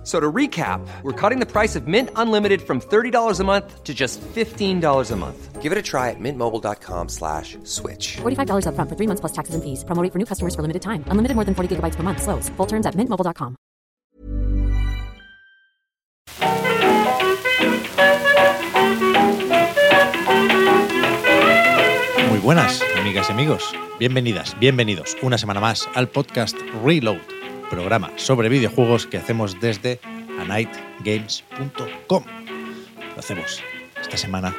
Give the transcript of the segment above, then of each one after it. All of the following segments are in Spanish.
F- So to recap, we're cutting the price of Mint Unlimited from $30 a month to just $15 a month. Give it a try at mintmobile.com slash switch. $45 upfront for three months plus taxes and fees. Promo rate for new customers for limited time. Unlimited more than 40 gigabytes per month. Slows. Full terms at mintmobile.com. Muy buenas, amigas y amigos. Bienvenidas, bienvenidos una semana más al podcast Reload, programa sobre videojuegos que hacemos desde anightgames.com. Lo hacemos esta semana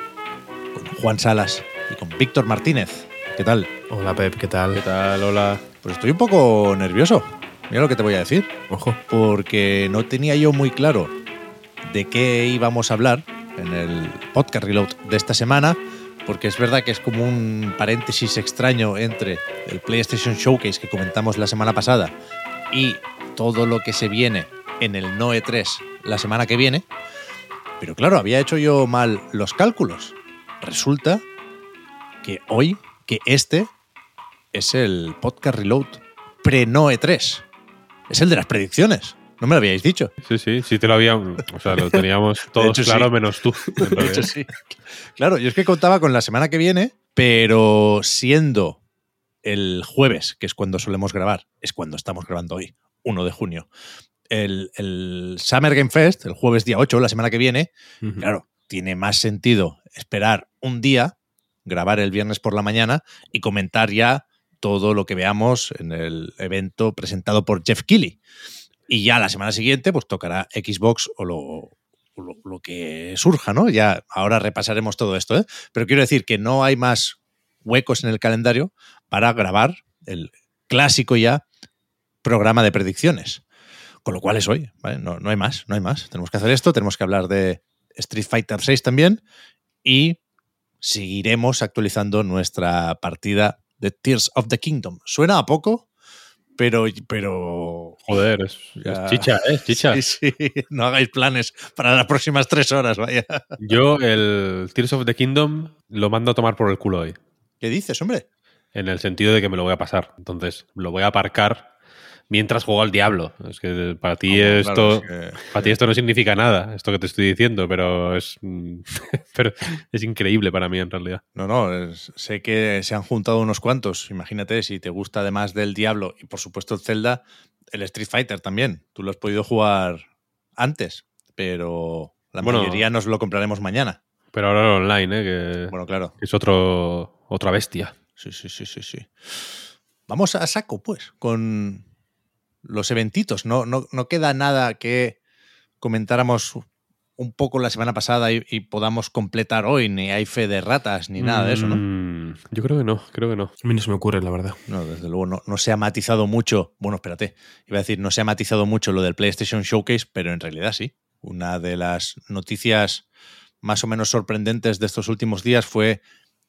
con Juan Salas y con Víctor Martínez. ¿Qué tal? Hola Pep, ¿qué tal? ¿Qué tal? Hola. Pues estoy un poco nervioso. Mira lo que te voy a decir. Ojo. Porque no tenía yo muy claro de qué íbamos a hablar en el podcast Reload de esta semana. Porque es verdad que es como un paréntesis extraño entre el PlayStation Showcase que comentamos la semana pasada y todo lo que se viene en el Noe 3 la semana que viene. Pero claro, había hecho yo mal los cálculos. Resulta que hoy, que este es el podcast Reload pre-Noe 3. Es el de las predicciones. No me lo habíais dicho. Sí, sí, sí te lo habían. O sea, lo teníamos todos hecho, claro sí. menos tú. De hecho, sí. Claro, yo es que contaba con la semana que viene, pero siendo el jueves, que es cuando solemos grabar, es cuando estamos grabando hoy, 1 de junio. El, el Summer Game Fest, el jueves día 8, la semana que viene, claro, tiene más sentido esperar un día, grabar el viernes por la mañana y comentar ya todo lo que veamos en el evento presentado por Jeff Keighley. Y ya la semana siguiente, pues tocará Xbox o lo, lo, lo que surja, ¿no? Ya ahora repasaremos todo esto, ¿eh? Pero quiero decir que no hay más huecos en el calendario para grabar el clásico ya programa de predicciones. Con lo cual es hoy, ¿vale? No, no hay más, no hay más. Tenemos que hacer esto, tenemos que hablar de Street Fighter 6 también y seguiremos actualizando nuestra partida de Tears of the Kingdom. Suena a poco, pero, pero Joder, es, Ya. es chicha, ¿eh? Es chicha. Sí, sí, no hagáis planes para las próximas tres horas, vaya. Yo el Tears of the Kingdom lo mando a tomar por el culo hoy. ¿Qué dices, hombre? En el sentido de que me lo voy a pasar. Entonces, lo voy a aparcar mientras juego al diablo. Es que para ti esto. claro, es que- Para ti esto no significa nada, esto que te estoy diciendo, pero es, pero es increíble para mí en realidad. No, no, es- sé que se han juntado unos cuantos. Imagínate, si te gusta además del Diablo y por supuesto el Zelda, el Street Fighter también. Tú lo has podido jugar antes, pero la Bueno. mayoría nos lo compraremos mañana. Pero ahora online, ¿eh? que, Bueno, claro. que es otro, otra bestia. Sí, sí, sí, sí, sí. Vamos a saco, pues, con los eventitos. No, no, no queda nada que comentáramos un poco la semana pasada y, y podamos completar hoy. Ni hay fe de ratas, ni nada de eso, ¿no? Mm, Yo creo que no, creo que no. A mí no se me ocurre, la verdad. No, desde luego no, no se ha matizado mucho. Bueno, espérate, iba a decir, no se ha matizado mucho lo del PlayStation Showcase, pero en realidad sí. Una de las noticias más o menos sorprendentes de estos últimos días fue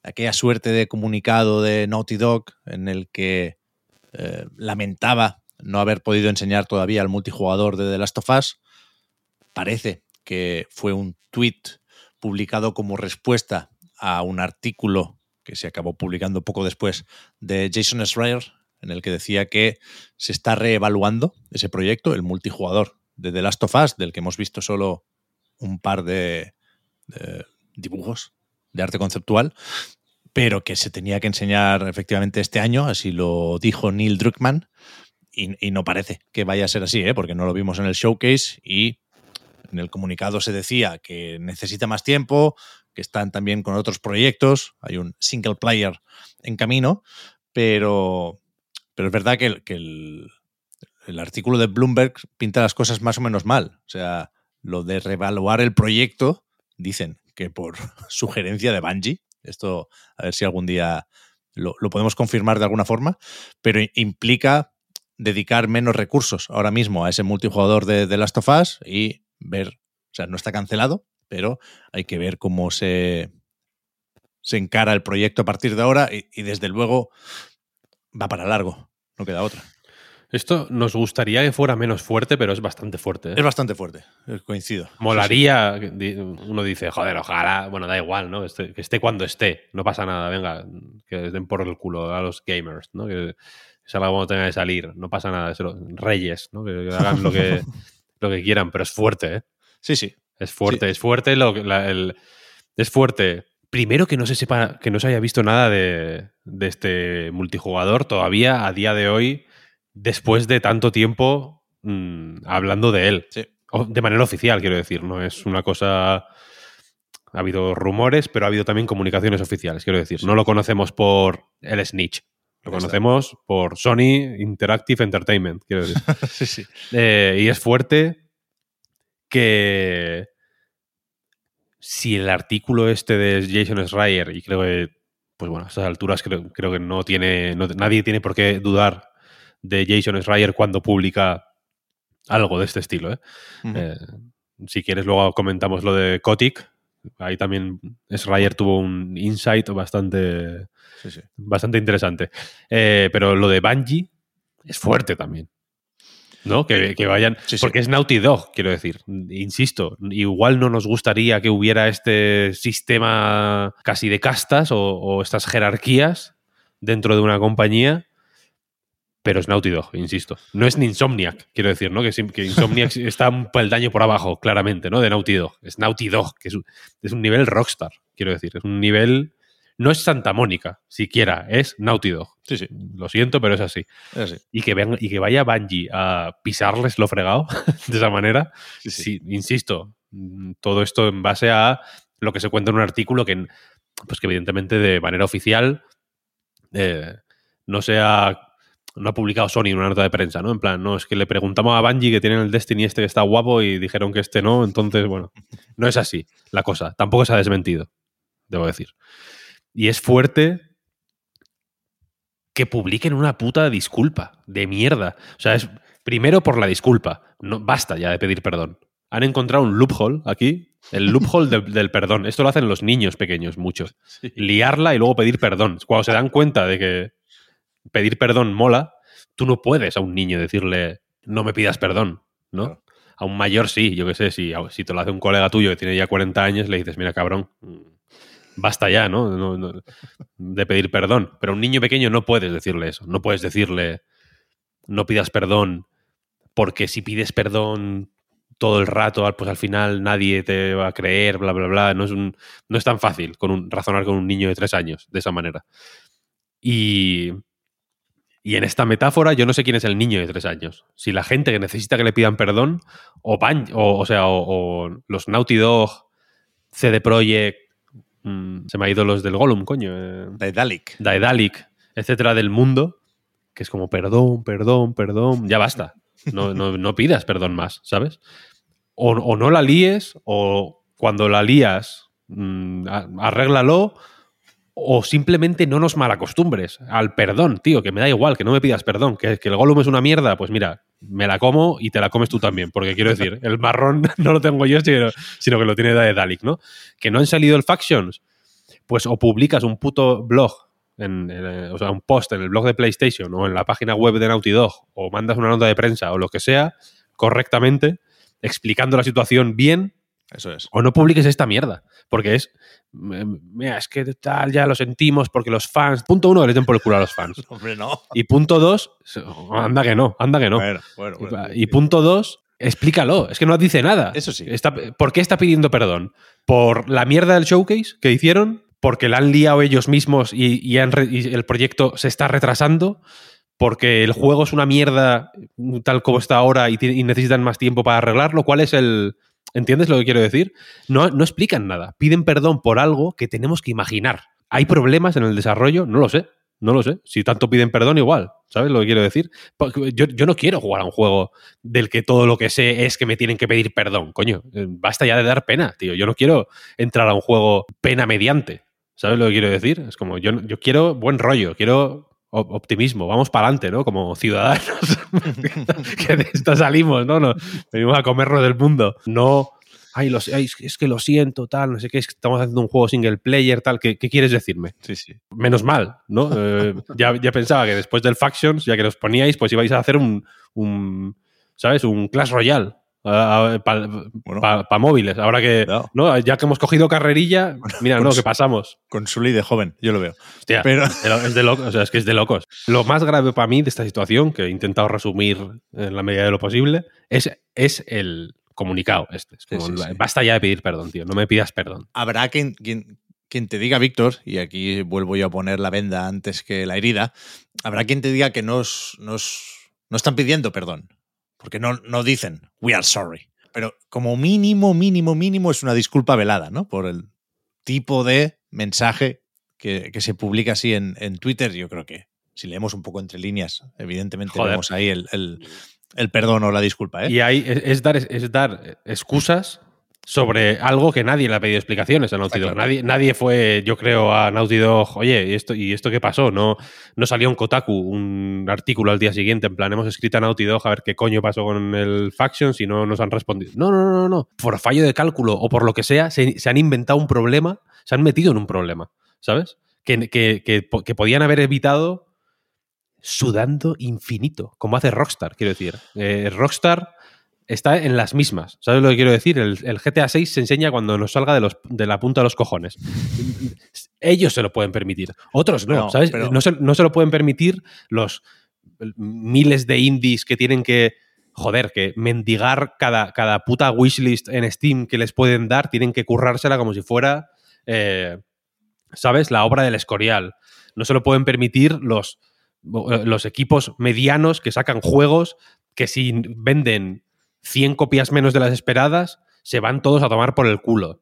aquella suerte de comunicado de Naughty Dog en el que eh, lamentaba no haber podido enseñar todavía al multijugador de The Last of Us. Parece que fue un tweet publicado como respuesta a un artículo que se acabó publicando poco después de Jason Schreier, en el que decía que se está reevaluando ese proyecto, el multijugador de The Last of Us, del que hemos visto solo un par de, de dibujos de arte conceptual, pero que se tenía que enseñar efectivamente este año, así lo dijo Neil Druckmann, y, no parece que vaya a ser así, ¿eh? porque no lo vimos en el showcase y en el comunicado se decía que necesita más tiempo, que están también con otros proyectos, hay un single player en camino, pero, pero es verdad que, el, el, el artículo de Bloomberg pinta las cosas más o menos mal. O sea, lo de revaluar el proyecto, dicen que por sugerencia de Bungie, esto a ver si algún día lo, lo podemos confirmar de alguna forma, pero implica dedicar menos recursos ahora mismo a ese multijugador de, de Last of Us y ver, o sea, no está cancelado, pero hay que ver cómo se, se encara el proyecto a partir de ahora y, y desde luego va para largo, no queda otra. Esto nos gustaría que fuera menos fuerte, pero es bastante fuerte. ¿eh? Es bastante fuerte, eh, coincido. Molaría, uno dice, joder, ojalá, bueno, da igual, ¿no? Esté- que esté cuando esté, no pasa nada, venga, que les den por el culo a los gamers, ¿no? Que salga cuando tenga que salir, no pasa nada, se lo- reyes, ¿no? Que, que hagan lo que, lo que quieran, pero es fuerte, ¿eh? Sí, sí. Es fuerte, es fuerte lo la- el- es fuerte. Primero que no se sepa, que no se haya visto nada de, de este multijugador todavía a día de hoy, después de tanto tiempo mm, hablando de él. Sí. O- De manera oficial, quiero decir, no es una cosa. Ha habido rumores, pero ha habido también comunicaciones oficiales, quiero decir. No lo conocemos por el Snitch. Lo conocemos por Sony Interactive Entertainment, quiero decir. sí, sí. Eh, y es fuerte que si el artículo este de Jason Schreier, y creo que, pues bueno, a estas alturas creo, creo que no tiene, no- nadie tiene por qué dudar de Jason Schreier cuando publica algo de este estilo. ¿eh? Eh, si quieres, luego comentamos lo de Kotick. Ahí también Schreier tuvo un insight bastante, Sí, sí. bastante interesante. Eh, pero lo de Bungie es fuerte también. ¿No? Que, que vayan. Sí. Porque es Naughty Dog, quiero decir. Insisto, igual no nos gustaría que hubiera este sistema casi de castas o, o estas jerarquías dentro de una compañía. Pero es Naughty Dog, insisto. No es ni Insomniac, quiero decir, ¿no? Que, Insomniac está un peldaño por abajo, claramente, ¿no? De Naughty Dog. Es Naughty Dog, que es un, es un nivel rockstar, quiero decir. Es un nivel. No es Santa Mónica, siquiera, es Naughty Dog. Sí, sí. Lo siento, pero es así. Es así. Y que, venga- y que vaya Bungie a pisarles lo fregado de esa manera. Sí, sí. Sí, insisto, mm, todo esto en base a lo que se cuenta en un artículo que, pues que evidentemente de manera oficial eh, no se no ha publicado Sony en una nota de prensa, ¿no? En plan, no, es que le preguntamos a Bungie que tienen el Destiny este que está guapo y dijeron que este no, entonces, bueno, no es así la cosa. Tampoco se ha desmentido, debo decir. Y es fuerte que publiquen una puta disculpa de mierda. O sea, es primero por la disculpa. No, basta ya de pedir perdón. Han encontrado un loophole aquí, el loophole del, del perdón. Esto lo hacen los niños pequeños mucho. Liarla y luego pedir perdón. Cuando se dan cuenta de que pedir perdón mola, tú no puedes a un niño decirle no me pidas perdón, ¿no? Claro. A un mayor sí, yo qué sé, si, si te lo hace un colega tuyo que tiene ya 40 años, le dices, mira cabrón, basta ya, ¿no? No- no- de pedir perdón. Pero a un niño pequeño no puedes decirle eso. No puedes decirle, no pidas perdón, porque si pides perdón todo el rato, pues al final nadie te va a creer, bla, bla, bla. No es, un, no es tan fácil con un, razonar con un niño de tres años de esa manera. Y, y en esta metáfora yo no sé quién es el niño de tres años. Si la gente que necesita que le pidan perdón, o, Ban- o, o sea, o, o los Naughty Dog, CD Projekt, mm, se me ha ido los del Gollum, coño. eh, Daedalic. Daedalic, etcétera, del mundo, que es como perdón, perdón, perdón, ya basta. No, no, no pidas perdón más, ¿sabes? O, o no la líes, o cuando la lías, mm, arréglalo, o simplemente no nos malacostumbres al perdón, tío, que me da igual, que no me pidas perdón, que, que el Gollum es una mierda, pues mira, me la como y te la comes tú también, porque quiero decir, el marrón no lo tengo yo, sino, sino que lo tiene Daedalic, ¿no? Que no han salido el Factions, pues o publicas un puto blog, en, eh, o sea, un post en el blog de PlayStation o en la página web de Naughty Dog, o mandas una nota de prensa o lo que sea, correctamente, explicando la situación bien, Eso es. o no publiques esta mierda. Porque es. Mira, es que tal, ya lo sentimos porque los fans. Punto uno, les den por el culo a los fans. Hombre, no. Y punto dos, anda que no, anda que no. Bueno, bueno, bueno. Y punto dos, explícalo. Es que no dice nada. Eso sí. Está- ¿Por qué está pidiendo perdón? ¿Por la mierda del showcase que hicieron? ¿Porque la han liado ellos mismos y, y han re- y el proyecto se está retrasando? ¿Porque el juego es una mierda tal como está ahora y necesitan más tiempo para arreglarlo? ¿Cuál es el...? ¿Entiendes lo que quiero decir? No, no explican nada. Piden perdón por algo que tenemos que imaginar. ¿Hay problemas en el desarrollo? No lo sé. No lo sé. Si tanto piden perdón, igual. ¿Sabes lo que quiero decir? Yo, yo no quiero jugar a un juego del que todo lo que sé es que me tienen que pedir perdón. Coño, eh, basta ya de dar pena, tío. Yo no quiero entrar a un juego pena mediante. ¿Sabes lo que quiero decir? Es como, yo, yo quiero buen rollo, quiero optimismo, vamos para adelante, ¿no? Como ciudadanos que de esto salimos, ¿no? No, Venimos a comernos del mundo. No ay, lo sé- ay, es que- es que lo siento, tal, no sé qué, es que estamos haciendo un juego single player, tal, ¿qué, qué quieres decirme? Sí, sí. Menos mal, ¿no? Eh, ya, ya pensaba que después del Factions, ya que los poníais, pues ibais a hacer un, un ¿sabes? Un Clash Royale. Para Bueno. móviles. Ahora que. ¿no? Ya que hemos cogido carrerilla, mira, no, que pasamos. Con Sully de joven, yo lo veo. Hostia, Pero- es de locos, o sea, es que es de locos. Lo más grave para mí de esta situación, que he intentado resumir en la medida de lo posible, es, es el comunicado este. Es Sí, como, sí, sí. Basta ya de pedir perdón, tío. No me pidas perdón. Habrá quien, quien, quien te diga, Víctor, y aquí vuelvo yo a poner la venda antes que la herida, habrá quien te diga que nos, nos, no están pidiendo perdón, porque no, no dicen, we are sorry. Pero como mínimo, mínimo, mínimo es una disculpa velada, ¿no? Por el tipo de mensaje que, que se publica así en, en Twitter. Yo creo que si leemos un poco entre líneas, evidentemente Joder. vemos ahí el, el- el perdón o la disculpa, ¿eh? Y ahí es, es dar, es dar excusas sobre algo que nadie le ha pedido explicaciones a Naughty Dog. claro. Nadie, nadie fue, yo creo, a Naughty Dog, oye, ¿y esto, ¿y esto qué pasó? No, no salió en Kotaku un artículo al día siguiente, en plan, hemos escrito a Naughty Dog a ver qué coño pasó con el Faction si no nos han respondido. No, no, no, no. Por fallo de cálculo o por lo que sea, se, se han inventado un problema, se han metido en un problema, ¿sabes? Que, que, que podían haber evitado sudando infinito, como hace Rockstar, quiero decir. Eh, Rockstar está en las mismas. ¿Sabes lo que quiero decir? El, el GTA 6 se enseña cuando nos salga de, los, de la punta de los cojones. Ellos se lo pueden permitir. Otros no, No, ¿sabes? pero- No, se, no se lo pueden permitir los miles de indies que tienen que, joder, que mendigar cada, cada puta wishlist en Steam que les pueden dar, tienen que currársela como si fuera, eh, ¿sabes? La obra del Escorial. No se lo pueden permitir los, los equipos medianos que sacan juegos que si venden 100 copias menos de las esperadas, se van todos a tomar por el culo.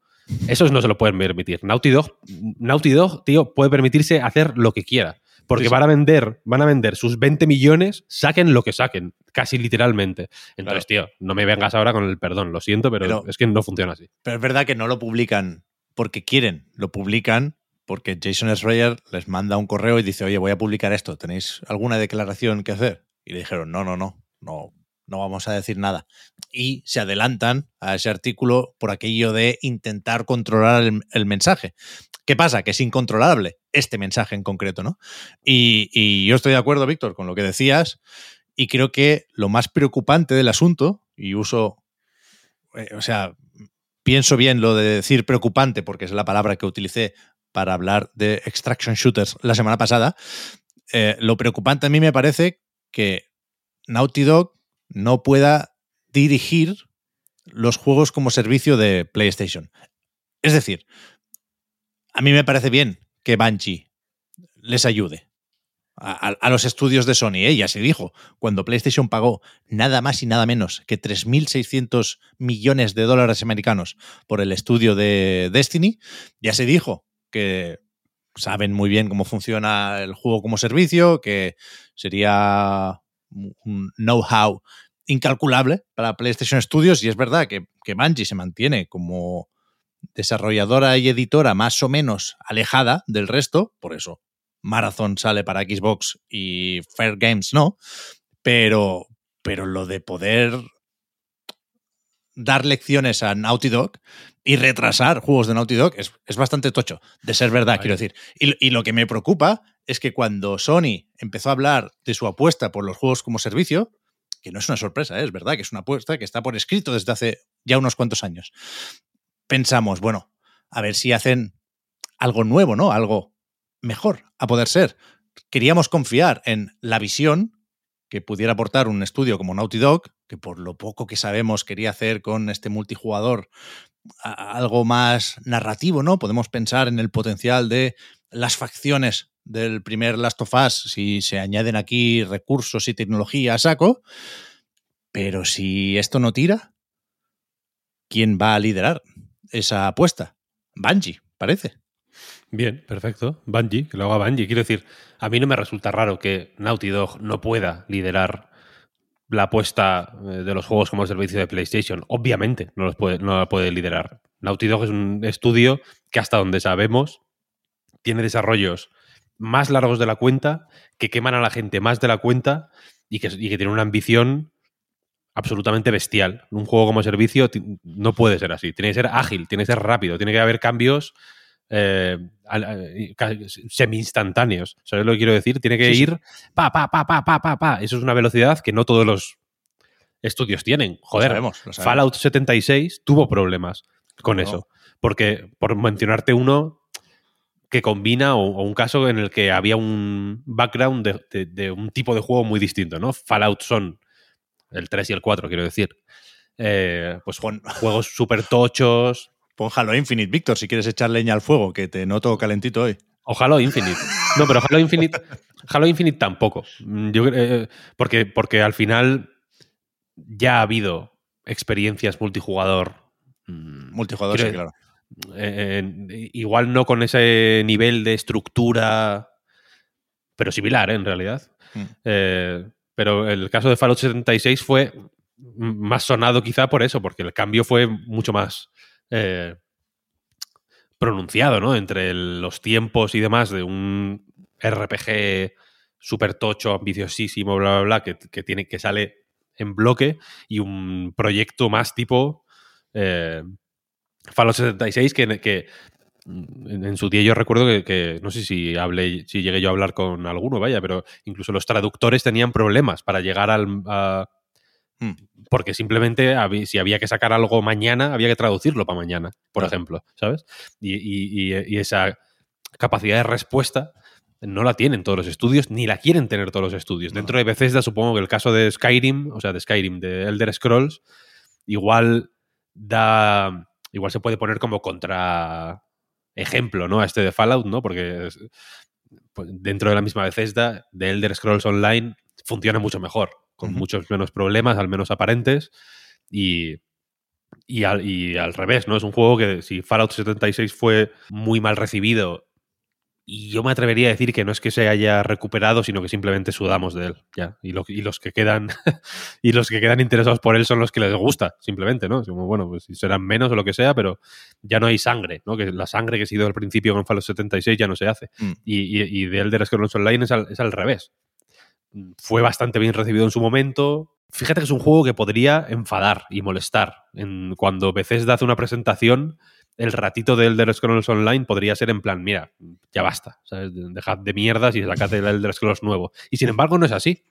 Esos no se lo pueden permitir. Naughty Dog, Naughty Dog, tío, puede permitirse hacer lo que quiera. Porque Sí, sí. van a vender, van a vender sus 20 millones, saquen lo que saquen, casi literalmente. Entonces, tío, no me vengas ahora con el perdón, lo siento, pero, Pero- es que no funciona así. Pero es verdad que no lo publican porque quieren, lo publican porque Jason Schreier les manda un correo y dice, oye, voy a publicar esto, ¿tenéis alguna declaración que hacer? Y le dijeron, no, no, no, no, no vamos a decir nada. Y se adelantan a ese artículo por aquello de intentar controlar el, mensaje. ¿Qué pasa? Que es incontrolable este mensaje en concreto, ¿no? Y, y yo estoy de acuerdo, Víctor, con lo que decías, y creo que lo más preocupante del asunto, y uso, eh, o sea, pienso bien lo de decir preocupante, porque es la palabra que utilicé para hablar de extraction shooters la semana pasada. eh, lo preocupante a mí me parece que Naughty Dog no pueda dirigir los juegos como servicio de PlayStation. Es decir, a mí me parece bien que Banshee les ayude a, los estudios de Sony. ¿eh? Ya se dijo, cuando PlayStation pagó nada más y nada menos que 3.600 millones de dólares americanos por el estudio de Destiny, ya se dijo que saben muy bien cómo funciona el juego como servicio, que sería un know-how incalculable para PlayStation Studios y es verdad que, que Bungie se mantiene como desarrolladora y editora más o menos alejada del resto, por eso Marathon sale para Xbox y Fair Games no, pero, pero lo de poder dar lecciones a Naughty Dog y retrasar juegos de Naughty Dog es, es bastante tocho, de ser verdad, quiero decir. Y, y lo que me preocupa es que cuando Sony empezó a hablar de su apuesta por los juegos como servicio, que no es una sorpresa, ¿eh? es verdad que es una apuesta que está por escrito desde hace ya unos cuantos años, pensamos, bueno, a ver si hacen algo nuevo, ¿no? Algo mejor, a poder ser. Queríamos confiar en la visión que pudiera aportar un estudio como Naughty Dog, que por lo poco que sabemos quería hacer con este multijugador algo más narrativo, ¿no? Podemos pensar en el potencial de las facciones del primer Last of Us si se añaden aquí recursos y tecnología a saco, pero si esto no tira, ¿quién va a liderar esa apuesta? Bungie, parece. Bien, perfecto. Bungie, que lo haga Bungie. Quiero decir, a mí no me resulta raro que Naughty Dog no pueda liderar la apuesta eh, de los juegos como servicio de PlayStation. Obviamente no, los puede, no la puede liderar. Naughty Dog es un estudio que hasta donde sabemos tiene desarrollos más largos de la cuenta, que queman a la gente más de la cuenta y que, y que tiene una ambición absolutamente bestial. Un juego como servicio no puede ser así. Tiene que ser ágil, tiene que ser rápido, tiene que haber cambios eh, semi-instantáneos. ¿Sabes lo que quiero decir? Tiene que Sí, ir pa, pa, pa, pa, pa, pa, pa. Eso es una velocidad que no todos los estudios tienen. Joder, sabemos, lo sabemos. Fallout 76 tuvo problemas con No. eso. Porque, por mencionarte uno que combina, o, o un caso en el que había un background de, de- de un tipo de juego muy distinto, ¿no? Fallout son el 3 y el 4, quiero decir. Eh, pues juegos súper tochos. Pon Halo Infinite, Víctor, si quieres echar leña al fuego, que te noto calentito hoy. O Halo Infinite. No, pero Halo Infinite, Halo Infinite tampoco. Mm, Yo, eh, porque, porque al final ya ha habido experiencias multijugador. mm, Multijugador, quiero sí, claro. eh, igual no con ese nivel de estructura, pero similar, ¿eh? en realidad. Mm. Eh, pero el caso de Fallout 76 fue más sonado quizá por eso, porque el cambio fue mucho más eh, pronunciado, ¿no? Entre los tiempos y demás de un RPG súper tocho, ambiciosísimo, bla, bla, bla, que, tiene, que sale en bloque y un proyecto más tipo eh, Fallout 76 que, que en, su día yo recuerdo que, no sé si hablé, si llegué yo a hablar con alguno, vaya, pero incluso los traductores tenían problemas para llegar al a-. porque simplemente si había que sacar algo mañana, había que traducirlo para mañana, por Claro. ejemplo, ¿sabes? Y, y- y- y esa capacidad de respuesta no la tienen todos los estudios, ni la quieren tener todos los estudios. Dentro de Bethesda, supongo que el caso de Skyrim, o sea, de Skyrim, de Elder Scrolls, igual da. Igual se puede poner como contra ejemplo, ¿no? A este de Fallout, ¿no? Porque es- pues, dentro de la misma Bethesda, de Elder Scrolls Online, funciona mucho mejor, con muchos menos problemas, al menos aparentes, y, y, al, y al revés, ¿no? Es un juego que si Fallout 76 fue muy mal recibido, y yo me atrevería a decir que no es que se haya recuperado, sino que simplemente sudamos de él, ya. Y, lo- y los que quedan y los que quedan interesados por él son los que les gusta, simplemente, ¿no? Es como, bueno, pues si serán menos o lo que sea, pero ya no hay sangre, ¿no? Que la sangre que se hizo al principio con Fallout 76 ya no se hace. Mm. Y de Elder Scrolls Online es al, es al revés. Fue bastante bien recibido en su momento. Fíjate que es un juego que podría enfadar y molestar. En, cuando Bethesda hace una presentación, el ratito de Elder Scrolls Online podría ser en plan, mira, ya basta. Dejad de mierdas y sacad el Elder Scrolls nuevo. Y sin embargo no es así.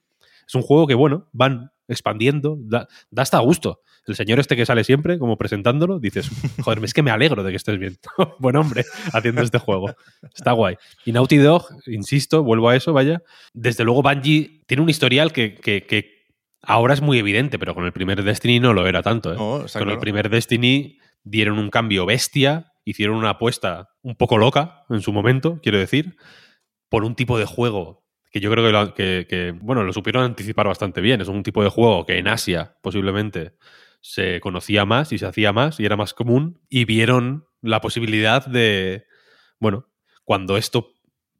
Es un juego que, bueno, van expandiendo, da, da hasta gusto. El señor este que sale siempre, como presentándolo, dices, joder, es que me alegro de que estés bien. Buen hombre haciendo este juego. Está guay. Y Naughty Dog, insisto, vuelvo a eso, vaya. Desde luego Bungie tiene un historial que, que- que ahora es muy evidente, pero con el primer Destiny no lo era tanto. ¿eh? No, está con el primer Destiny dieron un cambio bestia, hicieron una apuesta un poco loca en su momento, quiero decir, por un tipo de juego que yo creo que, lo, que- bueno, lo supieron anticipar bastante bien. Es un tipo de juego que en Asia posiblemente se conocía más y se hacía más y era más común y vieron la posibilidad de, bueno, cuando esto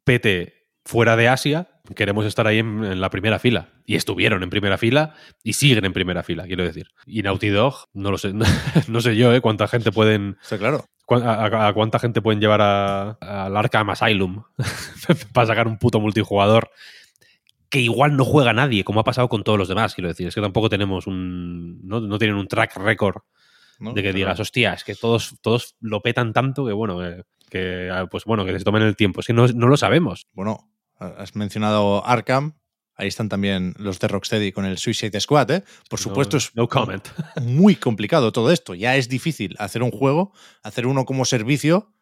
pete fuera de Asia, queremos estar ahí en, la primera fila. Y estuvieron en primera fila y siguen en primera fila, quiero decir. Y Naughty Dog, no lo sé, no sé yo, ¿eh? Cuánta gente pueden Está claro. ¿Cuán- A, cuánta gente pueden llevar a- al Arkham Asylum para sacar un puto multijugador que igual no juega nadie, como ha pasado con todos los demás, quiero decir. Es que tampoco tenemos un. No, no tienen un track record ¿no? de que Está digas, claro. hostia, es que todos, todos lo petan tanto que bueno, que, que, ah, pues bueno, que se tomen el tiempo. Es que no, no lo sabemos. Bueno, has mencionado Arkham. Ahí están también los de Rocksteady con el Suicide Squad, ¿eh? Por supuesto, No- es no comment. muy complicado todo esto. Ya es difícil hacer un juego, hacer uno como servicio,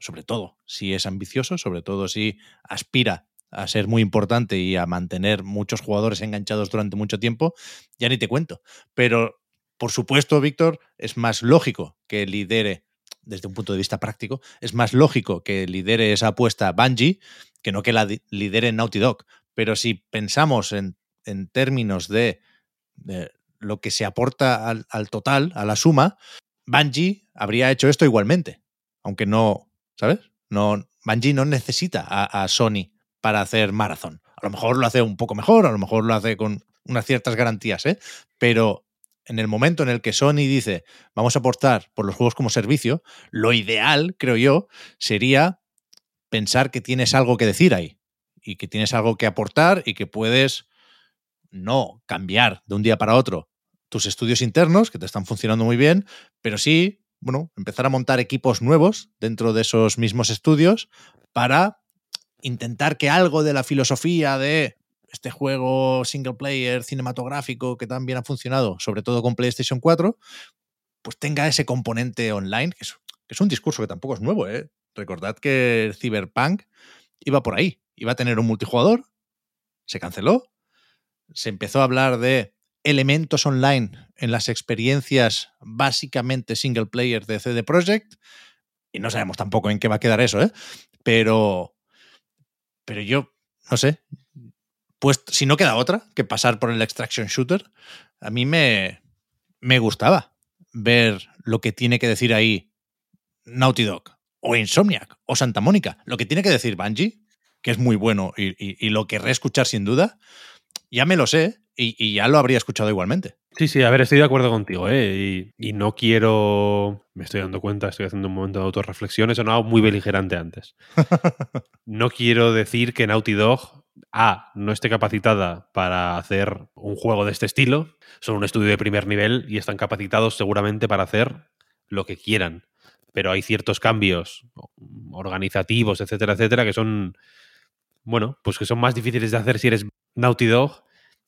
sobre todo si es ambicioso, sobre todo si aspira a ser muy importante y a mantener muchos jugadores enganchados durante mucho tiempo, ya ni te cuento. Pero, por supuesto, Víctor, es más lógico que lidere, desde un punto de vista práctico, es más lógico que lidere esa apuesta Bungie que no que la lidere Naughty Dog. Pero si pensamos en, en términos de, lo que se aporta al, al total, a la suma, Bungie habría hecho esto igualmente. Aunque no, ¿sabes? No, Bungie no necesita a, a Sony para hacer Marathon. A lo mejor lo hace un poco mejor, a lo mejor lo hace con unas ciertas garantías, ¿eh? Pero en el momento en el que Sony dice vamos a aportar por los juegos como servicio, lo ideal, creo yo, sería pensar que tienes algo que decir ahí y que tienes algo que aportar y que puedes no cambiar de un día para otro tus estudios internos, que te están funcionando muy bien, pero sí, bueno, empezar a montar equipos nuevos dentro de esos mismos estudios para intentar que algo de la filosofía de este juego single player cinematográfico que tan bien ha funcionado, sobre todo con PlayStation 4, pues tenga ese componente online, que es, un discurso que tampoco es nuevo. ¿eh? Recordad que Cyberpunk iba por ahí, iba a tener un multijugador, se canceló, se empezó a hablar de elementos online en las experiencias básicamente single player de CD Projekt, y no sabemos tampoco en qué va a quedar eso, ¿eh? pero, pero yo, no sé, pues si no queda otra que pasar por el extraction shooter, a mí me, me gustaba ver lo que tiene que decir ahí Naughty Dog o Insomniac o Santa Mónica, lo que tiene que decir Bungie, que es muy bueno y, y, y lo querré escuchar sin duda, ya me lo sé y, y, ya lo habría escuchado igualmente. Sí, sí, a ver, estoy de acuerdo contigo, ¿eh? Y, y, no quiero. Me estoy dando cuenta, estoy haciendo un momento de autorreflexión, he sonado muy beligerante antes. no quiero decir que Naughty Dog, A, no esté capacitada para hacer un juego de este estilo, son un estudio de primer nivel y están capacitados seguramente para hacer lo que quieran. Pero hay ciertos cambios organizativos, etcétera, etcétera, que son. Bueno, pues que son más difíciles de hacer si eres Naughty Dog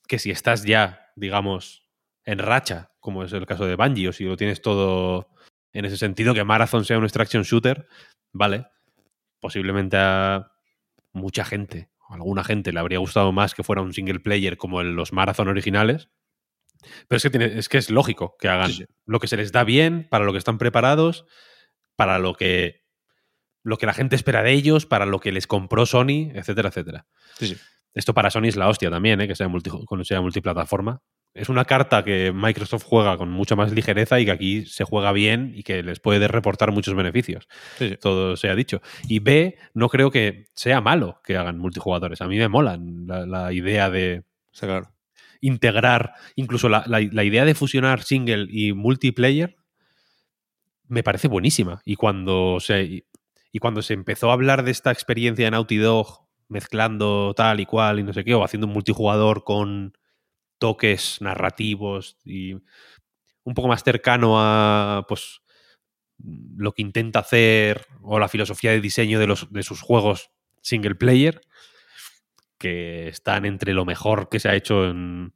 que si estás ya, digamos, en racha, como es el caso de Bungie, o si lo tienes todo en ese sentido, que Marathon sea un extraction shooter, vale, posiblemente a mucha gente, o alguna gente le habría gustado más que fuera un single player como en los Marathon originales, pero es que, tiene, es, que es lógico que hagan sí, sí. lo que se les da bien, para lo que están preparados, para lo que, lo que la gente espera de ellos, para lo que les compró Sony, etcétera, etcétera. Sí, esto para Sony es la hostia también, ¿eh? que sea, multi, sea multiplataforma. Es una carta que Microsoft juega con mucha más ligereza y que aquí se juega bien y que les puede reportar muchos beneficios. Sí. Todo se ha dicho. Y B, no creo que sea malo que hagan multijugadores. A mí me molan la, la idea de claro. integrar, incluso la, la, la, idea de fusionar single y multiplayer me parece buenísima. Y cuando se, y cuando se empezó a hablar de esta experiencia en Naughty Dog mezclando tal y cual y no sé qué, o haciendo un multijugador con toques narrativos y un poco más cercano a pues lo que intenta hacer o la filosofía de diseño de, los, de sus juegos single player que están entre lo mejor que se ha hecho en,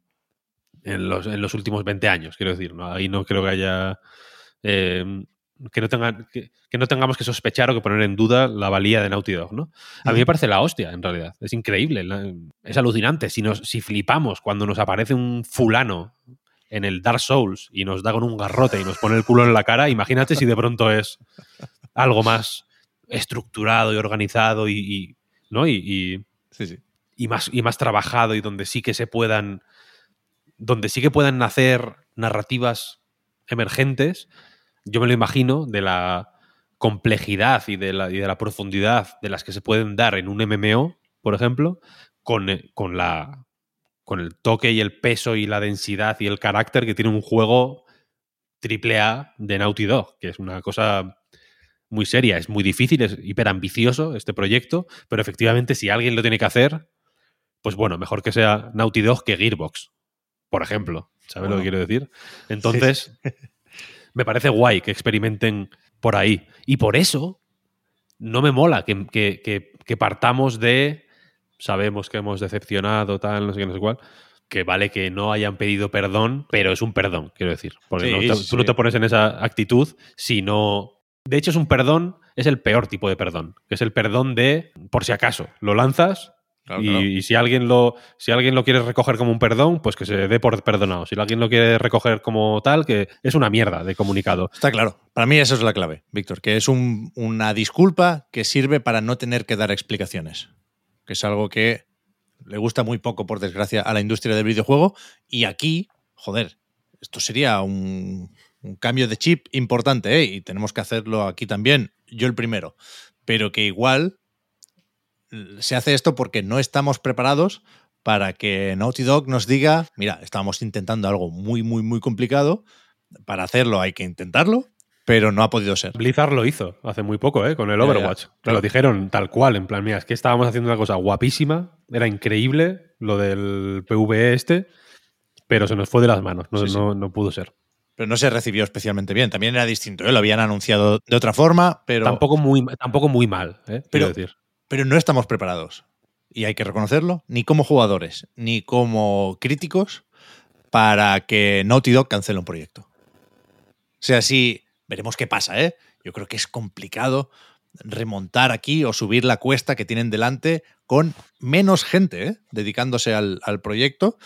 en, los, en los, últimos 20 años, quiero decir. ¿no? Ahí no creo que haya eh, que no, tengan, que, que, no tengamos que sospechar o que poner en duda la valía de Naughty Dog, ¿no? A mí me parece la hostia, en realidad. Es increíble, es alucinante. Si, nos, si flipamos cuando nos aparece un fulano en el Dark Souls y nos da con un garrote y nos pone el culo en la cara, imagínate si de pronto es algo más estructurado y organizado y, y ¿no? Y, y, sí, sí. y, más, y más trabajado y donde sí que se puedan donde sí que puedan nacer narrativas emergentes yo me lo imagino de la complejidad y de la, y de la profundidad de las que se pueden dar en un MMO, por ejemplo, con, eh, con, la, con el toque y el peso y la densidad y el carácter que tiene un juego triple A de Naughty Dog, que es una cosa muy seria, es muy difícil, es hiperambicioso este proyecto, pero efectivamente si alguien lo tiene que hacer, pues bueno, mejor que sea Naughty Dog que Gearbox, por ejemplo. ¿Sabes bueno, lo que quiero decir? Entonces, sí, sí me parece guay que experimenten por ahí. Y por eso no me mola que, que, que, que, partamos de sabemos que hemos decepcionado, tal, no sé qué, no sé cuál. Que vale que no hayan pedido perdón, pero es un perdón, quiero decir. Porque sí, no, sí. tú no te pones en esa actitud si no. De hecho, es un perdón, es el peor tipo de perdón. Que es el perdón de, por si acaso, lo lanzas, Claro, y, claro. y, si alguien lo si alguien lo quiere recoger como un perdón, pues que se dé por perdonado. Si alguien lo quiere recoger como tal, que es una mierda de comunicado. Está claro. Para mí eso es la clave, Víctor, que es un, una disculpa que sirve para no tener que dar explicaciones. Que es algo que le gusta muy poco, por desgracia, a la industria del videojuego. Y aquí, joder, esto sería un, un cambio de chip importante, ¿eh? Y tenemos que hacerlo aquí también. Yo el primero. Pero que igual se hace esto porque no estamos preparados para que Naughty Dog nos diga, mira, estamos intentando algo muy, muy, muy complicado. Para hacerlo hay que intentarlo, pero no ha podido ser. Blizzard lo hizo hace muy poco, ¿eh? Con el Overwatch. Claro. Lo dijeron tal cual, en plan, mira, es que estábamos haciendo una cosa guapísima, era increíble lo del PvE este, pero se nos fue de las manos, no, Sí, sí. no- no pudo ser. Pero no se recibió especialmente bien. También era distinto, ¿eh? lo habían anunciado de otra forma, pero, tampoco, muy, tampoco muy mal, ¿eh? Pero- quiero decir. Pero no estamos preparados. Y hay que reconocerlo, ni como jugadores, ni como críticos, para que Naughty Dog cancele un proyecto. O sea, sí, veremos qué pasa, ¿eh? Yo creo que es complicado remontar aquí o subir la cuesta que tienen delante con menos gente ¿eh? dedicándose al, al proyecto,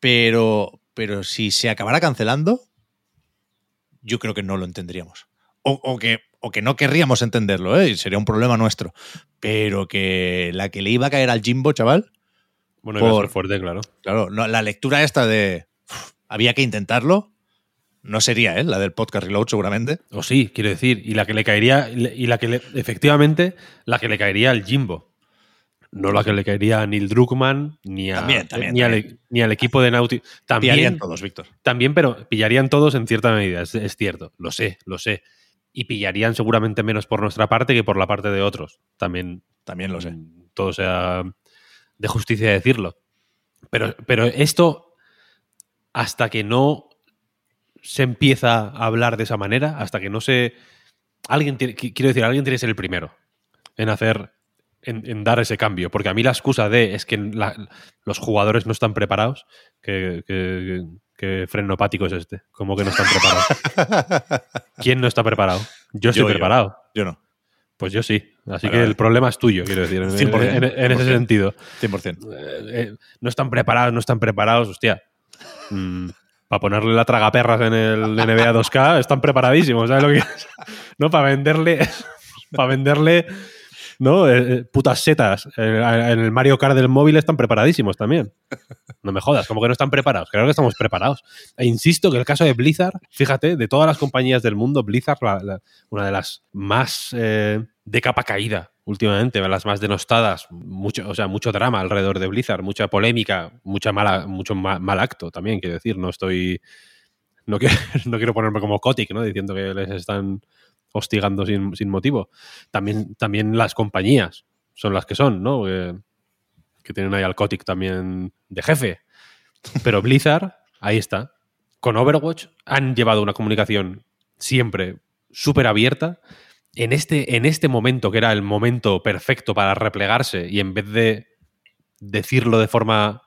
pero, pero si se acabara cancelando, yo creo que no lo entenderíamos. O, o que, o que no querríamos entenderlo, ¿eh? y sería un problema nuestro. Pero que la que le iba a caer al Jimbo, chaval, Bueno, iba a ser fuerte, claro. claro, no, la lectura esta de "Uf, había que intentarlo, no sería ¿eh? la del podcast Reload seguramente. O sí, quiero decir, y la que le caería, y la que le, efectivamente, la que le caería al Jimbo. No la que le caería a Neil Druckmann, ni, a, También, también, ni, al, ni al equipo de Naughty. También, Pillarían todos, Víctor. también, pero pillarían todos en cierta medida, es, es cierto, lo sé, lo sé. Y pillarían seguramente menos por nuestra parte que por la parte de otros. También También lo sé. mm, todo sea de justicia decirlo. Pero, pero esto, hasta que no se empieza a hablar de esa manera, hasta que no se. Alguien tiene, quiero decir, alguien tiene que ser el primero en hacer. En, en dar ese cambio. Porque a mí la excusa de es que la- los jugadores no están preparados. Que, que, que frenopático es este. Como que no están preparados. ¿Quién no está preparado? Yo estoy Yo, preparado. Yo no, Pues yo sí. Así que el problema es tuyo, quiero decir, en, 100%, en- en- en ese 100%. sentido. 100%. Eh, eh, no están preparados, no están preparados, hostia. para ponerle la tragaperras en el NBA 2K, están preparadísimos, ¿sabes lo que es? No, para venderle. Para venderle. ¿No? Eh, eh, putas setas. Eh, en el Mario Kart del móvil están preparadísimos también. No me jodas, como que no están preparados. Creo que estamos preparados. E insisto que el caso de Blizzard, fíjate, de todas las compañías del mundo, Blizzard, la- una de las más de capa caída últimamente, las más denostadas, mucho, o sea, mucho drama alrededor de Blizzard, mucha polémica, mucha mala, mucho ma- mal acto también, quiero decir, no estoy. No quiero, no quiero ponerme como Kotick, ¿no? Diciendo que les están hostigando sin, sin motivo. También, también las compañías son las que son, ¿no? Que, que tienen ahí al también de jefe. Pero Blizzard, ahí está. Con Overwatch han llevado una comunicación siempre súper abierta. En este, en este momento, que era el momento perfecto para replegarse, y en vez de decirlo de forma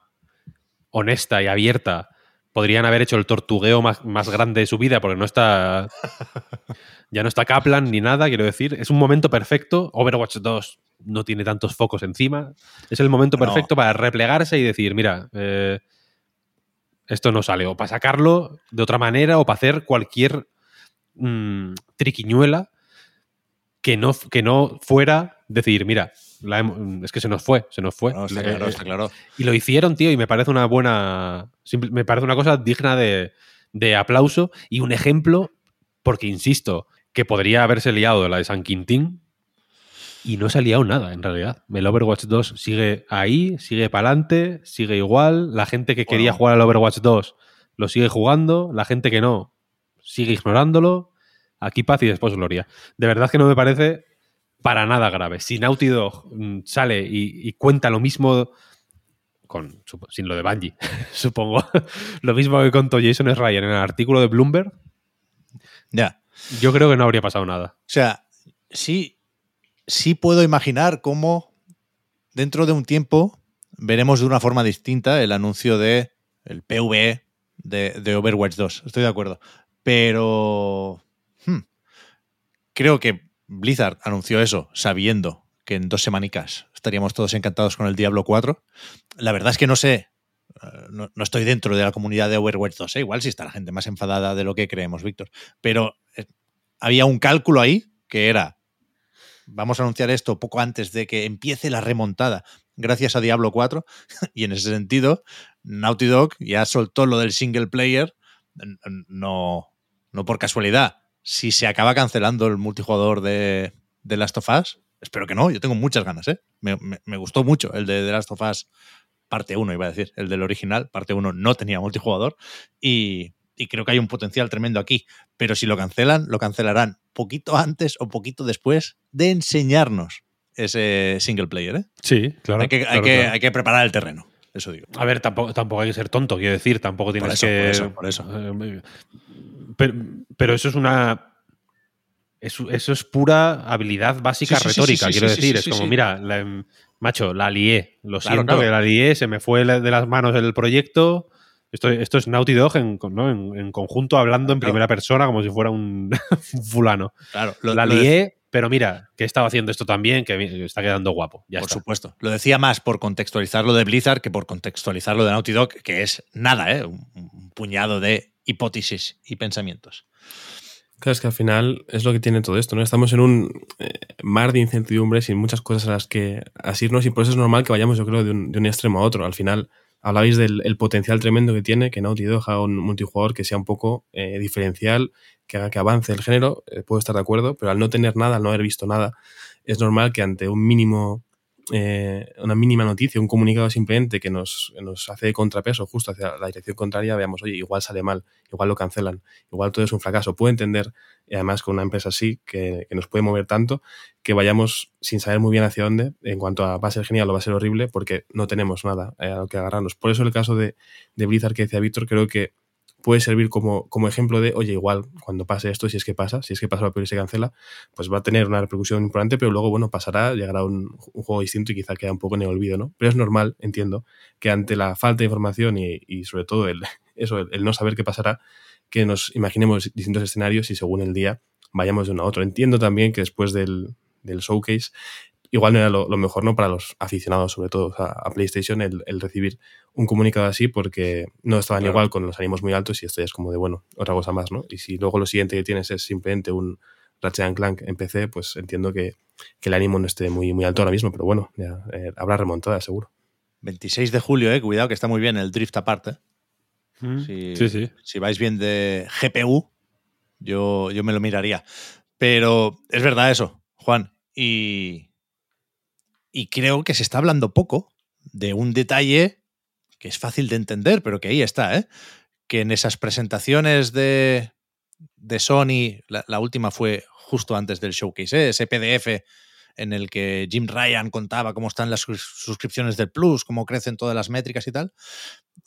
honesta y abierta, podrían haber hecho el tortugueo más, más grande de su vida, porque no está. Ya no está Kaplan ni nada, quiero decir. Es un momento perfecto. Overwatch 2 no tiene tantos focos encima. Es el momento No. perfecto para replegarse y decir, mira, eh, esto no sale. O para sacarlo de otra manera o para hacer cualquier mm, triquiñuela que no, que no fuera decir, mira, la hem- es que se nos fue, se nos fue. No, está claro, está claro. y lo hicieron, tío, y me parece una buena. Me parece una cosa digna de, de aplauso y un ejemplo, porque insisto, que podría haberse liado la de San Quintín y no se ha liado nada, en realidad. El Overwatch 2 sigue ahí, sigue para adelante, sigue igual. La gente que quería jugar al Overwatch 2 lo sigue jugando, la gente que no sigue ignorándolo. Aquí paz y después gloria. De verdad que no me parece para nada grave. Si Naughty Dog mm, sale y, y cuenta lo mismo con, sin lo de Bungie, supongo, lo mismo que contó Jason Ryan en el artículo de Bloomberg, Ya. yo creo que no habría pasado nada. O sea, sí, sí puedo imaginar cómo dentro de un tiempo veremos de una forma distinta el anuncio de el PvE de, de Overwatch 2. Estoy de acuerdo. Pero hmm, creo que Blizzard anunció eso sabiendo que en dos semanicas estaríamos todos encantados con el Diablo 4. La verdad es que no sé. eh, No, estoy dentro de la comunidad de Overwatch 2. ¿eh? Igual si está la gente más enfadada de lo que creemos, Víctor. Pero eh, había un cálculo ahí que era, vamos a anunciar esto poco antes de que empiece la remontada, gracias a Diablo 4, y en ese sentido, Naughty Dog ya soltó lo del single player, no, no por casualidad. Si se acaba cancelando el multijugador de, de Last of Us, espero que no, yo tengo muchas ganas, ¿eh? Me, me- me gustó mucho el de The Last of Us parte 1, iba a decir, el del original, parte 1 no tenía multijugador, y, y creo que hay un potencial tremendo aquí. Pero si lo cancelan, lo cancelarán poquito antes o poquito después de enseñarnos ese single player. ¿eh? Sí, claro. hay, que, hay que- claro. hay que preparar el terreno. Eso digo. A ver, tampoco, tampoco hay que ser tonto, quiero decir, tampoco tienes eso, que. por eso, por eso. Pero, pero eso es una. Eso, eso es pura habilidad básica Sí, retórica, sí, sí, quiero decir. es como, mira, la- macho, la lié. Lo Claro, siento claro. que la lié, se me fue de las manos el proyecto. Esto, esto es Naughty Dog en, ¿no? en, en conjunto hablando en primera persona como si fuera un, un fulano. Claro, lo, la lo lié, pero mira, que he estado haciendo esto también, que está quedando guapo. Ya por está. supuesto. Lo decía más por contextualizar lo de Blizzard que por contextualizar lo de Naughty Dog, que es nada, ¿eh? Un, un puñado de hipótesis y pensamientos. Claro, es que al final es lo que tiene todo esto, ¿no? Estamos en un eh, mar de incertidumbres y muchas cosas a las que asirnos y por eso es normal que vayamos, yo creo, de un, extremo a otro. Al final hablabais del el potencial tremendo que tiene que Naughty Dog haga un multijugador que sea un poco eh, diferencial, que haga que avance el género, eh, puedo estar de acuerdo, pero al no tener nada, al no haber visto nada, es normal que ante un mínimo eh, una mínima noticia, un comunicado simplemente que nos, nos hace de contrapeso justo hacia la dirección contraria, veamos, oye, igual sale mal, igual lo cancelan, igual todo es un fracaso. Puedo entender, además con una empresa así, que, que nos puede mover tanto, que vayamos sin saber muy bien hacia dónde, en cuanto a va a ser genial o va a ser horrible, porque no tenemos nada eh, a lo que agarrarnos. Por eso el caso de, de Blizzard que decía Víctor, creo que puede servir como, como ejemplo de, oye, igual cuando pase esto, si es que pasa, si es que pasa peor y se cancela, pues va a tener una repercusión importante, pero luego, bueno, pasará, llegará un, un juego distinto y quizá queda un poco en el olvido, ¿no? Pero es normal, entiendo, que ante la falta de información y, y sobre todo el, eso, el, el no saber qué pasará, que nos imaginemos distintos escenarios y según el día vayamos de uno a otro. Entiendo también que después del, del showcase, igual no era lo, lo mejor, ¿no? Para los aficionados, sobre todo o sea, a PlayStation, el, el recibir un comunicado así porque no estaban Claro. igual con los ánimos muy altos y esto ya es como de, bueno, otra cosa más, ¿no? Y si luego lo siguiente que tienes es simplemente un Ratchet and Clank en PC, pues entiendo que, que el ánimo no esté muy, muy alto ahora mismo, pero bueno, ya, eh, habrá remontada, seguro. 26 de julio, eh, cuidado que está muy bien el drift aparte. Mm. Si, Sí, sí. si vais bien de GPU, yo, yo me lo miraría. Pero es verdad eso, Juan. Y, y creo que se está hablando poco de un detalle que es fácil de entender, pero que ahí está, ¿eh? Que en esas presentaciones de, de Sony, la, última fue justo antes del showcase, ¿eh? ese PDF en el que Jim Ryan contaba cómo están las sus- suscripciones del Plus, cómo crecen todas las métricas y tal.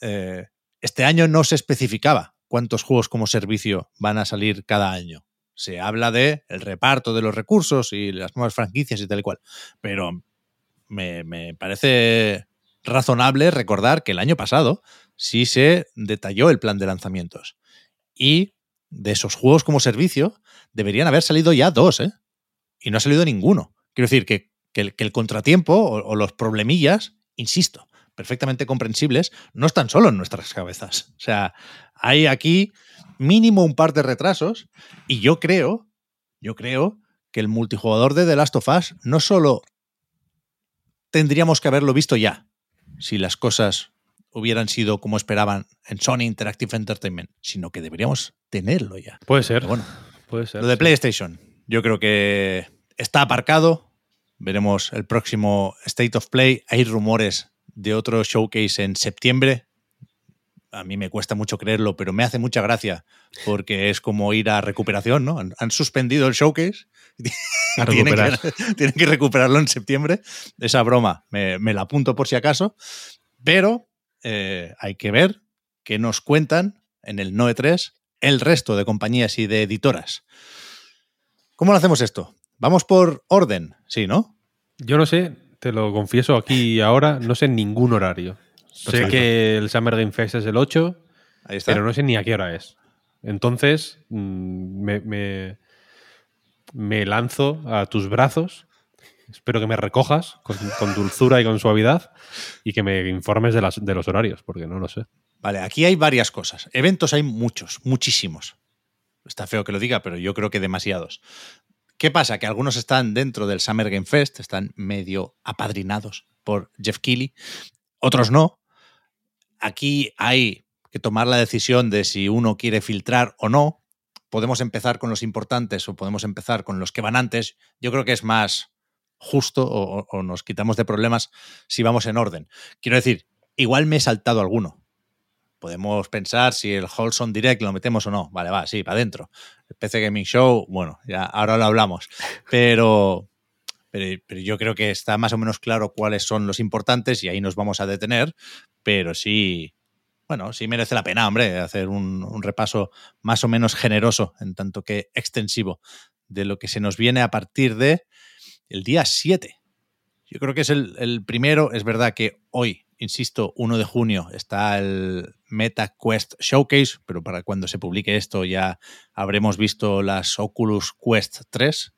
Eh, este año no se especificaba cuántos juegos como servicio van a salir cada año. Se habla de el reparto de los recursos y las nuevas franquicias y tal y cual. Pero me, me parece razonable recordar que el año pasado sí se detalló el plan de lanzamientos. Y de esos juegos como servicio deberían haber salido ya dos, ¿eh? Y no ha salido ninguno. Quiero decir que, que el, contratiempo o, o los problemillas, insisto, perfectamente comprensibles, no están solo en nuestras cabezas. O sea, hay aquí mínimo un par de retrasos y yo creo, yo creo que el multijugador de The Last of Us no solo tendríamos que haberlo visto ya, si las cosas hubieran sido como esperaban en Sony Interactive Entertainment, sino que deberíamos tenerlo ya. Puede ser. Pero bueno, puede ser. lo de sí. PlayStation, yo creo que está aparcado. Veremos el próximo State of Play. Hay rumores de otro showcase en septiembre. A mí me cuesta mucho creerlo, pero me hace mucha gracia porque es como ir a recuperación, ¿no? Han, han suspendido el showcase. Tienen, que, tienen que recuperarlo en septiembre. Esa broma me, me la apunto por si acaso. Pero eh, hay que ver qué nos cuentan en el NOE 3 el resto de compañías y de editoras. ¿Cómo lo hacemos esto? Vamos por orden, sí, ¿no? Yo no sé, te lo confieso aquí y ahora, no sé ningún horario. Sé que el Summer Game Fest es el 8, Ahí está. pero no sé ni a qué hora es. Entonces, mm, me, me- me lanzo a tus brazos. Espero que me recojas con, dulzura y con suavidad y que me informes de, de los horarios, porque no lo sé. Vale, aquí hay varias cosas. Eventos hay muchos, muchísimos. Está feo que lo diga, pero yo creo que demasiados. ¿Qué pasa? Que algunos están dentro del Summer Game Fest, están medio apadrinados por Jeff Keighley, otros no. Aquí hay que tomar la decisión de si uno quiere filtrar o no. Podemos empezar con los importantes o podemos empezar con los que van antes. Yo creo que es más justo o, nos quitamos de problemas si vamos en orden. Quiero decir, igual me he saltado alguno. Podemos pensar si el Wholesome Direct lo metemos o no. Vale, va, sí, para adentro. El PC Gaming Show, bueno, ya ahora lo hablamos. Pero, pero, pero yo creo que está más o menos claro cuáles son los importantes y ahí nos vamos a detener, pero sí, bueno, sí merece la pena, hombre, hacer un, repaso más o menos generoso, en tanto que extensivo, de lo que se nos viene a partir de el día 7. Yo creo que es el, el primero, es verdad que hoy, insisto, 1 de junio está el Meta Quest Showcase, pero para cuando se publique esto ya habremos visto las Oculus Quest 3.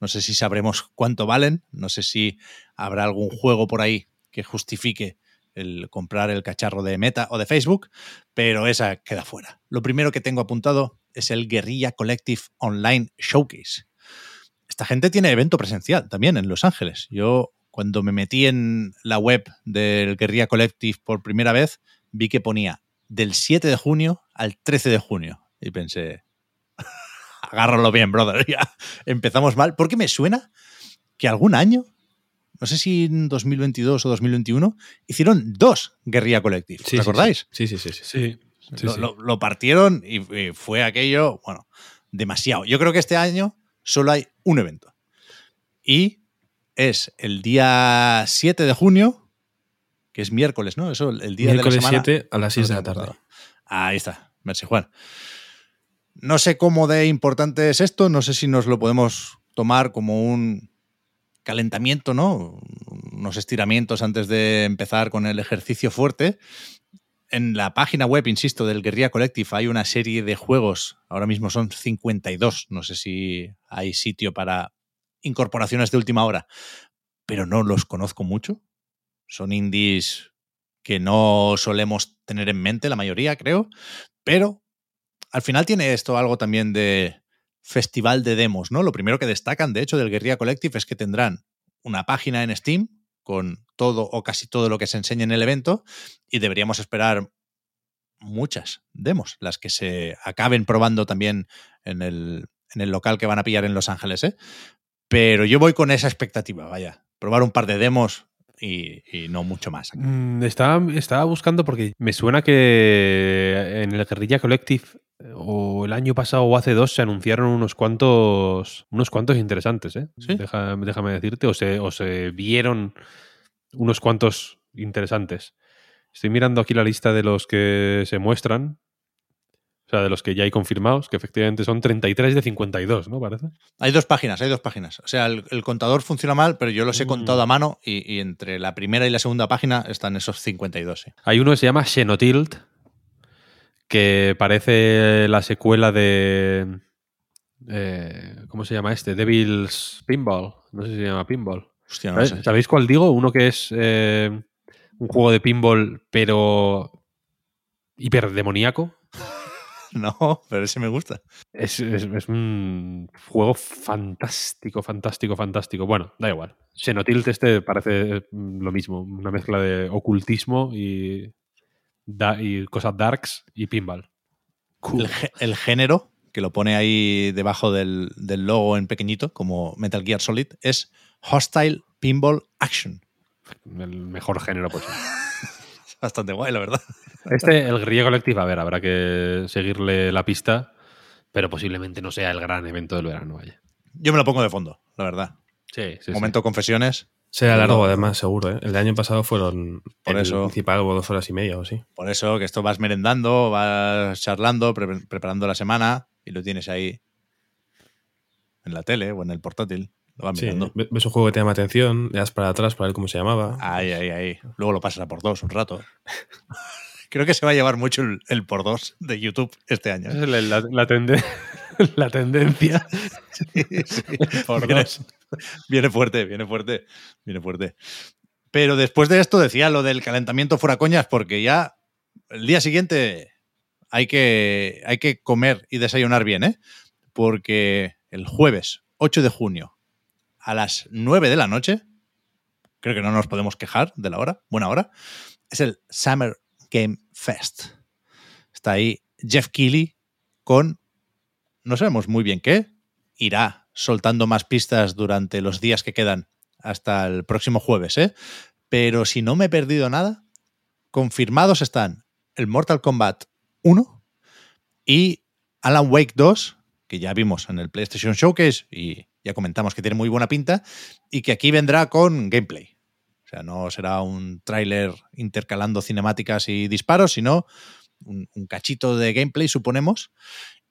No sé si sabremos cuánto valen, no sé si habrá algún juego por ahí que justifique el comprar el cacharro de Meta o de Facebook, pero esa queda fuera. Lo primero que tengo apuntado es el Guerrilla Collective Online Showcase. Esta gente tiene evento presencial también en Los Ángeles. Yo cuando me metí en la web del Guerrilla Collective por primera vez, vi que ponía del 7 de junio al 13 de junio. Y pensé, agárralo bien, brother. Ya empezamos mal. Porque me suena que algún año no sé si en 2022 o 2021, hicieron dos Guerrilla Collective. Sí, ¿Os acordáis? Sí, sí, sí. sí, sí. sí lo, lo, lo, partieron y, y, fue aquello, bueno, demasiado. Yo creo que este año solo hay un evento. Y es el día 7 de junio, que es miércoles, ¿no? Eso, el día miércoles de la semana. 7 a las 6 de la tarde. Ahí está. Merci, Juan. No sé cómo de importante es esto, no sé si nos lo podemos tomar como un calentamiento, ¿no? Unos estiramientos antes de empezar con el ejercicio fuerte. En la página web, insisto, del Guerrilla Collective hay una serie de juegos, ahora mismo son 52, no sé si hay sitio para incorporaciones de última hora, pero no los conozco mucho. Son indies que no solemos tener en mente, la mayoría, creo, pero al final tiene esto algo también de festival de demos, ¿no? Lo primero que destacan, de hecho, del Guerrilla Collective es que tendrán una página en Steam con todo o casi todo lo que se enseña en el evento y deberíamos esperar muchas demos, las que se acaben probando también en el, en el local que van a pillar en Los Ángeles, ¿eh? Pero yo voy con esa expectativa, vaya, probar un par de demos y, y, no mucho más. Mm, estaba, estaba, buscando porque me suena que en el Guerrilla Collective o el año pasado o hace dos se anunciaron unos cuantos unos cuantos interesantes, ¿eh? ¿Sí? Deja, déjame decirte, o se, o se vieron unos cuantos interesantes. Estoy mirando aquí la lista de los que se muestran. O sea, de los que ya hay confirmados, que efectivamente son 33 de 52, ¿no? Parece. Hay dos páginas, hay dos páginas. O sea, el, el contador funciona mal, pero yo los he mm. contado a mano y, y, entre la primera y la segunda página están esos 52. ¿sí? Hay uno que se llama Xenotilt, que parece la secuela de. Eh, ¿Cómo se llama este? Devil's Pinball. No sé si se llama Pinball. Hostia, no sé. ¿Sabéis cuál digo? Uno que es eh, un juego de pinball, pero hiperdemoníaco. No, pero ese me gusta. Es, es, es, un juego fantástico, fantástico, fantástico. Bueno, da igual. Xenotilt este parece lo mismo, una mezcla de ocultismo y, da, y cosas darks y pinball. Cool. El, el, género, que lo pone ahí debajo del, del, logo en pequeñito, como Metal Gear Solid, es Hostile Pinball Action. El mejor género posible. Bastante guay, la verdad. Este, el Guerrilla Collective, a ver, habrá que seguirle la pista, pero posiblemente no sea el gran evento del verano, vaya. Yo me lo pongo de fondo, la verdad. Sí, sí. Momento sí. confesiones. Será largo, además, seguro. ¿eh? El de año pasado fueron. Por el eso. principal hubo dos horas y media o sí. Por eso, que esto vas merendando, vas charlando, pre preparando la semana y lo tienes ahí en la tele o en el portátil. Lo sí. Ves un juego que te llama atención, le das para atrás para ver cómo se llamaba. Ahí, ahí, ahí. Luego lo pasas a por dos un rato. Creo que se va a llevar mucho el, el por dos de YouTube este año. ¿eh? La, la, la, tende la tendencia. sí, sí. Por viene, dos. viene fuerte, viene fuerte, viene fuerte. Pero después de esto decía lo del calentamiento fuera coñas, porque ya el día siguiente hay que, hay que comer y desayunar bien, ¿eh? Porque el jueves 8 de junio a las 9 de la noche, creo que no nos podemos quejar de la hora, buena hora, es el Summer Game Fest. Está ahí Jeff Keighley con, no sabemos muy bien qué, irá soltando más pistas durante los días que quedan hasta el próximo jueves, ¿eh? Pero si no me he perdido nada, confirmados están el Mortal Kombat 1 y Alan Wake 2, que ya vimos en el PlayStation Showcase y ya comentamos que tiene muy buena pinta, y que aquí vendrá con gameplay. O sea, no será un tráiler intercalando cinemáticas y disparos, sino un, cachito de gameplay, suponemos.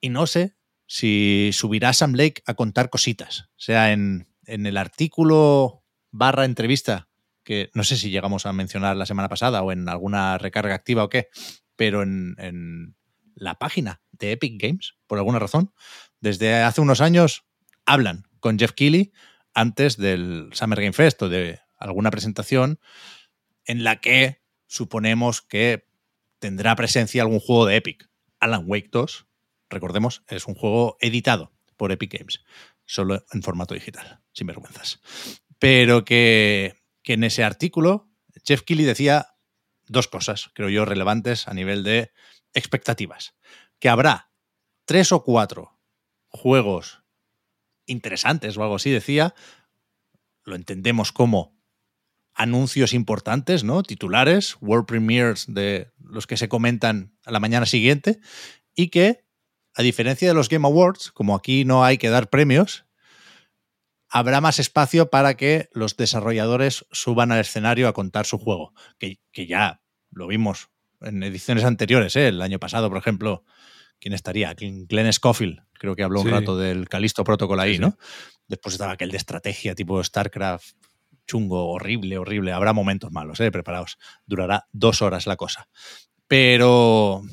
Y no sé si subirá Sam Lake a contar cositas. O sea, en, en el artículo barra entrevista, que no sé si llegamos a mencionar la semana pasada o en alguna recarga activa o qué, pero en, en la página de Epic Games, por alguna razón, desde hace unos años hablan Jeff Keighley antes del Summer Game Fest o de alguna presentación en la que suponemos que tendrá presencia algún juego de Epic. Alan Wake 2, recordemos, es un juego editado por Epic Games, solo en formato digital, sin vergüenzas. Pero que, que en ese artículo Jeff Keighley decía dos cosas, creo yo, relevantes a nivel de expectativas. Que habrá tres o cuatro juegos interesantes o algo así, decía. Lo entendemos como anuncios importantes, ¿no? Titulares, world premiers de los que se comentan a la mañana siguiente. Y que, a diferencia de los Game Awards, como aquí no hay que dar premios, habrá más espacio para que los desarrolladores suban al escenario a contar su juego. Que, ya lo vimos en ediciones anteriores, ¿eh? el año pasado, por ejemplo, ¿quién estaría? Glenn Scofield, creo que habló un rato del Calisto Protocol ahí, Sí, sí. ¿no? Después estaba aquel de estrategia tipo StarCraft, chungo, horrible, horrible. Habrá momentos malos, ¿eh? preparaos. Durará dos horas la cosa. Pero.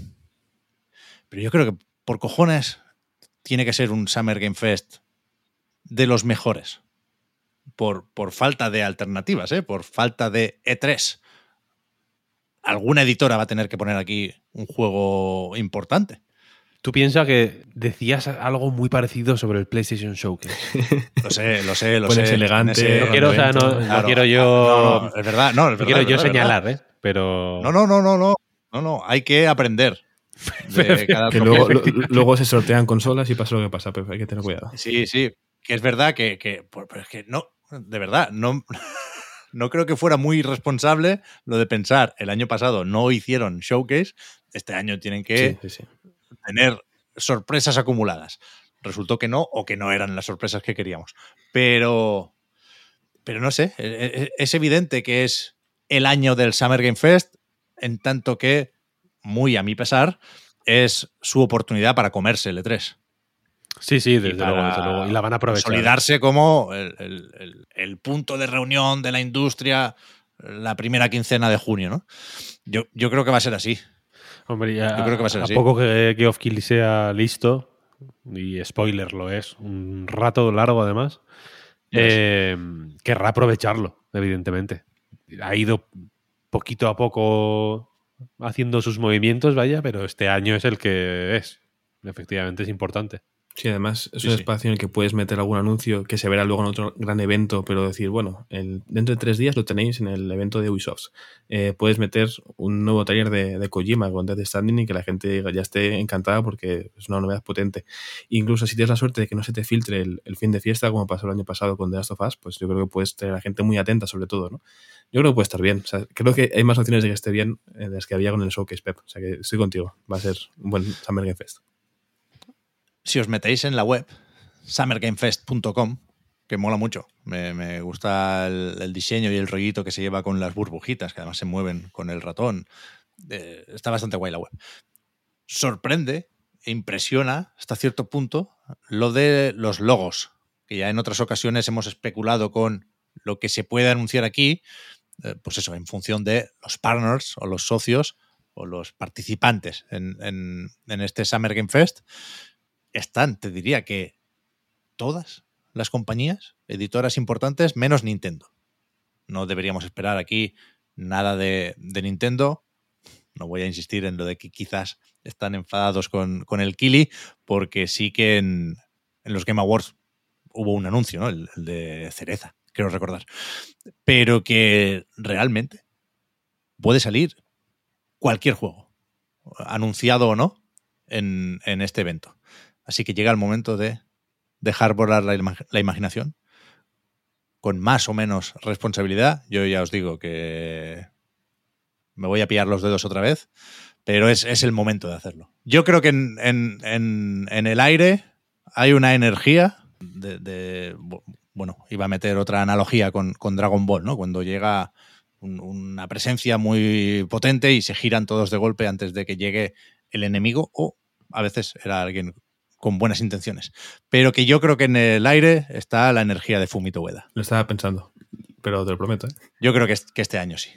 Pero yo creo que por cojones tiene que ser un Summer Game Fest de los mejores. Por, por falta de alternativas, ¿eh? por falta de E3 alguna editora va a tener que poner aquí un juego importante. Tú piensas que decías algo muy parecido sobre el PlayStation Showcase. Lo sé, lo sé, lo Pones sé. elegante, No quiero, o sea, no, quiero yo. No, no, es verdad, no, es verdad, quiero es yo verdad, señalar. ¿eh? Pero. No, no, no, no, no. No, no, hay que aprender. de cada Que luego, lo- luego se sortean consolas y pasa lo que pasa, pero hay que tener cuidado. Sí, sí, que es verdad que, que- pues, pero es que no, de verdad, no, no creo que fuera muy responsable lo de pensar, el año pasado no hicieron showcase, este año tienen que Sí, sí, sí. Tener sorpresas acumuladas. Resultó que no, o que no eran las sorpresas que queríamos. Pero, pero no sé, e- e- es evidente que es el año del Summer Game Fest, en tanto que, muy a mi pesar, es su oportunidad para comerse el E3. Sí, sí, Y desde para luego, desde luego. Y la van a aprovechar. Consolidarse como el, el- el- el punto de reunión de la industria la primera quincena de junio, ¿no? Yo, yo creo que va a ser así. Hombre, ya, Yo creo que va a ser así. poco que Geoff Keighley sea listo, y spoiler lo es, un rato largo además, eh, querrá aprovecharlo, evidentemente. Ha ido poquito a poco haciendo sus movimientos, vaya, pero este año es el que es. Efectivamente es importante. Sí, además es Sí, un sí. espacio en el que puedes meter algún anuncio que se verá luego en otro gran evento, pero decir, bueno, el- dentro de tres días lo tenéis en el evento de Ubisoft. Eh, puedes meter un nuevo taller de, de Kojima con Death Standing y que la gente ya esté encantada porque es una novedad potente. Incluso si tienes la suerte de que no se te filtre el, el fin de fiesta, como pasó el año pasado con The Last of Us, pues yo creo que puedes tener a la gente muy atenta sobre todo, ¿no? Yo creo que puede estar bien. O sea, creo que hay más opciones de que esté bien eh, de las que había con el Showcase Pep. O sea que estoy contigo. Va a ser un buen Summer Game Fest. Si os metéis en la web, summergamefest.com, que mola mucho. Me, me gusta el, diseño y el rollito que se lleva con las burbujitas, que además se mueven con el ratón. Eh, está bastante guay la web. Sorprende e impresiona hasta cierto punto lo de los logos, que ya en otras ocasiones hemos especulado con lo que se puede anunciar aquí, eh, pues eso, en función de los partners o los socios o los participantes en, en- en este Summer Game Fest. Están, te diría que todas las compañías, editoras importantes, menos Nintendo. No deberíamos esperar aquí nada de, Nintendo. No voy a insistir en lo de que quizás están enfadados con, con el Kili, porque sí que en, los Game Awards hubo un anuncio, ¿no? El, de Cereza, creo recordar. Pero que realmente puede salir cualquier juego, anunciado o no, en, en este evento. Así que llega el momento de dejar volar la, ima- la imaginación con más o menos responsabilidad. Yo ya os digo que me voy a pillar los dedos otra vez, pero es, el momento de hacerlo. Yo creo que en, el aire hay una energía de, bueno, iba a meter otra analogía con, Dragon Ball, ¿no? Cuando llega un- una presencia muy potente y se giran todos de golpe antes de que llegue el enemigo, o a veces era alguien con buenas intenciones. Pero que yo creo que en el aire está la energía de Fumito Ueda. Lo estaba pensando, pero te lo prometo. ¿eh? Yo creo que, es- que este año sí.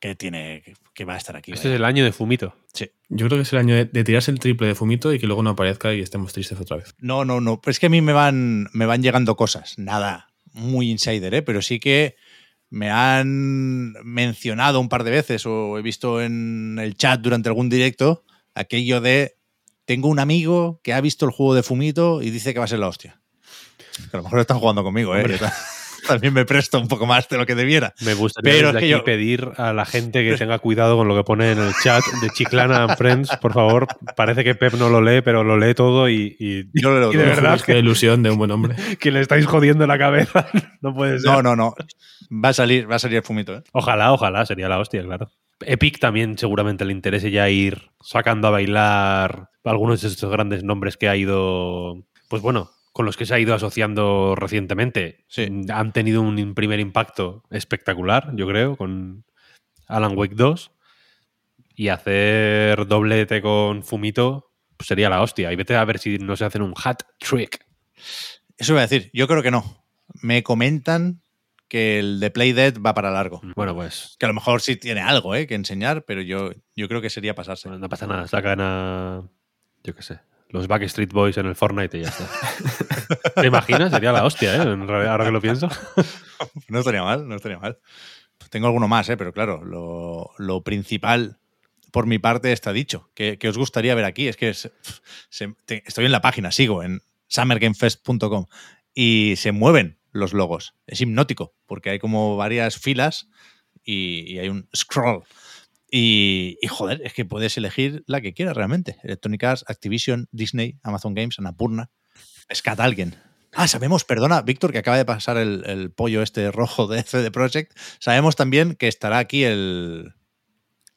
Que tiene. que- que va a estar aquí. Este vaya. es el año de Fumito. Sí. Yo creo que es el año de, de tirarse el triple de Fumito y que luego no aparezca y estemos tristes otra vez. No, no, no. Pues es que a mí me van, me van llegando cosas. Nada muy insider, ¿eh? Pero sí que me han mencionado un par de veces o he visto en el chat durante algún directo aquello de tengo un amigo que ha visto el juego de Fumito y dice que va a ser la hostia. Que a lo mejor están jugando conmigo, ¿eh? También me presto un poco más de lo que debiera. Me gustaría Pero desde aquí yo- pedir a la gente que tenga cuidado con lo que pone en el chat de Chiclana and Friends, por favor. Parece que Pep no lo lee, pero lo lee todo y, y- Yo lo leo y de todo. verdad Es la ilusión de un buen hombre. que le estáis jodiendo la cabeza. No puede ser. No, no, no. Va a salir, va a salir el Fumito, ¿eh? Ojalá, ojalá, sería la hostia, claro. Epic también seguramente le interese ya ir sacando a bailar algunos de estos grandes nombres que ha ido, pues bueno, con los que se ha ido asociando recientemente. Sí. Han tenido un primer impacto espectacular, yo creo, con Alan Wake 2. Y hacer doblete con Fumito pues sería la hostia. Y vete a ver si no se hacen un hat trick. Eso iba a decir. Yo creo que no. Me comentan que el de Play Dead va para largo. Bueno, pues Que a lo mejor sí tiene algo ¿eh? que enseñar, pero yo, yo creo que sería pasarse. no pasa nada. Sacan a, yo qué sé, los Backstreet Boys en el Fortnite y ya está. ¿Te imaginas? Sería la hostia, ¿eh? Ahora que lo pienso. No estaría mal, no estaría mal. Tengo alguno más, ¿eh? pero claro, lo, lo principal por mi parte está dicho. ¿Qué, qué os gustaría ver aquí? Es que se- se- te- estoy en la página, sigo en summergamefest.com y se mueven los logos. Es hipnótico porque hay como varias filas y, hay un scroll. Y, joder, es que puedes elegir la que quieras realmente. Electronic Arts, Activision, Disney, Amazon Games, Annapurna. Pescad alguien. Ah, sabemos, perdona, Víctor, que acaba de pasar el, el pollo este rojo de CD Projekt. Sabemos también que estará aquí el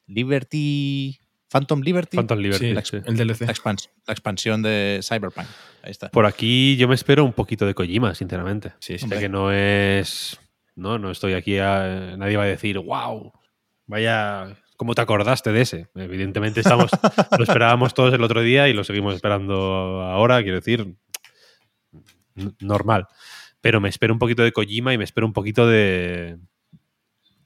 Liberty. Phantom Liberty. Phantom Liberty. Sí, sí. el DLC. La, expans- la expansión de Cyberpunk. Ahí está. Por aquí yo me espero un poquito de Kojima, sinceramente. Sí, sí. Que no es. No, no estoy aquí a. Nadie va a decir, wow, vaya. ¿Cómo te acordaste de ese? Evidentemente estamos, lo esperábamos todos el otro día y lo seguimos esperando ahora, quiero decir, normal. Pero me espero un poquito de Kojima y me espero un poquito de.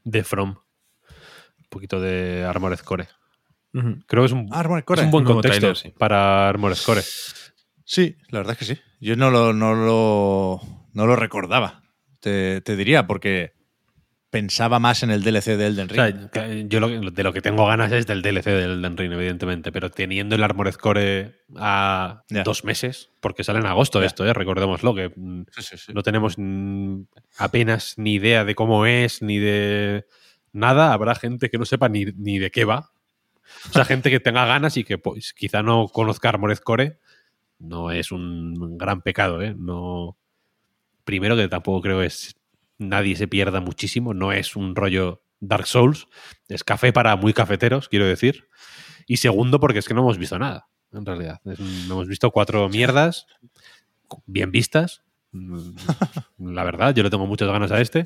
de From. Un poquito de Armored Core. Creo que es un, Ah, es un buen contexto sí. para Armored Core. Sí, la verdad es que sí. Yo no lo, no lo, no lo recordaba, te, te diría, porque pensaba más en el DLC de Elden O Ring. sea, yo lo de lo que tengo ganas es del DLC del Elden Ring, evidentemente, pero teniendo el Armored Core a dos meses, porque sale en agosto Ya. esto, ¿eh? recordémoslo, que mm, Sí, sí, sí. no tenemos apenas ni idea de cómo es, ni de nada. Habrá gente que no sepa ni, ni de qué va. O sea, gente que tenga ganas y que pues, quizá no conozca Armored Core, no es un gran pecado, ¿eh? No... Primero que tampoco creo es nadie se pierda muchísimo, no es un rollo Dark Souls, es café para muy cafeteros, quiero decir. Y segundo, porque es que no hemos visto nada, en realidad. Es un- hemos visto cuatro mierdas bien vistas. La verdad, yo le tengo muchas ganas a este.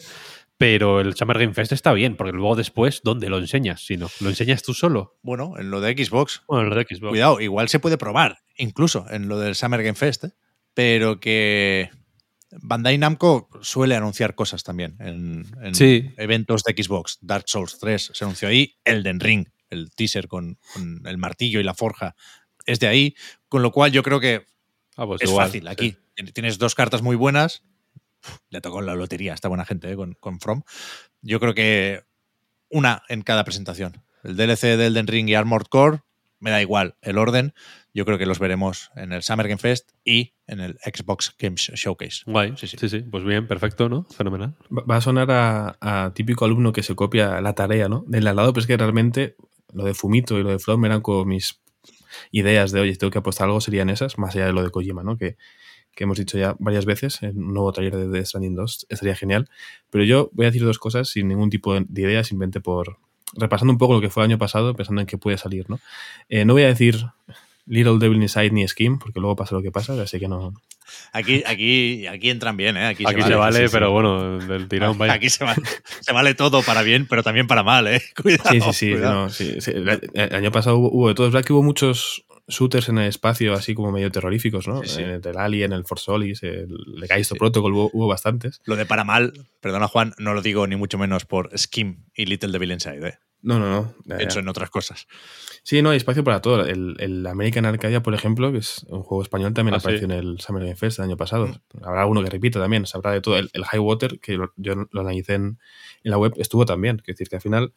Pero el Summer Game Fest está bien, porque luego después, ¿dónde lo enseñas? Si no, ¿lo enseñas tú solo? Bueno, en lo de Xbox, Bueno, lo de Xbox. cuidado, igual se puede probar, incluso en lo del Summer Game Fest, ¿eh? pero que Bandai Namco suele anunciar cosas también en, en Sí. eventos de Xbox. Dark Souls 3 se anunció ahí, Elden Ring, el teaser con, con el martillo y la forja, es de ahí, con lo cual yo creo que Ah, pues es igual, fácil sí. aquí. Tienes dos cartas muy buenas. Le tocó la lotería a esta buena gente ¿eh? con, con From. Yo creo que una en cada presentación. El DLC de Elden Ring y Armored Core, me da igual el orden. Yo creo que los veremos en el Summer Game Fest y en el Xbox Games Showcase. Guay, Sí, sí. sí, sí. Pues bien, perfecto, ¿no? Fenomenal. Va a sonar a, a típico alumno que se copia la tarea, ¿no? Del al lado, pero es que realmente lo de Fumito y lo de From eran como mis ideas de, oye, tengo que apostar algo, serían esas, más allá de lo de Kojima, ¿no? Que, que hemos dicho ya varias veces en un nuevo taller de Death Stranding 2, estaría genial. Pero yo voy a decir dos cosas sin ningún tipo de idea, simplemente por repasando un poco lo que fue el año pasado, pensando en qué puede salir, ¿no? Eh, no voy a decir Little Devil Inside ni Skim, porque luego pasa lo que pasa, así que no, Aquí, aquí, aquí entran bien, ¿eh? Aquí, Aquí se vale, sí, sí. pero bueno, del tirón, vaya. Aquí se vale, se vale todo para bien, pero también para mal, ¿eh? Cuidado. Sí, sí, sí. no, sí, el año pasado hubo, hubo de todo. Es verdad que hubo muchos shooters en el espacio así como medio terroríficos, ¿no? Sí, sí. Eh, El Alien, el Force Solis, el Callisto Protocol, hubo, hubo bastantes. Lo de para mal, perdona Juan, no lo digo ni mucho menos por Skim y Little Devil Inside, ¿eh? No, no, no. Ya, Pienso ya. en otras cosas. Sí, no, hay espacio para todo. El, el American Arcadia, por ejemplo, que es un juego español, también Ah, apareció sí. en el Summer Game Fest del año pasado. Habrá alguno que repita también, sabrá de todo. El, el High Water, que lo- yo lo analicé en, en la web, estuvo también. Es decir, que al final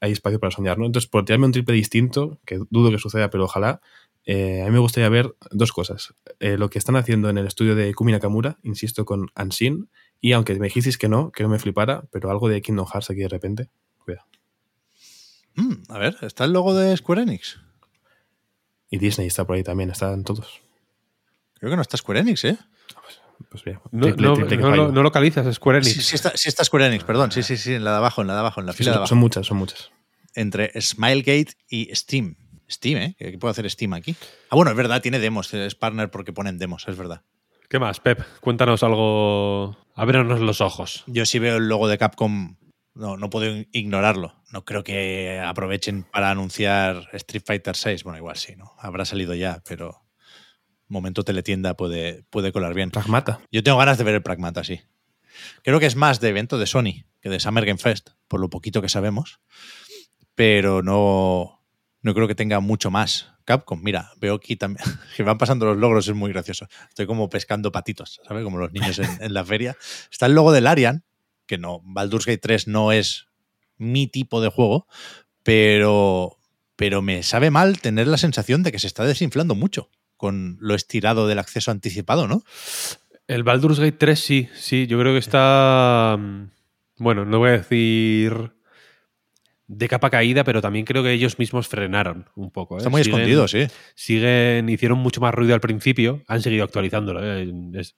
hay espacio para soñar, ¿no? Entonces, por tirarme un triple distinto, que dudo que suceda, pero ojalá, eh, a mí me gustaría ver dos cosas. Eh, lo que están haciendo en el estudio de Kumi Nakamura, insisto, con Unseen, y aunque me dijisteis que no, que no me flipara, pero algo de Kingdom Hearts aquí de repente. Mm, a ver, ¿está el logo de Square Enix? Y Disney está por ahí también, están todos. Creo que no está Square Enix, ¿eh? Pues bien, No, localizas Square Enix. Sí, sí está, sí está Square Enix, perdón. Sí, sí, sí, en la de abajo, en la de abajo, en la Sí, fila de son, abajo. son muchas, son muchas. Entre Smilegate y Steam. Steam, ¿eh? ¿Qué puede hacer Steam aquí? Ah, bueno, es verdad, tiene demos. Es partner porque ponen demos, es verdad. ¿Qué más, Pep? Cuéntanos algo. Ábrenos los ojos. Yo sí veo el logo de Capcom, no, no puedo ignorarlo. No creo que aprovechen para anunciar Street Fighter 6. Bueno, igual sí, ¿no? Habrá salido ya, pero momento teletienda puede, puede colar bien. Pragmata. Yo tengo ganas de ver el Pragmata, sí. Creo que es más de evento de Sony que de Summer Game Fest, por lo poquito que sabemos. Pero no, no creo que tenga mucho más. Capcom, mira, veo aquí también que van pasando los logros, es muy gracioso. Estoy como pescando patitos, ¿sabes? Como los niños en, en la feria. Está el logo del Arian, que no, Baldur's Gate 3 no es mi tipo de juego, pero, pero me sabe mal tener la sensación de que se está desinflando mucho con lo estirado del acceso anticipado, ¿no? El Baldur's Gate 3 sí, sí, yo creo que está. mm, Bueno, no voy a decir de capa caída, pero también creo que ellos mismos frenaron un poco. ¿eh? Está muy Siguen- escondido, sí. Siguen, hicieron mucho más ruido al principio, han seguido actualizándolo. ¿eh? Es-.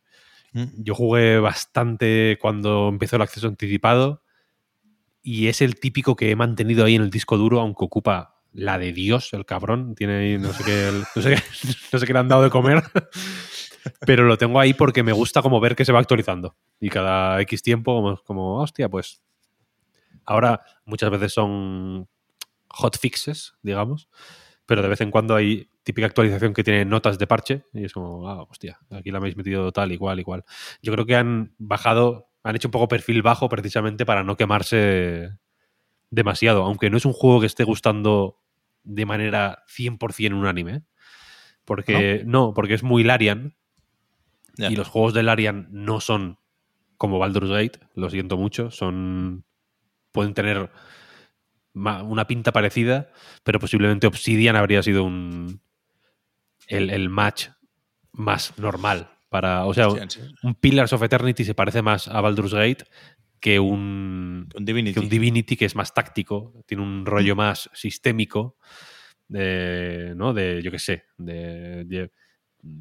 Yo jugué bastante cuando empezó el acceso anticipado y es el típico que he mantenido ahí en el disco duro, aunque ocupa la de Dios, el cabrón. Tiene ahí no sé qué, el- no sé qué, no sé qué le han dado de comer. Pero lo tengo ahí porque me gusta como ver que se va actualizando. Y cada X tiempo, como, como hostia, pues. Ahora muchas veces son hotfixes, digamos. Pero de vez en cuando hay típica actualización que tiene notas de parche. Y es como, ah, hostia, aquí la habéis metido tal, igual, igual. Yo creo que han bajado, han hecho un poco perfil bajo precisamente para no quemarse demasiado. Aunque no es un juego que esté gustando de manera 100% unánime. Porque no, porque es muy Larian. Y los juegos de Larian no son como Baldur's Gate, lo siento mucho, son pueden tener una pinta parecida, pero posiblemente Obsidian habría sido un el, el match más normal para, o sea, sí. un Pillars of Eternity se parece más a Baldur's Gate que un Un Divinity. que un Divinity que es más táctico, tiene un rollo más sistémico, de, ¿no? De, yo qué sé, de, de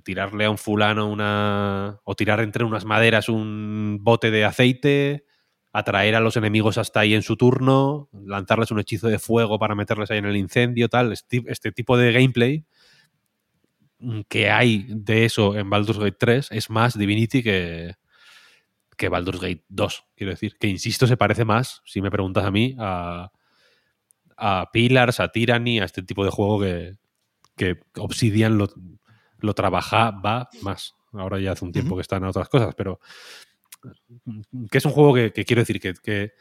tirarle a un fulano una. o tirar entre unas maderas un bote de aceite, atraer a los enemigos hasta ahí en su turno, lanzarles un hechizo de fuego para meterles ahí en el incendio, tal. Este, este tipo de gameplay mm, que hay de eso en Baldur's Gate 3 es más Divinity que, que Baldur's Gate 2, quiero decir. Que insisto, se parece más, si me preguntas a mí, a, a Pillars, a Tyranny, a este tipo de juego que, que Obsidian lo, lo trabajaba más. Ahora ya hace un tiempo que están en otras cosas, pero que es un juego que, que quiero decir que, que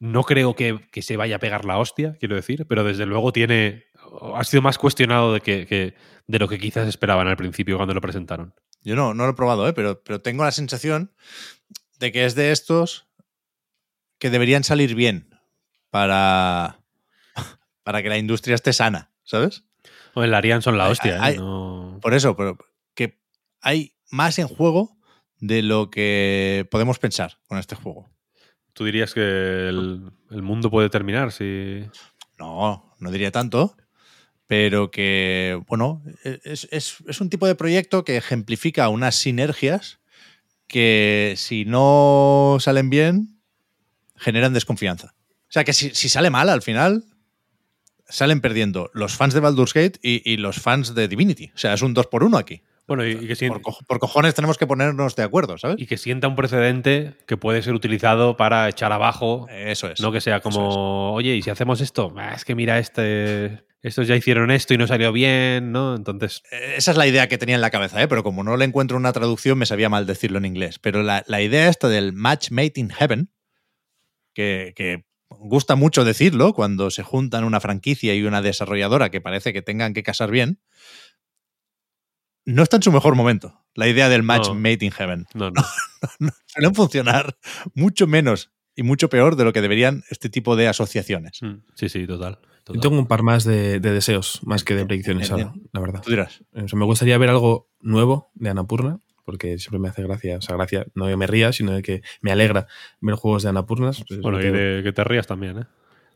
no creo que, que se vaya a pegar la hostia, quiero decir, pero desde luego tiene. Ha sido más cuestionado de, que, que- de lo que quizás esperaban al principio cuando lo presentaron. Yo no, no lo he probado, ¿eh? pero, pero tengo la sensación de que es de estos que deberían salir bien para, para que la industria esté sana, ¿sabes? O el Arian son la Hay- hostia, ¿eh? hay- No- Por eso, pero que hay más en juego de lo que podemos pensar con este juego. ¿Tú dirías que el, el mundo puede terminar si. No, no diría tanto, pero que, bueno, es, es- es un tipo de proyecto que ejemplifica unas sinergias que si no salen bien, generan desconfianza. O sea, que si, si sale mal al final, salen perdiendo los fans de Baldur's Gate y, y los fans de Divinity. O sea, es un 2 por 1 aquí. Bueno, y, y que Por, co- por cojones tenemos que ponernos de acuerdo, ¿sabes? y que sienta un precedente que puede ser utilizado para echar abajo. Eso es. No que sea como, oye, ¿y si hacemos esto? Ah, es que mira, este, estos ya hicieron esto y no salió bien, ¿no? Entonces, Eh, Esa es la idea que tenía en la cabeza, ¿eh? pero como no le encuentro una traducción, me sabía mal decirlo en inglés. Pero la, la idea esta del match made in heaven, que, que gusta mucho decirlo cuando se juntan una franquicia y una desarrolladora que parece que tengan que casar bien, no está en su mejor momento. La idea del match No. made in heaven. no, no. Suelen funcionar mucho menos y mucho peor de lo que deberían este tipo de asociaciones. Mm, Sí, sí, total. Total. Yo tengo un par más de, de deseos, más que de predicciones ahora, la verdad. Tú dirás. O sea, me gustaría ver algo nuevo de Annapurna, porque siempre me hace gracia, o sea, gracia, no que me ría, sino de que me alegra ver juegos de Annapurnas. Pues, Bueno, y de que te rías también, ¿eh?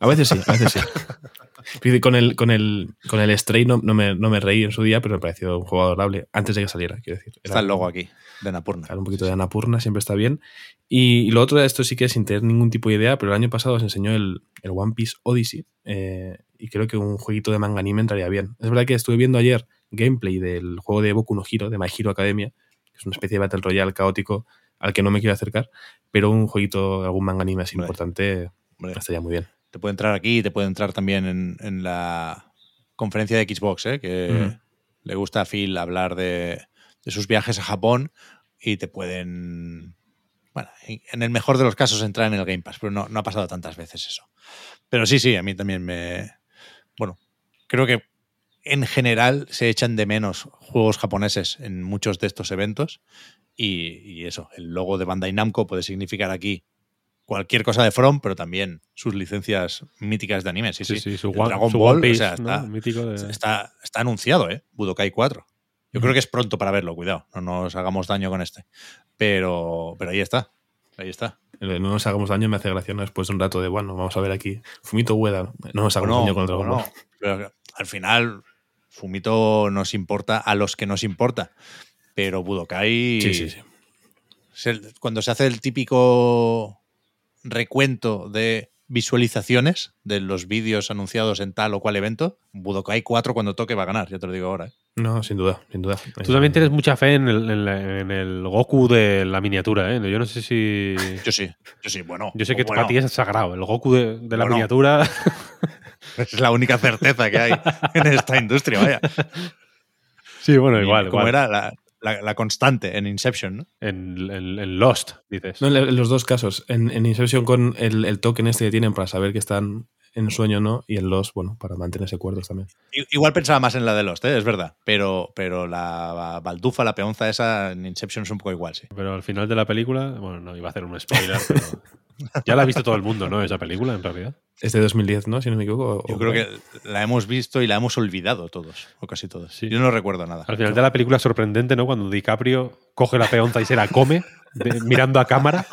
A veces sí, a veces sí. Con el, con el, con el Stray no, no me, no me reí en su día, pero me pareció un juego adorable antes de que saliera, quiero decir. Está el logo aquí, de Napurna. Claro, un poquito de Annapurna siempre está bien. Y, y lo otro de esto sí que sin tener ningún tipo de idea, pero el año pasado se enseñó el, el One Piece Odyssey eh, y creo que un jueguito de manga anime entraría bien. Es verdad que estuve viendo ayer gameplay del juego de Boku no Hero, de My Hero Academia, que es una especie de Battle Royale caótico al que no me quiero acercar, pero un jueguito, algún manga anime así Hombre. importante Hombre. estaría muy bien. Te puede entrar aquí, te puede entrar también en, en la conferencia de Xbox, ¿eh? que le gusta a Phil hablar de, de sus viajes a Japón y te pueden, bueno, en el mejor de los casos entrar en el Game Pass, pero no, no ha pasado tantas veces eso. Pero sí, sí, a mí también me... Bueno, creo que en general se echan de menos juegos japoneses en muchos de estos eventos y, y eso, el logo de Bandai Namco puede significar aquí cualquier cosa de From, pero también sus licencias míticas de anime. Sí, sí. Sí, sí, su One, Dragon su Ball, One Piece, o sea, ¿no? está, mítico de... está, está anunciado, ¿eh? Budokai 4. Yo creo que es pronto para verlo, cuidado, no nos hagamos daño con este. Pero, pero ahí está, ahí está. No nos hagamos daño me hace gracia ¿no? después de un rato de, bueno, vamos a ver aquí. Fumito Ueda, no nos hagamos daño con el Dragon Ball. pero al final, Fumito nos importa a los que nos importa. Pero Budokai. Sí, sí, sí. cuando se hace el típico recuento de visualizaciones de los vídeos anunciados en tal o cual evento, Budokai 4 cuando toque va a ganar, ya te lo digo ahora. ¿eh? No, sin duda, sin duda. Tú también tienes mucha fe en el, en la- en el Goku de la miniatura, ¿eh? Yo no sé si... Yo sí, yo sí, bueno. Yo sé que bueno, para ti es sagrado. El Goku de, de la Bueno. miniatura... es la única certeza que hay en esta industria, vaya. sí, bueno, igual. Como igual. era la, la- la constante en Inception, ¿no? En, en- en Lost, dices. No, en en los dos casos. En, en Inception con el, el token este que tienen para saber que están en sueño o no, y en los, bueno, para mantenerse cuerdos también. Igual pensaba más en la de Lost, ¿eh? es verdad. Pero, pero la baldufa, la peonza esa en Inception es un poco igual, sí. Pero al final de la película, bueno, no iba a hacer un spoiler, pero ya la ha visto todo el mundo, ¿no? Esa película, en realidad. Es de 2010, ¿no? Si no me equivoco. Yo creo que la hemos visto y la hemos olvidado todos, o casi todos. Sí. Yo no recuerdo nada. Al final de la película es sorprendente, ¿no? Cuando DiCaprio coge la peonza y se la come, de- mirando a cámara,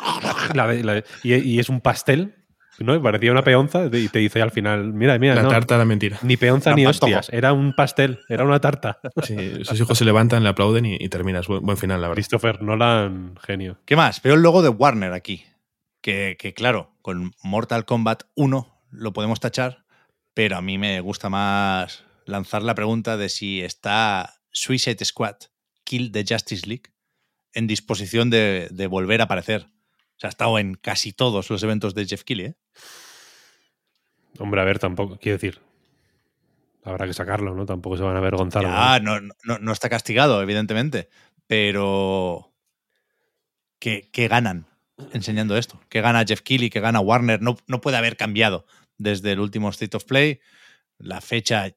la la y, y es un pastel, ¿no? Parecía una peonza y te dice al final, mira, mira, La no, tarta era mentira. ni peonza Era ni hostias, era un pastel, era una tarta. Sí, sus hijos se levantan, le aplauden y, y terminas. Buen, buen final, la verdad. Christopher Nolan, genio. ¿Qué más? Veo el logo de Warner aquí. Que, que, claro, con Mortal Kombat 1 lo podemos tachar, pero a mí me gusta más lanzar la pregunta de si está Suicide Squad, Kill the Justice League, en disposición de, de volver a aparecer. O sea, ha estado en casi todos los eventos de Jeff Keighley. ¿eh? Hombre, a ver, tampoco, quiero decir, habrá que sacarlo, ¿no? Tampoco se van a avergonzar. Ya, ¿no? no, no, no está castigado, evidentemente, pero ¿qué, qué ganan enseñando esto? ¿Qué gana Jeff Keighley? ¿Qué gana Warner? No, no puede haber cambiado desde el último State of Play. La fecha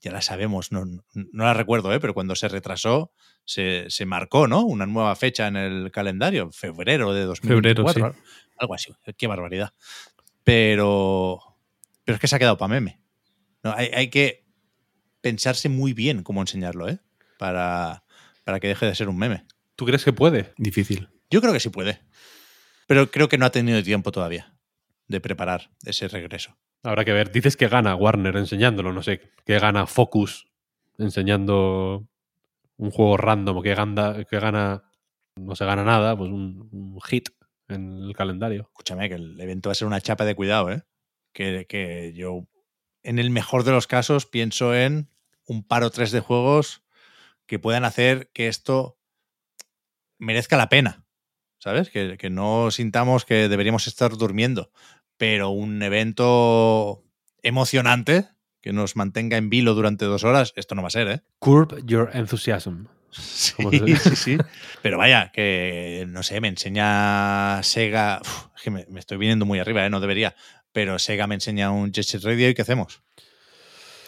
ya la sabemos, no, no la recuerdo, ¿eh? pero cuando se retrasó se, se marcó ¿no? una nueva fecha en el calendario, febrero de 2024. Febrero, Algo así, qué barbaridad. Pero, pero es que se ha quedado para meme. No, hay, hay que pensarse muy bien cómo enseñarlo, ¿eh? Para, para que deje de ser un meme. ¿Tú crees que puede? Difícil. Yo creo que sí puede. Pero creo que no ha tenido tiempo todavía de preparar ese regreso. Habrá que ver. Dices que gana Warner enseñándolo, no sé. Que gana Focus enseñando un juego random. Que gana, que gana no se gana nada, pues un, un hit en el calendario. Escúchame, que el evento va a ser una chapa de cuidado, ¿eh? Que, que yo, en el mejor de los casos, pienso en un par o tres de juegos que puedan hacer que esto merezca la pena, ¿sabes? Que, que no sintamos que deberíamos estar durmiendo, pero un evento emocionante que nos mantenga en vilo durante dos horas, esto no va a ser, ¿eh? Curb your enthusiasm. Sí, sí, sí. Pero vaya, que no sé, me enseña Sega. Uf, es que me, me estoy viniendo muy arriba, ¿eh? no debería. Pero Sega me enseña un Jet Set Radio y ¿qué hacemos?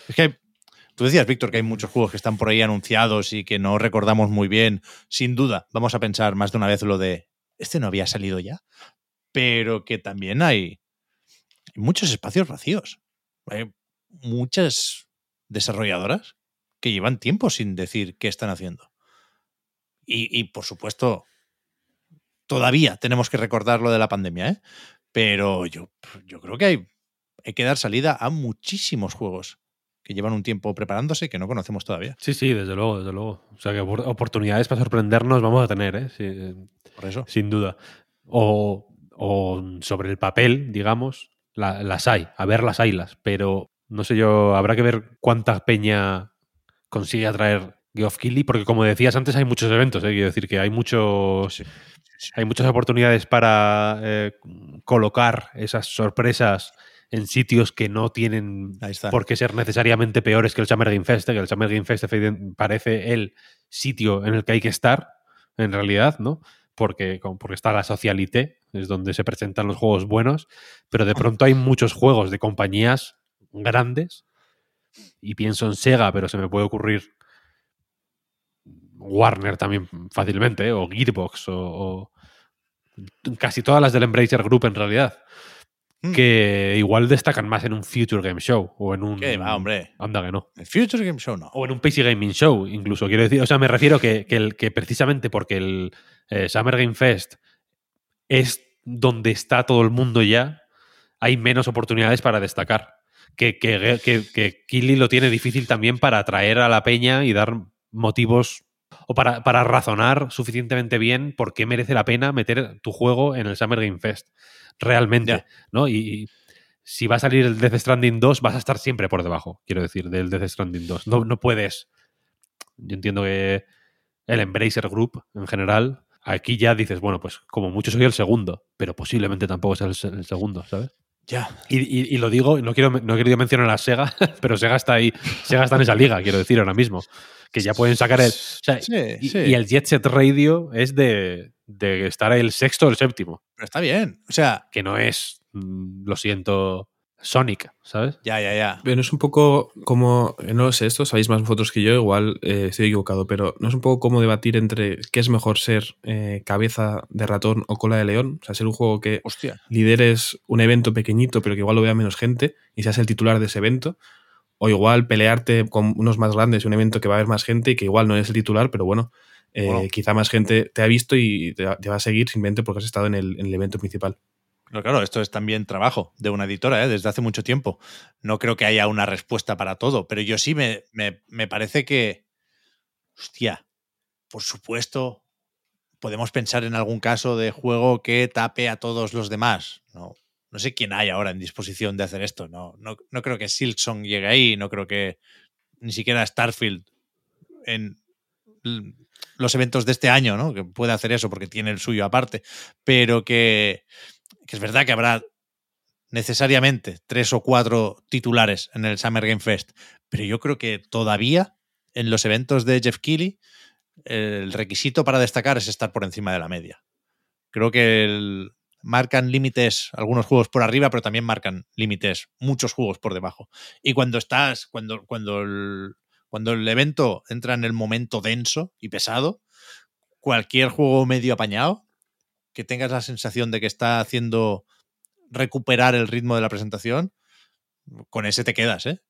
Es que tú decías, Víctor, que hay muchos juegos que están por ahí anunciados y que no recordamos muy bien. Sin duda, vamos a pensar más de una vez lo de. Este no había salido ya. Pero que también hay, muchos espacios vacíos. Hay muchas desarrolladoras que llevan tiempo sin decir qué están haciendo. Y, y, por supuesto, todavía tenemos que recordar lo de la pandemia, ¿eh? Pero yo, yo creo que hay, hay que dar salida a muchísimos juegos que llevan un tiempo preparándose y que no conocemos todavía. Sí, sí, desde luego, desde luego. O sea que opor- oportunidades para sorprendernos vamos a tener, ¿eh? Sí, eh, Por eso. sin duda. O, o sobre el papel, digamos, la- las hay, a ver las haylas, pero no sé yo, habrá que ver cuánta peña consigue atraer Geoff Keighley, porque como decías antes, hay muchos eventos, ¿eh? quiero decir que hay muchos, sí. hay muchas oportunidades para eh, colocar esas sorpresas en sitios que no tienen por qué ser necesariamente peores que el Summer Game Fest, ¿eh? que el Summer Game Fest efectivamente, parece el sitio en el que hay que estar, en realidad, ¿no? Porque, porque está la socialité, es donde se presentan los juegos buenos, pero de pronto hay muchos juegos de compañías grandes, y pienso en Sega, pero se me puede ocurrir Warner también fácilmente, ¿eh? o Gearbox, o, o casi todas las del Embracer Group en realidad, Mm. que igual destacan más en un Future Game Show o en un... ¿Qué va, hombre? Anda que no. El Future Game Show no. O en un PC Gaming Show, incluso. Quiero decir, o sea, me refiero que, que, el, que precisamente porque el eh, Summer Game Fest es donde está todo el mundo ya, hay menos oportunidades para destacar. Que, que, que, que Kili lo tiene difícil también para atraer a la peña y dar motivos o para, para razonar suficientemente bien por qué merece la pena meter tu juego en el Summer Game Fest. Realmente. ¿no? Y, y si va a salir el Death Stranding 2, vas a estar siempre por debajo, quiero decir, del Death Stranding 2. No, no puedes. Yo entiendo que el Embracer Group en general, aquí ya dices, bueno, pues como mucho soy el segundo, pero posiblemente tampoco sea el, se- el segundo, ¿sabes? Ya. Y, y- y lo digo, no quiero no he querido mencionar a Sega, pero Sega está ahí, Sega está en esa liga, quiero decir, ahora mismo. Que ya pueden sacar el. o sea, Sí, y, sí. y el Jet Set Radio es de, de estar el sexto o el séptimo, Pero está bien. O sea, que no es, mm, lo siento, Sonic, ¿sabes? ya, ya, ya. Pero es un poco como, no lo sé, esto sabéis más vosotros que yo, igual eh, estoy equivocado, pero no es un poco como debatir entre qué es mejor ser eh, cabeza de ratón o cola de león, o sea, ser un juego que Hostia. lideres un evento pequeñito pero que igual lo vea menos gente y seas el titular de ese evento, o igual pelearte con unos más grandes, un evento que va a haber más gente y que igual no eres el titular, pero bueno, eh, Bueno. quizá más gente te ha visto y te, va- te va a seguir simplemente porque has estado en el, en el evento principal. Pero claro, esto es también trabajo de una editora ¿eh? desde hace mucho tiempo. No creo que haya una respuesta para todo, pero yo sí me, me, me parece que, hostia, por supuesto, podemos pensar en algún caso de juego que tape a todos los demás. No, no sé quién hay ahora en disposición de hacer esto. No, no, no creo que Silksong llegue ahí, no creo que ni siquiera Starfield en los eventos de este año, ¿no? Que puede hacer eso porque tiene el suyo aparte, pero que, que es verdad que habrá necesariamente tres o cuatro titulares en el Summer Game Fest, pero yo creo que todavía en los eventos de Jeff Keighley el requisito para destacar es estar por encima de la media. Creo que el- marcan límites algunos juegos por arriba, pero también marcan límites muchos juegos por debajo. Y cuando estás, cuando, cuando, el, cuando el evento entra en el momento denso y pesado, cualquier juego medio apañado, que tengas la sensación de que está haciendo recuperar el ritmo de la presentación, con ese te quedas, ¿eh?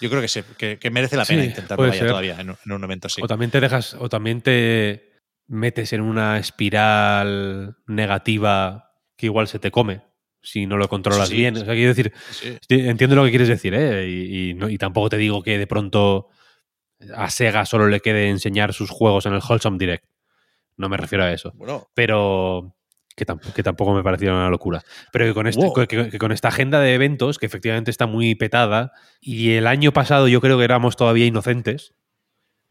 Yo creo que, se, que, que merece la pena Sí, intentarlo vaya, todavía en un, en un evento así. O también te dejas, o también te metes en una espiral negativa que igual se te come si no lo controlas Sí, bien. O sea, quiero decir, Sí. Entiendo lo que quieres decir, ¿eh? Y, y no- y tampoco te digo que de pronto a Sega solo le quede enseñar sus juegos en el Wholesome Direct. No me refiero a eso. Bueno, Pero que, tamp- que tampoco me parecía una locura. Pero que con, este- Wow. que- que con esta agenda de eventos, que efectivamente está muy petada, y el año pasado yo creo que éramos todavía inocentes,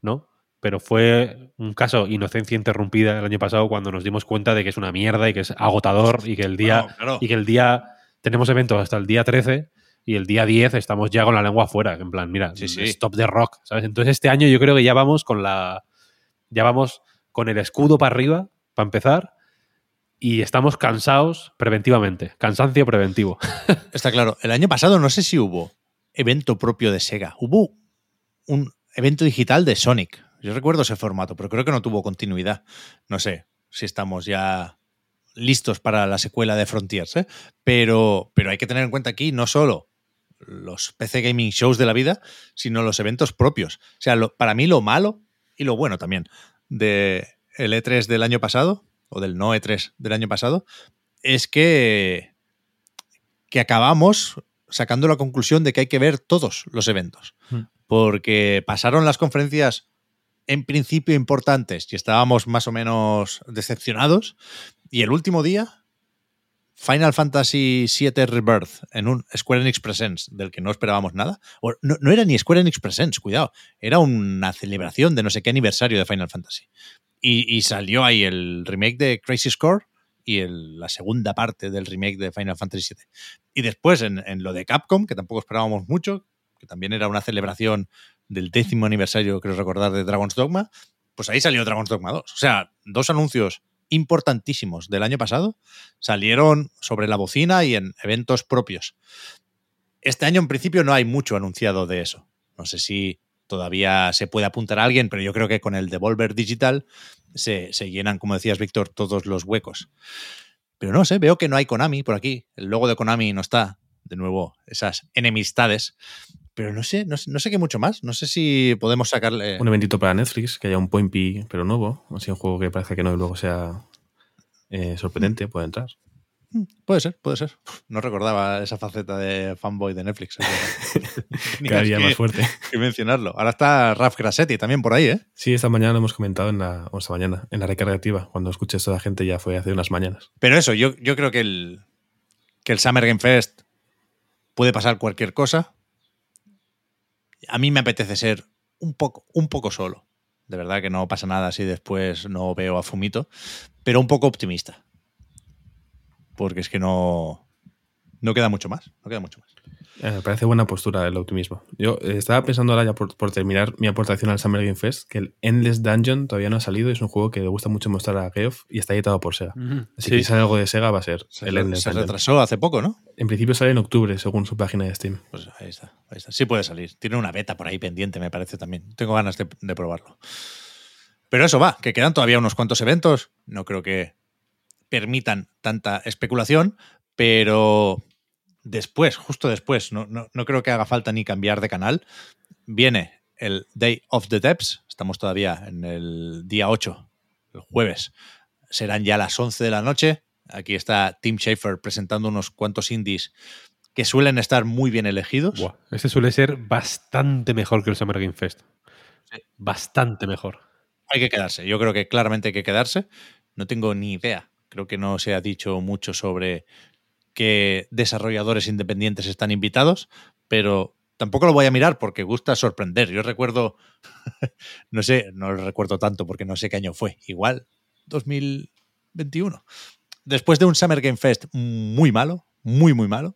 ¿no? Pero fue un caso inocencia interrumpida el año pasado cuando nos dimos cuenta de que es una mierda y que es agotador y que el día, Claro, claro. y que el día tenemos eventos hasta el día 13 y el día 10 estamos ya con la lengua afuera, en plan, mira, Sí, sí. stop the rock, ¿sabes? Entonces este año yo creo que ya vamos con la ya vamos con el escudo para arriba, para empezar, y estamos cansados preventivamente, cansancio preventivo. Está claro. El año pasado no sé si hubo evento propio de Sega. Hubo un evento digital de Sonic. Yo recuerdo ese formato, pero creo que no tuvo continuidad. No sé si estamos ya listos para la secuela de Frontiers, ¿eh? pero, pero hay que tener en cuenta aquí no solo los PC Gaming Shows de la vida, sino los eventos propios. O sea, lo- para mí lo malo y lo bueno también de el E3 del año pasado, o del no E3 del año pasado, es que, que acabamos sacando la conclusión de que hay que ver todos los eventos. Mm. Porque pasaron las conferencias en principio importantes y estábamos más o menos decepcionados. Y el último día, Final Fantasy VII Rebirth en un Square Enix Presents del que no esperábamos nada. O no, no era ni Square Enix Presents, cuidado. Era una celebración de no sé qué aniversario de Final Fantasy. Y, y salió ahí el remake de Crazy Score y el- la segunda parte del remake de Final Fantasy VII. Y después en, en lo de Capcom, que tampoco esperábamos mucho, que también era una celebración del décimo aniversario, creo recordar, de Dragon's Dogma, pues ahí salió Dragon's Dogma 2. O sea, dos anuncios importantísimos del año pasado salieron sobre la bocina y en eventos propios. Este año en principio no hay mucho anunciado de eso. No sé si todavía se puede apuntar a alguien, pero yo creo que con el Devolver Digital se, se llenan, como decías, Víctor, todos los huecos. Pero no sé, veo que no hay Konami por aquí. El logo de Konami no está. De nuevo, esas enemistades. Pero no sé, no, sé- no sé qué mucho más. No sé si podemos sacarle. Un eventito para Netflix, que haya un Point P, pero nuevo. Así un juego que parece que no y luego sea eh, sorprendente, puede entrar. Puede ser, puede ser. No recordaba esa faceta de fanboy de Netflix. Cada día más fuerte. que mencionarlo. Ahora está Raf Grassetti también por ahí, ¿eh? Sí, esta mañana lo hemos comentado en la, o esta mañana, en la recarga activa. Cuando escuché esto la gente ya fue hace unas mañanas. Pero eso, yo, yo creo que el, que el Summer Game Fest puede pasar cualquier cosa. A mí me apetece ser un poco, un poco solo. De verdad que no pasa nada si después no veo a Fumito, pero un poco optimista. Porque es que no, no queda mucho más. No queda mucho más. Eh, me parece buena postura el optimismo. Yo eh, estaba pensando ahora ya por, por terminar mi aportación al Summer Game Fest, que el Endless Dungeon todavía no ha salido y es un juego que le gusta mucho mostrar a Geoff y está editado por Sega. Así que si sale algo de Sega va a ser Se, el Endless se Dungeon. retrasó hace poco, ¿no? En principio sale en octubre, según su página de Steam. Pues ahí está, ahí está. Sí puede salir. Tiene una beta por ahí pendiente, me parece también. Tengo ganas de, de probarlo. Pero eso va, que quedan todavía unos cuantos eventos. No creo que permitan tanta especulación, pero después, justo después, no, no, no creo que haga falta ni cambiar de canal. Viene el Day of the Depths. Estamos todavía en el día 8, el jueves. Serán ya las 11 de la noche. Aquí está Tim Schafer presentando unos cuantos indies que suelen estar muy bien elegidos. Buah, este suele ser bastante mejor que el Summer Game Fest. Bastante mejor. Hay que quedarse. Yo creo que claramente hay que quedarse. No tengo ni idea. Creo que no se ha dicho mucho sobre qué desarrolladores independientes están invitados, pero tampoco lo voy a mirar porque gusta sorprender. Yo recuerdo, no sé, no lo recuerdo tanto porque no sé qué año fue. Igual 2021. Después de un Summer Game Fest muy malo, muy, muy malo,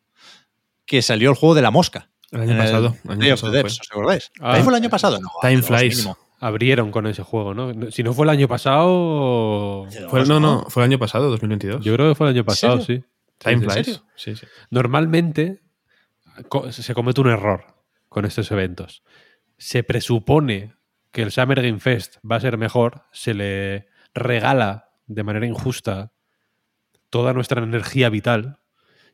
que salió el juego de la mosca. El año pasado. el año pasado. ¿os acordáis? Ah. ¿Ahí fue el año pasado? No, Time flies. mínimo. Abrieron con ese juego, ¿no? Si no fue el año pasado. Fue- no, no, fue el año pasado, 2022. Yo creo que fue el año pasado, sí. Time ¿En flies. serio? Sí, sí. Normalmente se comete un error con estos eventos. Se presupone que el Summer Game Fest va a ser mejor, se le regala de manera injusta toda nuestra energía vital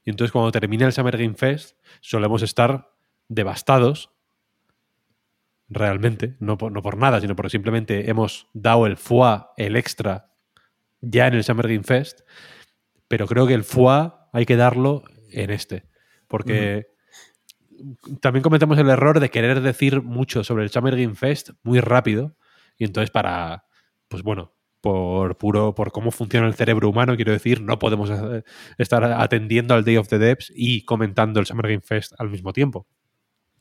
y entonces cuando termina el Summer Game Fest solemos estar devastados realmente, no por, no por nada, sino porque simplemente hemos dado el foie, el extra, ya en el Summer Game Fest, pero creo que el foie hay que darlo en este, porque también cometemos el error de querer decir mucho sobre el Summer Game Fest muy rápido y entonces para, pues bueno, por puro, por cómo funciona el cerebro humano, quiero decir, no podemos eh, estar atendiendo al Day of the Devs y comentando el Summer Game Fest al mismo tiempo.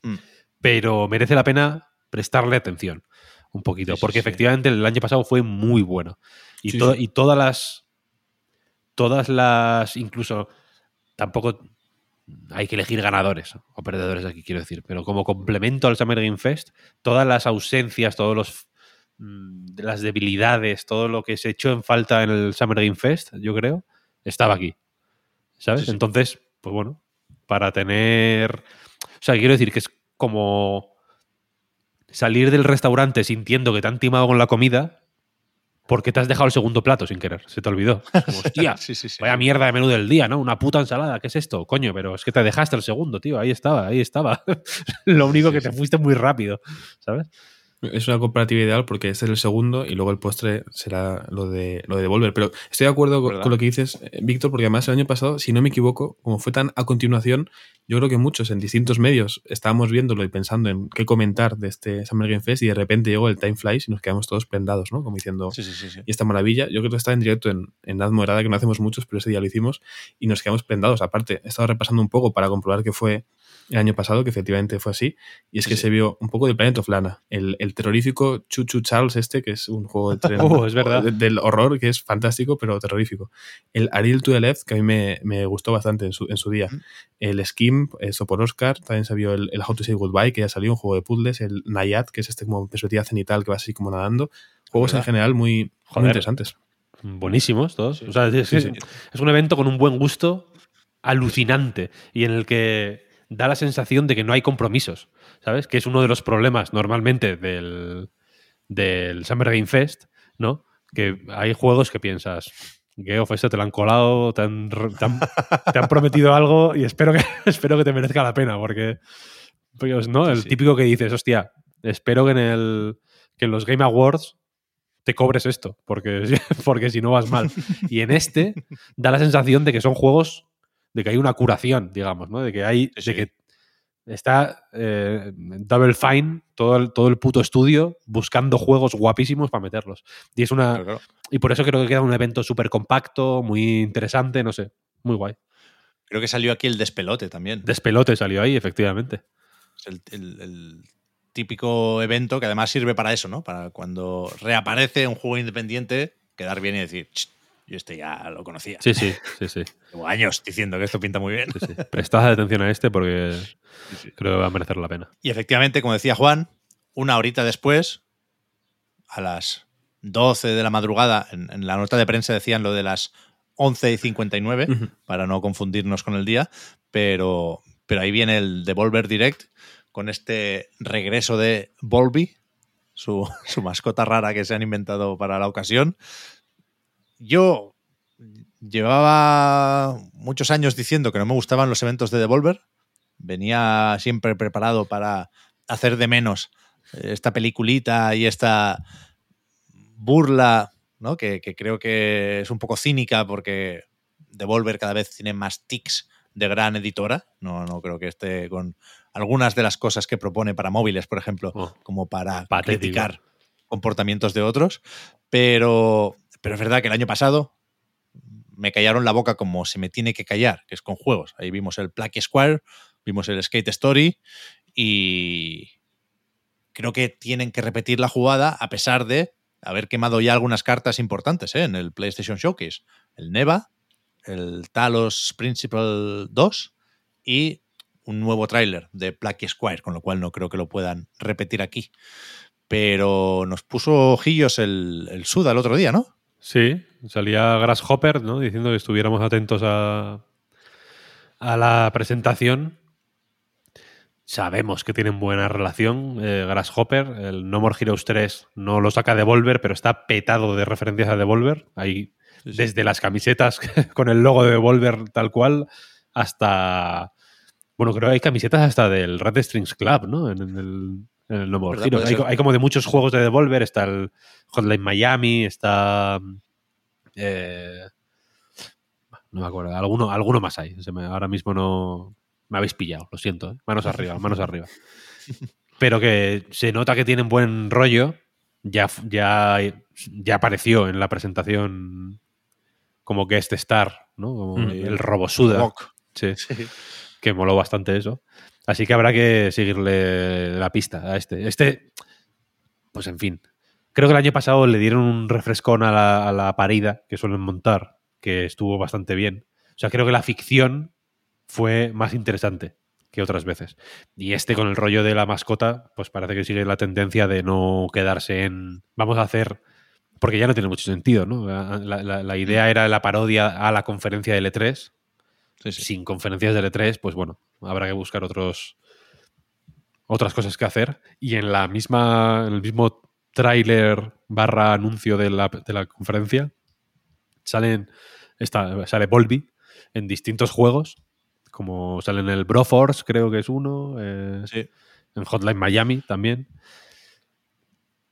Mm. Pero merece la pena prestarle atención. un poquito. Sí, porque sí. efectivamente el año pasado fue muy bueno. Y, to- y todas las. Todas las. Incluso. Tampoco hay que elegir ganadores o perdedores aquí, quiero decir. Pero como complemento al Summer Game Fest, todas las ausencias, todos los. mm, las debilidades, todo lo que se echó en falta en el Summer Game Fest, yo creo, estaba aquí. ¿Sabes? Sí, sí. Entonces, pues bueno, para tener. O sea, quiero decir que es como salir del restaurante sintiendo que te han timado con la comida porque te has dejado el segundo plato sin querer. Se te olvidó. Como, hostia, Sí, sí, sí. vaya mierda de menú del día, ¿no? Una puta ensalada. ¿Qué es esto? Coño, pero es que te dejaste el segundo, tío. Ahí estaba, ahí estaba. Lo único que te fuiste muy rápido, ¿sabes? Es una comparativa ideal porque este es el segundo y luego el postre será lo de, lo de Devolver. Pero estoy de acuerdo con, lo que dices, eh, Víctor, porque además el año pasado, si no me equivoco, como fue tan a continuación, yo creo que muchos en distintos medios estábamos viéndolo y pensando en qué comentar de este Summer Game Fest y de repente llegó el Time Flies y nos quedamos todos prendados, ¿no? Como diciendo, Sí, sí, sí, y esta maravilla. Yo creo que está en directo en, en Edad Morada, que no hacemos muchos, pero ese día lo hicimos y nos quedamos prendados. Aparte, he estado repasando un poco para comprobar que fue el año pasado, que efectivamente fue así, y es que se vio un poco de Planet of Lana, el, el terrorífico Chuchu Charles este, que es un juego de tren Oh, es verdad. de- del horror, que es fantástico, pero terrorífico. El Ariel to the Left, que a mí me, me gustó bastante en su, en su día. El Skim, eso por Oscar, también se vio el, el How to Say Goodbye, que ya salió, un juego de puzzles, el Nayat, que es este como perspectiva cenital que va así como nadando. Juegos en general muy, interesantes. Buenísimos todos. O sea, es, Sí, es- sí. es un evento con un buen gusto alucinante y en el que da la sensación de que no hay compromisos, ¿sabes? Que es uno de los problemas normalmente del, del Summer Game Fest, ¿no? Que hay juegos que piensas, Geoff, esto te lo han colado, te han, te han- te han prometido algo y espero que, espero que te merezca la pena, porque, porque, ¿no? El sí. típico que dices, hostia, espero que en, el, que en los Game Awards te cobres esto, porque, porque si no vas mal. Y en este da la sensación de que son juegos, de que hay una curación, digamos, ¿no? De que hay, Sí, de que está eh, Double Fine, todo el, todo el puto estudio, buscando juegos guapísimos para meterlos. Y es una. Claro, claro. Y por eso creo que queda un evento súper compacto, muy interesante, no sé. Muy guay. Creo que salió aquí el despelote también. Despelote salió ahí, efectivamente. Es el, el- el típico evento que además sirve para eso, ¿no? Para cuando reaparece un juego independiente, quedar bien y decir, "Ch, yo este ya lo conocía. Sí, sí, sí, sí. Llevo años diciendo que esto pinta muy bien. sí, sí. Prestad atención a este porque sí. creo que va a merecer la pena. Y efectivamente, como decía Juan, una horita después, a las 12 de la madrugada, en, en la nota de prensa decían lo de las 11 y 59, Ujú. para no confundirnos con el día, pero, pero ahí viene el Devolver Direct con este regreso de Volby, su, su mascota rara que se han inventado para la ocasión. Yo llevaba muchos años diciendo que no me gustaban los eventos de Devolver. Venía siempre preparado para hacer de menos esta peliculita y esta burla, ¿no? Que, que creo que es un poco cínica porque Devolver cada vez tiene más tics de gran editora. No, no creo que esté con algunas de las cosas que propone para móviles, por ejemplo, Oh, como para patético. criticar comportamientos de otros. Pero, pero es verdad que el año pasado me callaron la boca como se me tiene que callar, que es con juegos. Ahí vimos el Plucky Square, vimos el Skate Story y creo que tienen que repetir la jugada a pesar de haber quemado ya algunas cartas importantes ¿eh? en el PlayStation Showcase. El Neva, el Talos Principal 2 y un nuevo tráiler de Plucky Square, con lo cual no creo que lo puedan repetir aquí. Pero nos puso ojillos el, el Suda el otro día, ¿no? Sí, salía Grasshopper, ¿no? Diciendo que estuviéramos atentos a, a la presentación. Sabemos que tienen buena relación. eh, Grasshopper, el No More Heroes 3 no lo saca Devolver, pero está petado de referencias a Devolver. Hay desde las camisetas con el logo de Devolver tal cual hasta. Bueno, creo que hay camisetas hasta del Red Strings Club, ¿no? En, en el, Hay, como de muchos juegos de Devolver. Está el Hotline Miami, está. eh, no me acuerdo. Alguno, alguno más hay. Se me- ahora mismo no. Me habéis pillado, lo siento. ¿eh? Manos arriba, manos arriba. Pero que se nota que tienen buen rollo. Ya, ya, ya apareció en la presentación como guest star, ¿no? Como Mm. el Robosuda. Rock. Sí, que moló bastante eso. Así que habrá que seguirle la pista a este. Este pues en fin. Creo que el año pasado le dieron un refrescón a la, parida que suelen montar, que estuvo bastante bien. O sea, creo que la ficción fue más interesante que otras veces. Y este con el rollo de la mascota, pues parece que sigue la tendencia de no quedarse en vamos a hacer porque ya no tiene mucho sentido, ¿no? La, la- la idea era la parodia a la conferencia de L3. Sí, sí. Sin conferencias de L3, pues bueno, habrá que buscar otros otras cosas que hacer. Y en la misma, en el mismo tráiler barra anuncio de la, de la conferencia, salen está, sale Volby en distintos juegos, como sale en el Broforce, creo que es uno, eh, Sí. en Hotline Miami también.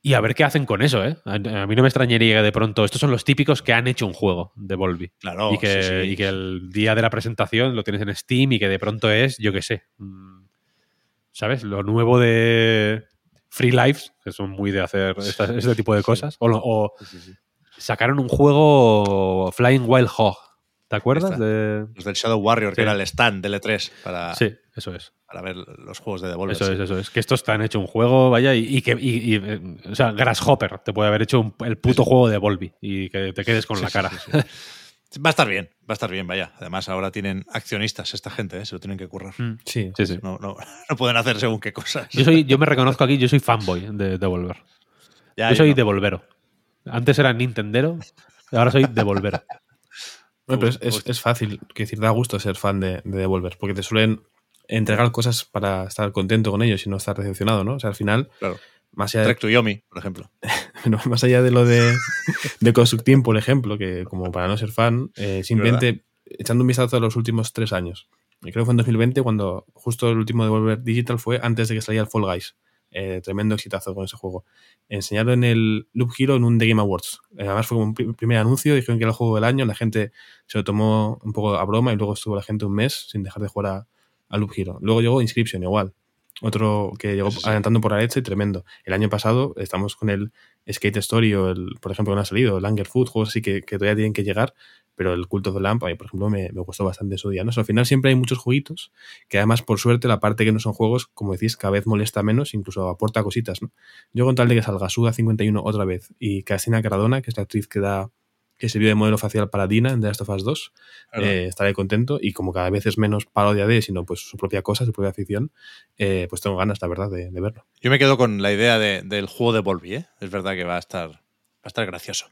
Y a ver qué hacen con eso, ¿eh? A, a mí no me extrañaría que de pronto estos son los típicos que han hecho un juego de Volby. Claro, y, que, sí, sí. y que el día de la presentación lo tienes en Steam y que de pronto es, yo qué sé, mm, ¿sabes? Lo nuevo de Free Lives, que son muy de hacer esta- este tipo de cosas. O sacaron un juego Flying Wild Hog. ¿Te acuerdas? De... Los del Shadow Warrior, que era el stand del E3 para, Sí, eso es. para ver los juegos de Devolver. Eso sí. es, eso es. Que estos te han hecho un juego, vaya, y, y que. y- y, eh, o sea, Grasshopper te puede haber hecho un- el puto juego de Volby y que te quedes con Sí, la cara. sí, sí. Va a estar bien, va a estar bien, vaya. Además, ahora tienen accionistas esta gente, ¿eh? se lo tienen que currar. Mm. Sí. Sí, sí. No, no, no pueden hacer según qué cosas. Yo, soy, yo me reconozco aquí, yo soy fanboy de Devolver. Ya, yo soy no. Devolvero. Antes era Nintendero, ahora soy Devolvero. Pero es, es- hostia. es fácil, que decir, da gusto ser fan de, de Devolver, porque te suelen entregar cosas para estar contento con ellos y no estar decepcionado, ¿no? O sea, al final, Claro. más allá de, to Yomi, por ejemplo. no, más allá de lo de, de Constructing, por ejemplo, que como para no ser fan, eh, simplemente echando un vistazo a los últimos tres años. Y creo que fue en 2020 cuando justo el último Devolver Digital fue antes de que saliera el Fall Guys. Eh, tremendo exitazo con ese juego. Enseñaron en el Loop Hero en un The Game Awards. Eh, además fue como un pri- primer anuncio, dijeron que era el juego del año, la gente se lo tomó un poco a broma y luego estuvo la gente un mes sin dejar de jugar a, a Loop Hero. Luego llegó Inscription igual. Otro que llegó Sí, sí. adelantando por la leche, tremendo. El año pasado estamos con el Skate Story o por ejemplo, que no ha salido, el Anger Food, juegos así que, todavía tienen que llegar, pero el Cult of the Lamp, por ejemplo, me, me gustó bastante su día. ¿no? O al final siempre hay muchos jueguitos que además, por suerte, la parte que no son juegos, como decís, cada vez molesta menos, incluso aporta cositas, ¿no? Yo con tal de que salga Suda 51 otra vez y Cristina Caradona, que es la actriz que da que sirvió de modelo facial para Dina en The Last of Us 2, Claro. eh, estaré contento y como cada vez es menos parodia de, sino pues su propia cosa, su propia ficción, eh, pues tengo ganas, la verdad, de, de verlo. Yo me quedo con la idea de- del juego de Volby, ¿eh? Es verdad que va a estar, va a estar gracioso.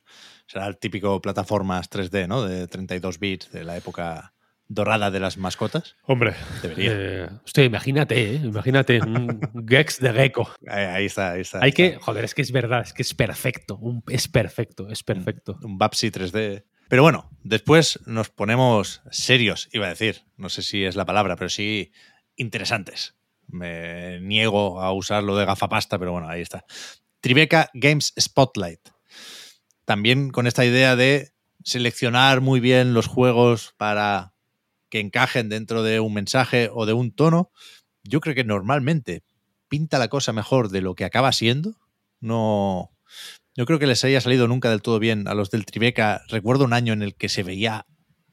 Será el típico plataformas 3D, ¿no? De 32 bits de la época dorada de las mascotas. Hombre, Debería. eh, hostia, imagínate, ¿eh? imagínate un Gex de Gecko. Ahí, ahí está, ahí está. Hay que, joder, es que es verdad, es que es perfecto, un- es perfecto, es perfecto. un Babsy 3D. Pero bueno, después nos ponemos serios, iba a decir. No sé si es la palabra, pero sí interesantes. Me niego a usar lo de gafapasta, pero bueno, ahí está. Tribeca Games Spotlight. También con esta idea de seleccionar muy bien los juegos para que encajen dentro de un mensaje o de un tono. Yo creo que normalmente pinta la cosa mejor de lo que acaba siendo. No, yo creo que les haya salido nunca del todo bien a los del Tribeca. Recuerdo un año en el que se veía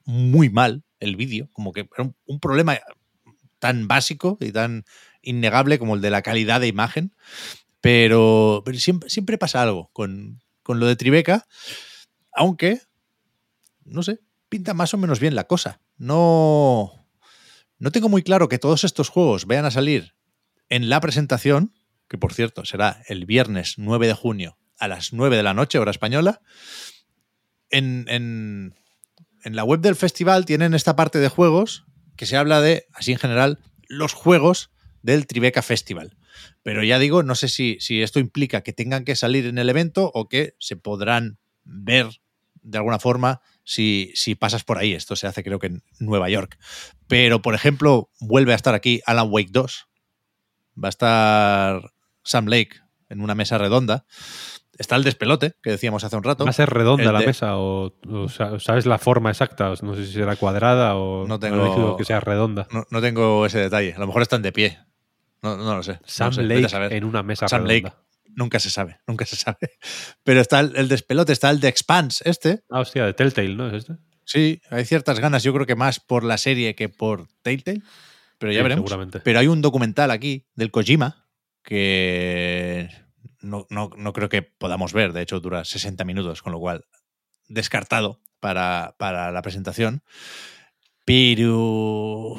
muy mal el vídeo, como que era un, un problema tan básico y tan innegable como el de la calidad de imagen. Pero, pero siempre, siempre pasa algo con, con lo de Tribeca, aunque, no sé, pinta más o menos bien la cosa. No, no tengo muy claro que todos estos juegos vayan a salir en la presentación, que por cierto será el viernes 9 de junio a las 9 de la noche, hora española. En, en, en la web del festival tienen esta parte de juegos que se habla de, así en general, los juegos del Tribeca Festival. Pero ya digo, no sé si, si esto implica que tengan que salir en el evento o que se podrán ver de alguna forma si, si pasas por ahí. Esto se hace creo que en Nueva York. Pero, por ejemplo, vuelve a estar aquí Alan Wake 2. Va a estar Sam Lake en una mesa redonda. Está el despelote, que decíamos hace un rato. ¿Va a ser redonda El la de- mesa o, o sa- sabes la forma exacta? No sé si será cuadrada o No tengo- elegido que sea redonda. No, no tengo ese detalle. A lo mejor están de pie. No, no lo sé. no Sam sé, Lake en una mesa Sam redonda. Lake. Nunca se sabe, nunca se sabe. Pero está el, el despelote, está el de Expanse, este. Ah, hostia, de Telltale, ¿no? ¿Es este? Sí, hay ciertas ganas, yo creo que más por la serie que por Telltale. Pero ya Sí, veremos. seguramente. Pero hay un documental aquí del Kojima que no, no, no creo que podamos ver. De hecho, dura 60 minutos, con lo cual descartado para, para la presentación. Pero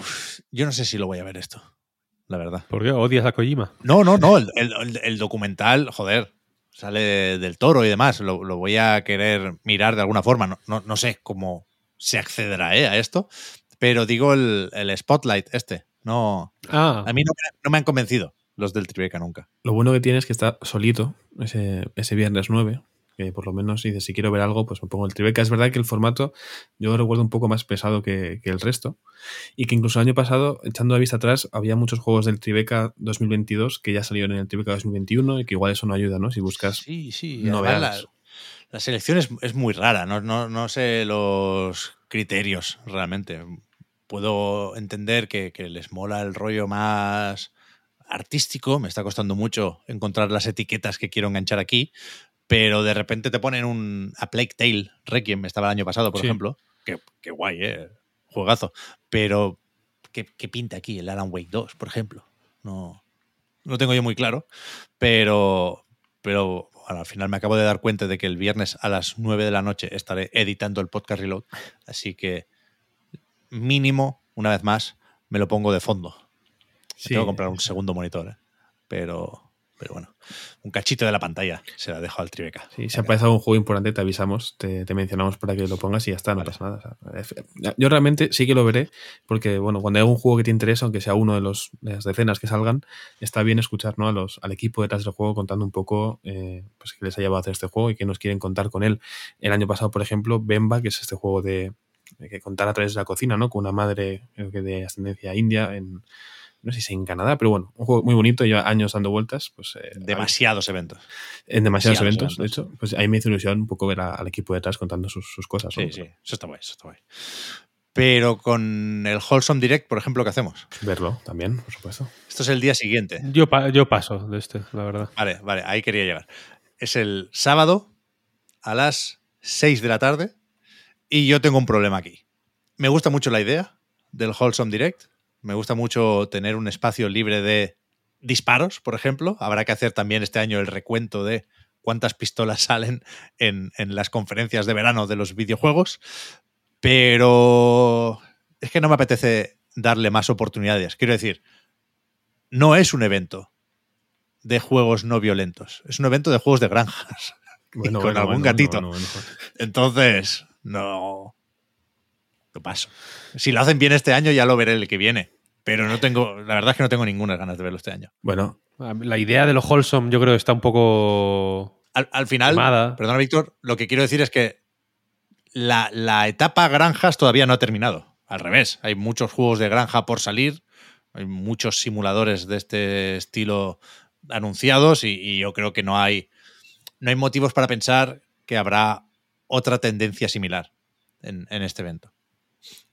yo no sé si lo voy a ver esto, la verdad. ¿Por qué odias a Kojima? No, no, no. El, el- el documental, joder, sale del toro y demás. Lo, lo voy a querer mirar de alguna forma. No, no, no sé cómo se accederá ¿eh? a esto. Pero digo el, el spotlight este. No, Ah, a mí no, me- no me han convencido los del Tribeca nunca. Lo bueno que tiene es que está solito ese, ese viernes 9, que por lo menos dice, si quiero ver algo, pues me pongo el Tribeca. Es verdad que el formato yo lo recuerdo un poco más pesado que, que el resto y que incluso el año pasado, echando la vista atrás, había muchos juegos del Tribeca 2022 que ya salieron en el Tribeca 2021 y que igual eso no ayuda, ¿no? Si buscas Sí, sí. novedades. La, la selección es, es muy rara. No, no, no sé los criterios realmente. Puedo entender que, que les mola el rollo más artístico. Me está costando mucho encontrar las etiquetas que quiero enganchar aquí. Pero de repente te ponen un A Plague Tale Requiem, estaba el año pasado, por Sí. ejemplo. Que, que guay, ¿eh? Juegazo. Pero, ¿qué, qué pinta aquí el Alan Wake 2, por ejemplo? No, no tengo yo muy claro. Pero, pero bueno, al final me acabo de dar cuenta de que el viernes a las 9 de la noche estaré editando el podcast Reload. Así que mínimo, una vez más, me lo pongo de fondo. Sí. Tengo que comprar un segundo monitor, ¿eh? pero, pero bueno, un cachito de la pantalla se la dejo al Tribeca. Sí, si aparece algún juego importante, te avisamos, te, te mencionamos para que lo pongas y ya está, no pasa nada. O sea, es- yo realmente sí que lo veré, porque bueno, cuando hay algún juego que te interesa, aunque sea uno de, los, de las decenas que salgan, está bien escuchar ¿no? a los, al equipo detrás del juego contando un poco eh, pues, qué les ha llevado a hacer este juego y qué nos quieren contar con él. El año pasado, por ejemplo, Bemba, que es este juego de, de que contar a través de la cocina, ¿no? Con una madre creo que de ascendencia india en. No sé si en Canadá, pero bueno, un juego muy bonito, lleva años dando vueltas. Pues, eh, Demasiados eventos. en demasiados, Demasiados eventos, de hecho. Pues ahí me hizo ilusión un poco ver a- al equipo detrás contando sus, sus cosas. ¿no? Sí, sí, eso está guay, eso está guay. Pero con el Wholesome Direct, por ejemplo, ¿qué hacemos? Verlo también, por supuesto. Esto es el día siguiente. yo, pa- yo paso de este, la verdad. Vale, vale, ahí quería llegar. Es el sábado a las 6 de la tarde y yo tengo un problema aquí. Me gusta mucho la idea del Wholesome Direct. Me gusta mucho tener un espacio libre de disparos, por ejemplo. Habrá que hacer también este año el recuento de cuántas pistolas salen en, en las conferencias de verano de los videojuegos. Pero es que no me apetece darle más oportunidades. Quiero decir, no es un evento de juegos no violentos. Es un evento de juegos de granjas. Y con algún gatito. bueno. Entonces, no. Lo paso. Si lo hacen bien este año, ya lo veré el que viene. Pero no tengo. La verdad es que no tengo ninguna ganas de verlo este año. Bueno, La idea de lo wholesome yo creo que está un poco... Al, al final, Quemada. perdona, Víctor, lo que quiero decir es que la, la etapa granjas todavía no ha terminado. Al revés, hay muchos juegos de granja por salir, hay muchos simuladores de este estilo anunciados y, y yo creo que no hay, no hay motivos para pensar que habrá otra tendencia similar en, en este evento.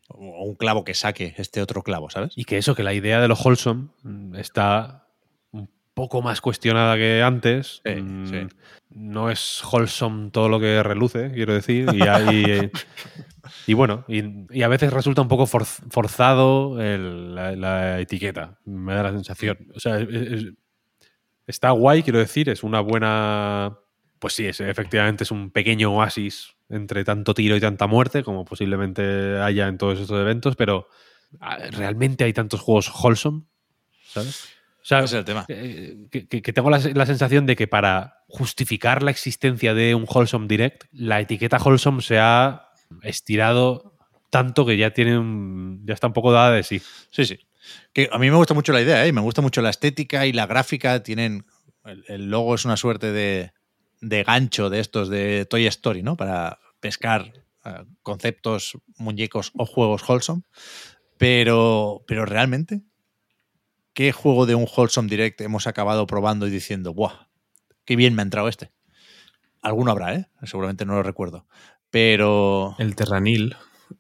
O un clavo que saque este otro clavo, ¿sabes? Y que eso, que la idea de lo wholesome mm, está un poco más cuestionada que antes. Sí, Mm, sí. No es wholesome todo lo que reluce, quiero decir. Y, hay, eh, y bueno, y, y a veces resulta un poco forz- forzado el- la, la etiqueta. Me da la sensación. O sea, es- es- está guay, quiero decir. Es una buena. Pues sí, es, efectivamente es un pequeño oasis entre tanto tiro y tanta muerte, como posiblemente haya en todos estos eventos, pero ah, realmente hay tantos juegos wholesome, ¿sabes? O sea, Ese es el tema. eh, que, que- que tengo la, la sensación de que para justificar la existencia de un Wholesome Direct, la etiqueta Wholesome se ha estirado tanto que ya tiene un- ya está un poco dada de sí. Sí, sí. Que a mí me gusta mucho la idea, ¿eh? me gusta mucho la estética y la gráfica. Tienen. El, el logo es una suerte de, de gancho de estos de Toy Story, ¿no? Para pescar eh, conceptos, muñecos o juegos wholesome. Pero, pero realmente, ¿qué juego de un wholesome direct hemos acabado probando y diciendo, ¡buah! ¡Qué bien me ha entrado este! Alguno habrá, ¿eh? Seguramente no lo recuerdo. Pero. el Terranil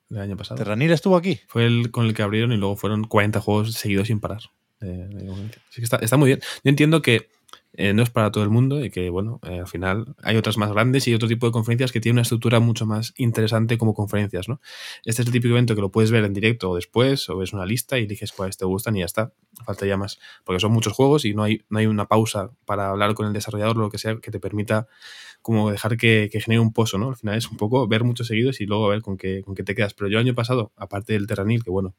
del año pasado. ¿Terranil estuvo aquí? Fue el con el que abrieron y luego fueron 40 juegos seguidos sin parar. Eh, está, está muy bien. Yo entiendo que eh, no es para todo el mundo y que, bueno, eh, al final hay otras más grandes y otro tipo de conferencias que tienen una estructura mucho más interesante como conferencias, ¿no? Este es el típico evento que lo puedes ver en directo o después, o ves una lista y eliges cuáles te gustan y ya está. Falta ya más, porque son muchos juegos y no hay, no hay una pausa para hablar con el desarrollador o lo que sea que te permita como dejar que, que, genere un pozo, ¿no? Al final es un poco ver muchos seguidos y luego ver con qué, con qué te quedas. Pero yo año pasado, aparte del Terranil, que bueno,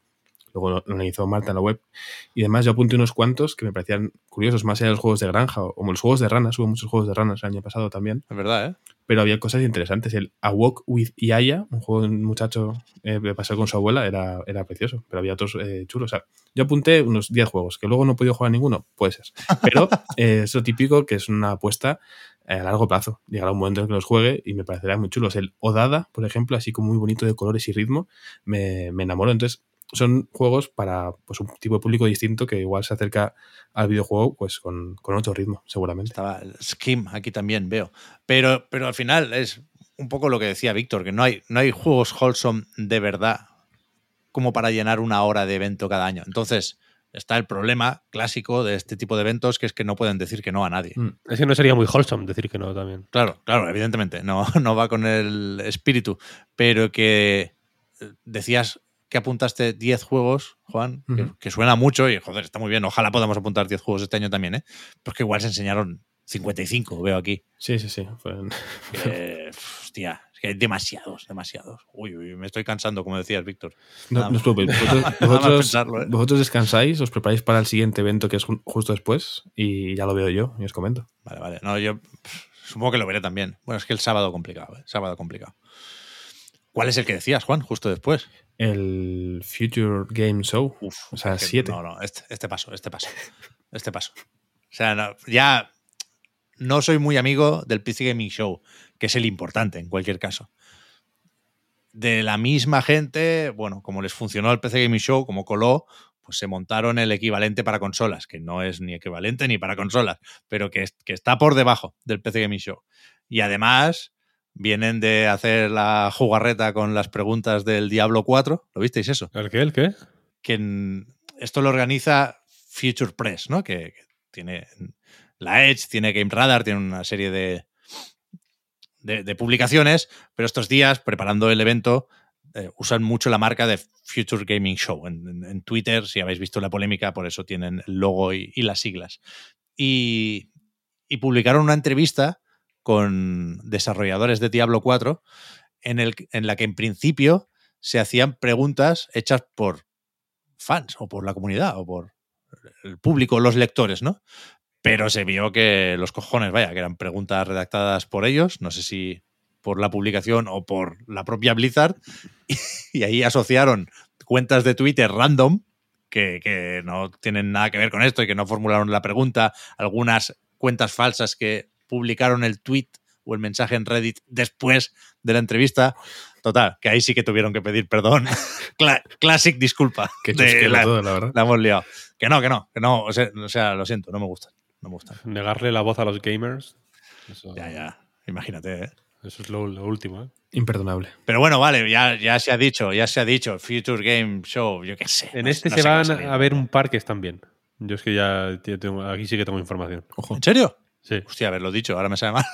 luego lo analizó Marta en la web, y además yo apunté unos cuantos que me parecían curiosos, más allá de los juegos de granja o, o los juegos de ranas, hubo muchos juegos de ranas el año pasado también. Es verdad, ¿eh? Pero había cosas interesantes. El A Walk with Yaya, un juego de un muchacho eh, de pasar con su abuela, era, era precioso, pero había otros eh, chulos. O sea, yo apunté unos 10 juegos, que luego no he podido jugar ninguno, puede ser. Pero eh, es lo típico que es una apuesta a largo plazo. Llegará un momento en que los juegue y me parecerán muy chulos. El Odada, por ejemplo, así como muy bonito de colores y ritmo, me, me enamoró. Entonces, son juegos para pues, un tipo de público distinto que igual se acerca al videojuego pues con, con otro ritmo, seguramente. Estaba el Skim aquí también, veo. Pero, pero al final es un poco lo que decía Víctor, que no hay, no hay juegos wholesome de verdad como para llenar una hora de evento cada año. Entonces, está el problema clásico de este tipo de eventos, que es que no pueden decir que no a nadie. Mm. Es que no sería muy wholesome decir que no también. Claro, claro, evidentemente, no, no va con el espíritu, pero que eh, decías que apuntaste 10 juegos, Juan, uh -huh. que, que, suena mucho y joder, está muy bien, ojalá podamos apuntar 10 juegos este año también, ¿eh? Pues que igual se enseñaron 55, veo aquí. Sí, sí, sí. Fue... Eh, hostia, es que hay demasiados, demasiados. Uy, uy, me estoy cansando, como decías, Víctor. No, no os preocupéis. Vosotros, vosotros, pensarlo, ¿eh? vosotros, descansáis, os preparáis para el siguiente evento que es justo después y ya lo veo yo y os comento. Vale, vale. No, yo supongo que lo veré también. Bueno, es que el sábado complicado, ¿eh? Sábado complicado. ¿Cuál es el que decías, Juan, justo después? El Future Game Show. Uf, o sea, 7. No, no, este, este, paso, este paso. Este paso. O sea, no, ya no soy muy amigo del PC Gaming Show, que es el importante en cualquier caso. De la misma gente, bueno, como les funcionó el PC Gaming Show, como coló, pues se montaron el equivalente para consolas, que no es ni equivalente ni para consolas, pero que, es, que está por debajo del PC Gaming Show. Y además vienen de hacer la jugarreta con las preguntas del Diablo 4. ¿Lo visteis eso? ¿El qué? ¿El qué? Que en, esto lo organiza Future Press, ¿no? Que, que, tiene la Edge, tiene Game Radar, tiene una serie de, de, de publicaciones, pero estos días, preparando el evento, eh, usan mucho la marca de Future Gaming Show. En, en, en, Twitter, si habéis visto la polémica, por eso tienen el logo y, y las siglas. Y, y publicaron una entrevista con desarrolladores de Diablo 4, en, el, en la que en principio se hacían preguntas hechas por fans o por la comunidad o por el público, los lectores, ¿no? Pero se vio que los cojones, vaya, que eran preguntas redactadas por ellos, no sé si por la publicación o por la propia Blizzard, y, ahí asociaron cuentas de Twitter random que, que no tienen nada que ver con esto y que no formularon la pregunta, algunas cuentas falsas que publicaron el tweet o el mensaje en Reddit después de la entrevista. Total, que ahí sí que tuvieron que pedir perdón. Cla classic disculpa. Que de la, todo, la verdad. La hemos liado. Que no, que no, que no. O sea, o sea, lo siento, no me gusta. No me gusta. Negarle la voz a los gamers. Eso... Ya, ya. Imagínate, ¿eh? Eso es lo, lo último, ¿eh? Imperdonable. Pero bueno, vale, ya, ya se ha dicho, ya se ha dicho. Future Game Show, yo qué sé. En no, este no se van a ver un par que están bien. Yo es que ya tengo, aquí sí que tengo información. Ojo. ¿En serio? Sí. Hostia, haberlo dicho, ahora me sabe mal.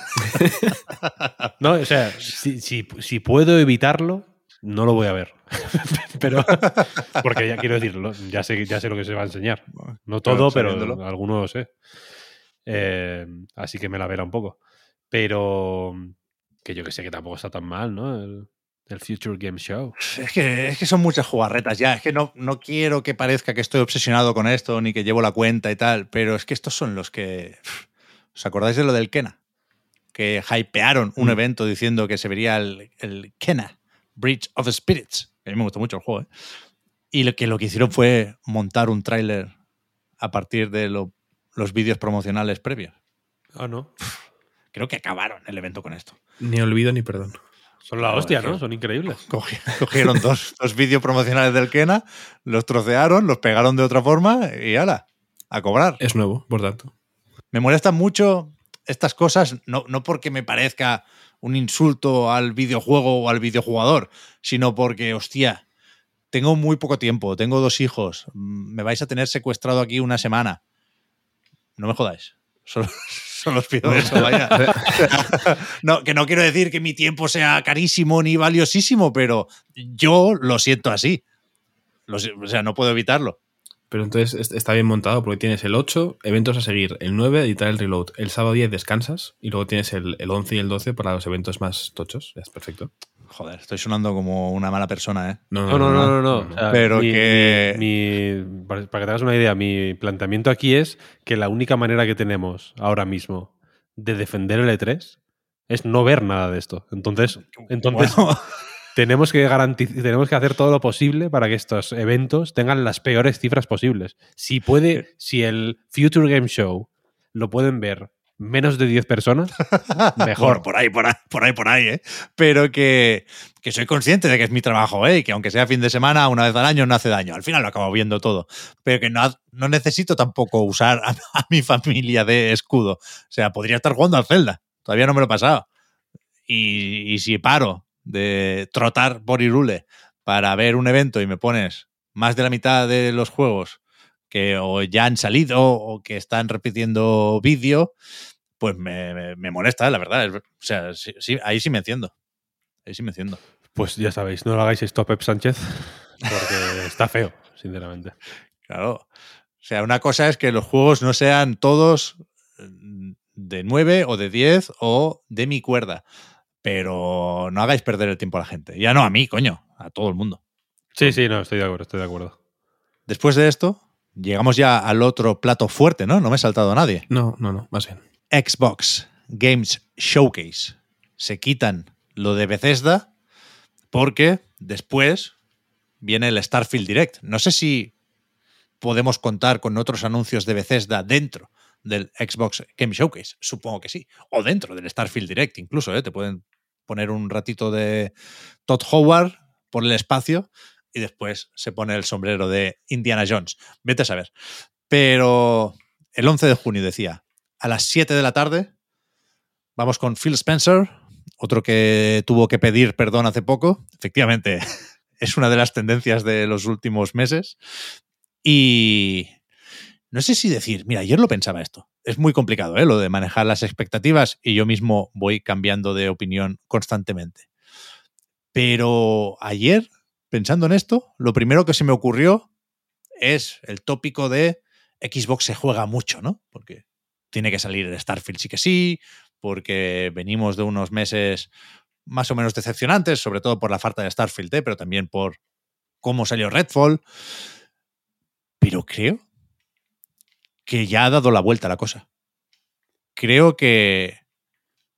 no, o sea, si, si, si, puedo evitarlo, no lo voy a ver. pero, porque ya quiero decirlo, ya sé, ya sé lo que se va a enseñar. No todo, claro, pero alguno lo sé. Eh, así que me la verá un poco. Pero que yo que sé que tampoco está tan mal, ¿no? El, el Future Game Show. Es que, es que son muchas jugarretas ya. Es que no, no quiero que parezca que estoy obsesionado con esto ni que llevo la cuenta y tal, pero es que estos son los que. ¿Os acordáis de lo del Kena? Que hypearon un mm. evento diciendo que se vería el, el, Kena, Bridge of Spirits. A mí me gustó mucho el juego, ¿eh? Y lo que, lo que hicieron fue montar un tráiler a partir de lo, los vídeos promocionales previos. Ah, no. Creo que acabaron el evento con esto. Ni olvido ni perdón. Son la hostia, ¿no? Son increíbles. Cogieron dos, dos vídeos promocionales del Kena, los trocearon, los pegaron de otra forma y ala, a cobrar. Es nuevo, por tanto. Me molestan mucho estas cosas, no, no porque me parezca un insulto al videojuego o al videojugador, sino porque, hostia, tengo muy poco tiempo, tengo dos hijos, me vais a tener secuestrado aquí una semana. No me jodáis. Solo, solo os pido eso, vaya. no, que no quiero decir que mi tiempo sea carísimo ni valiosísimo, pero yo lo siento así. Lo o sea, no puedo evitarlo. Pero entonces est- está bien montado porque tienes el 8, eventos a seguir, el 9, editar el reload, el sábado 10 descansas y luego tienes el, el 11 y el 12 para los eventos más tochos. Ya es perfecto. Joder, estoy sonando como una mala persona, ¿eh? No, no, no, no. no. O sea, Pero mi- que- mi- mi- para, para que te hagas una idea, mi planteamiento aquí es que la única manera que tenemos ahora mismo de defender el E3 es no ver nada de esto. Entonces, entonces Bueno, tenemos, que garantiz- tenemos que hacer todo lo posible para que estos eventos tengan las peores cifras posibles. Si puede, si el Future Game Show lo pueden ver menos de 10 personas, mejor. Por ahí, por ahí, por ahí, por ahí, ¿eh? Pero que, que soy consciente de que es mi trabajo, ¿eh? Y que aunque sea fin de semana, una vez al año, no hace daño. Al final lo acabo viendo todo. Pero que no, no necesito tampoco usar a, a mi familia de escudo. O sea, podría estar jugando al Zelda. Todavía no me lo he pasado. Y, y si paro de trotar por Irule para ver un evento y me pones más de la mitad de los juegos que o ya han salido o que están repitiendo vídeo, pues me, me- me molesta, la verdad. Es- O sea, sí, sí, ahí sí me enciendo. Ahí sí me enciendo. Pues ya sabéis, no lo hagáis esto a Pep Sánchez, porque está feo, sinceramente. Claro. O sea, una cosa es que los juegos no sean todos mm, de 9 o de 10 o de mi cuerda. Pero no hagáis perder el tiempo a la gente. Ya no a mí, coño, a todo el mundo. Sí, sí, no, estoy de acuerdo, estoy de acuerdo. Después de esto, llegamos ya al otro plato fuerte, ¿no? No me he saltado a nadie. No, no, no, más bien. Xbox Games Showcase. Se quitan lo de Bethesda porque después viene el Starfield Direct. No sé si podemos contar con otros anuncios de Bethesda dentro del Xbox Game Showcase. Supongo que sí. O dentro del Starfield Direct incluso. ¿eh? Te pueden poner un ratito de Todd Howard por el espacio y después se pone el sombrero de Indiana Jones. Vete a saber. Pero el 11 de junio decía, a las 7 de la tarde, vamos con Phil Spencer, otro que tuvo que pedir perdón hace poco. Efectivamente, es una de las tendencias de los últimos meses. Y no sé si decir, mira, ayer lo pensaba esto. Es muy complicado, ¿eh? Lo de manejar las expectativas y yo mismo voy cambiando de opinión constantemente. Pero ayer, pensando en esto, lo primero que se me ocurrió es el tópico de Xbox se juega mucho, ¿no? Porque tiene que salir el Starfield sí que sí, porque venimos de unos meses más o menos decepcionantes, sobre todo por la falta de Starfield, ¿eh? pero también por cómo salió Redfall. Pero creo que ya ha dado la vuelta la cosa. Creo que,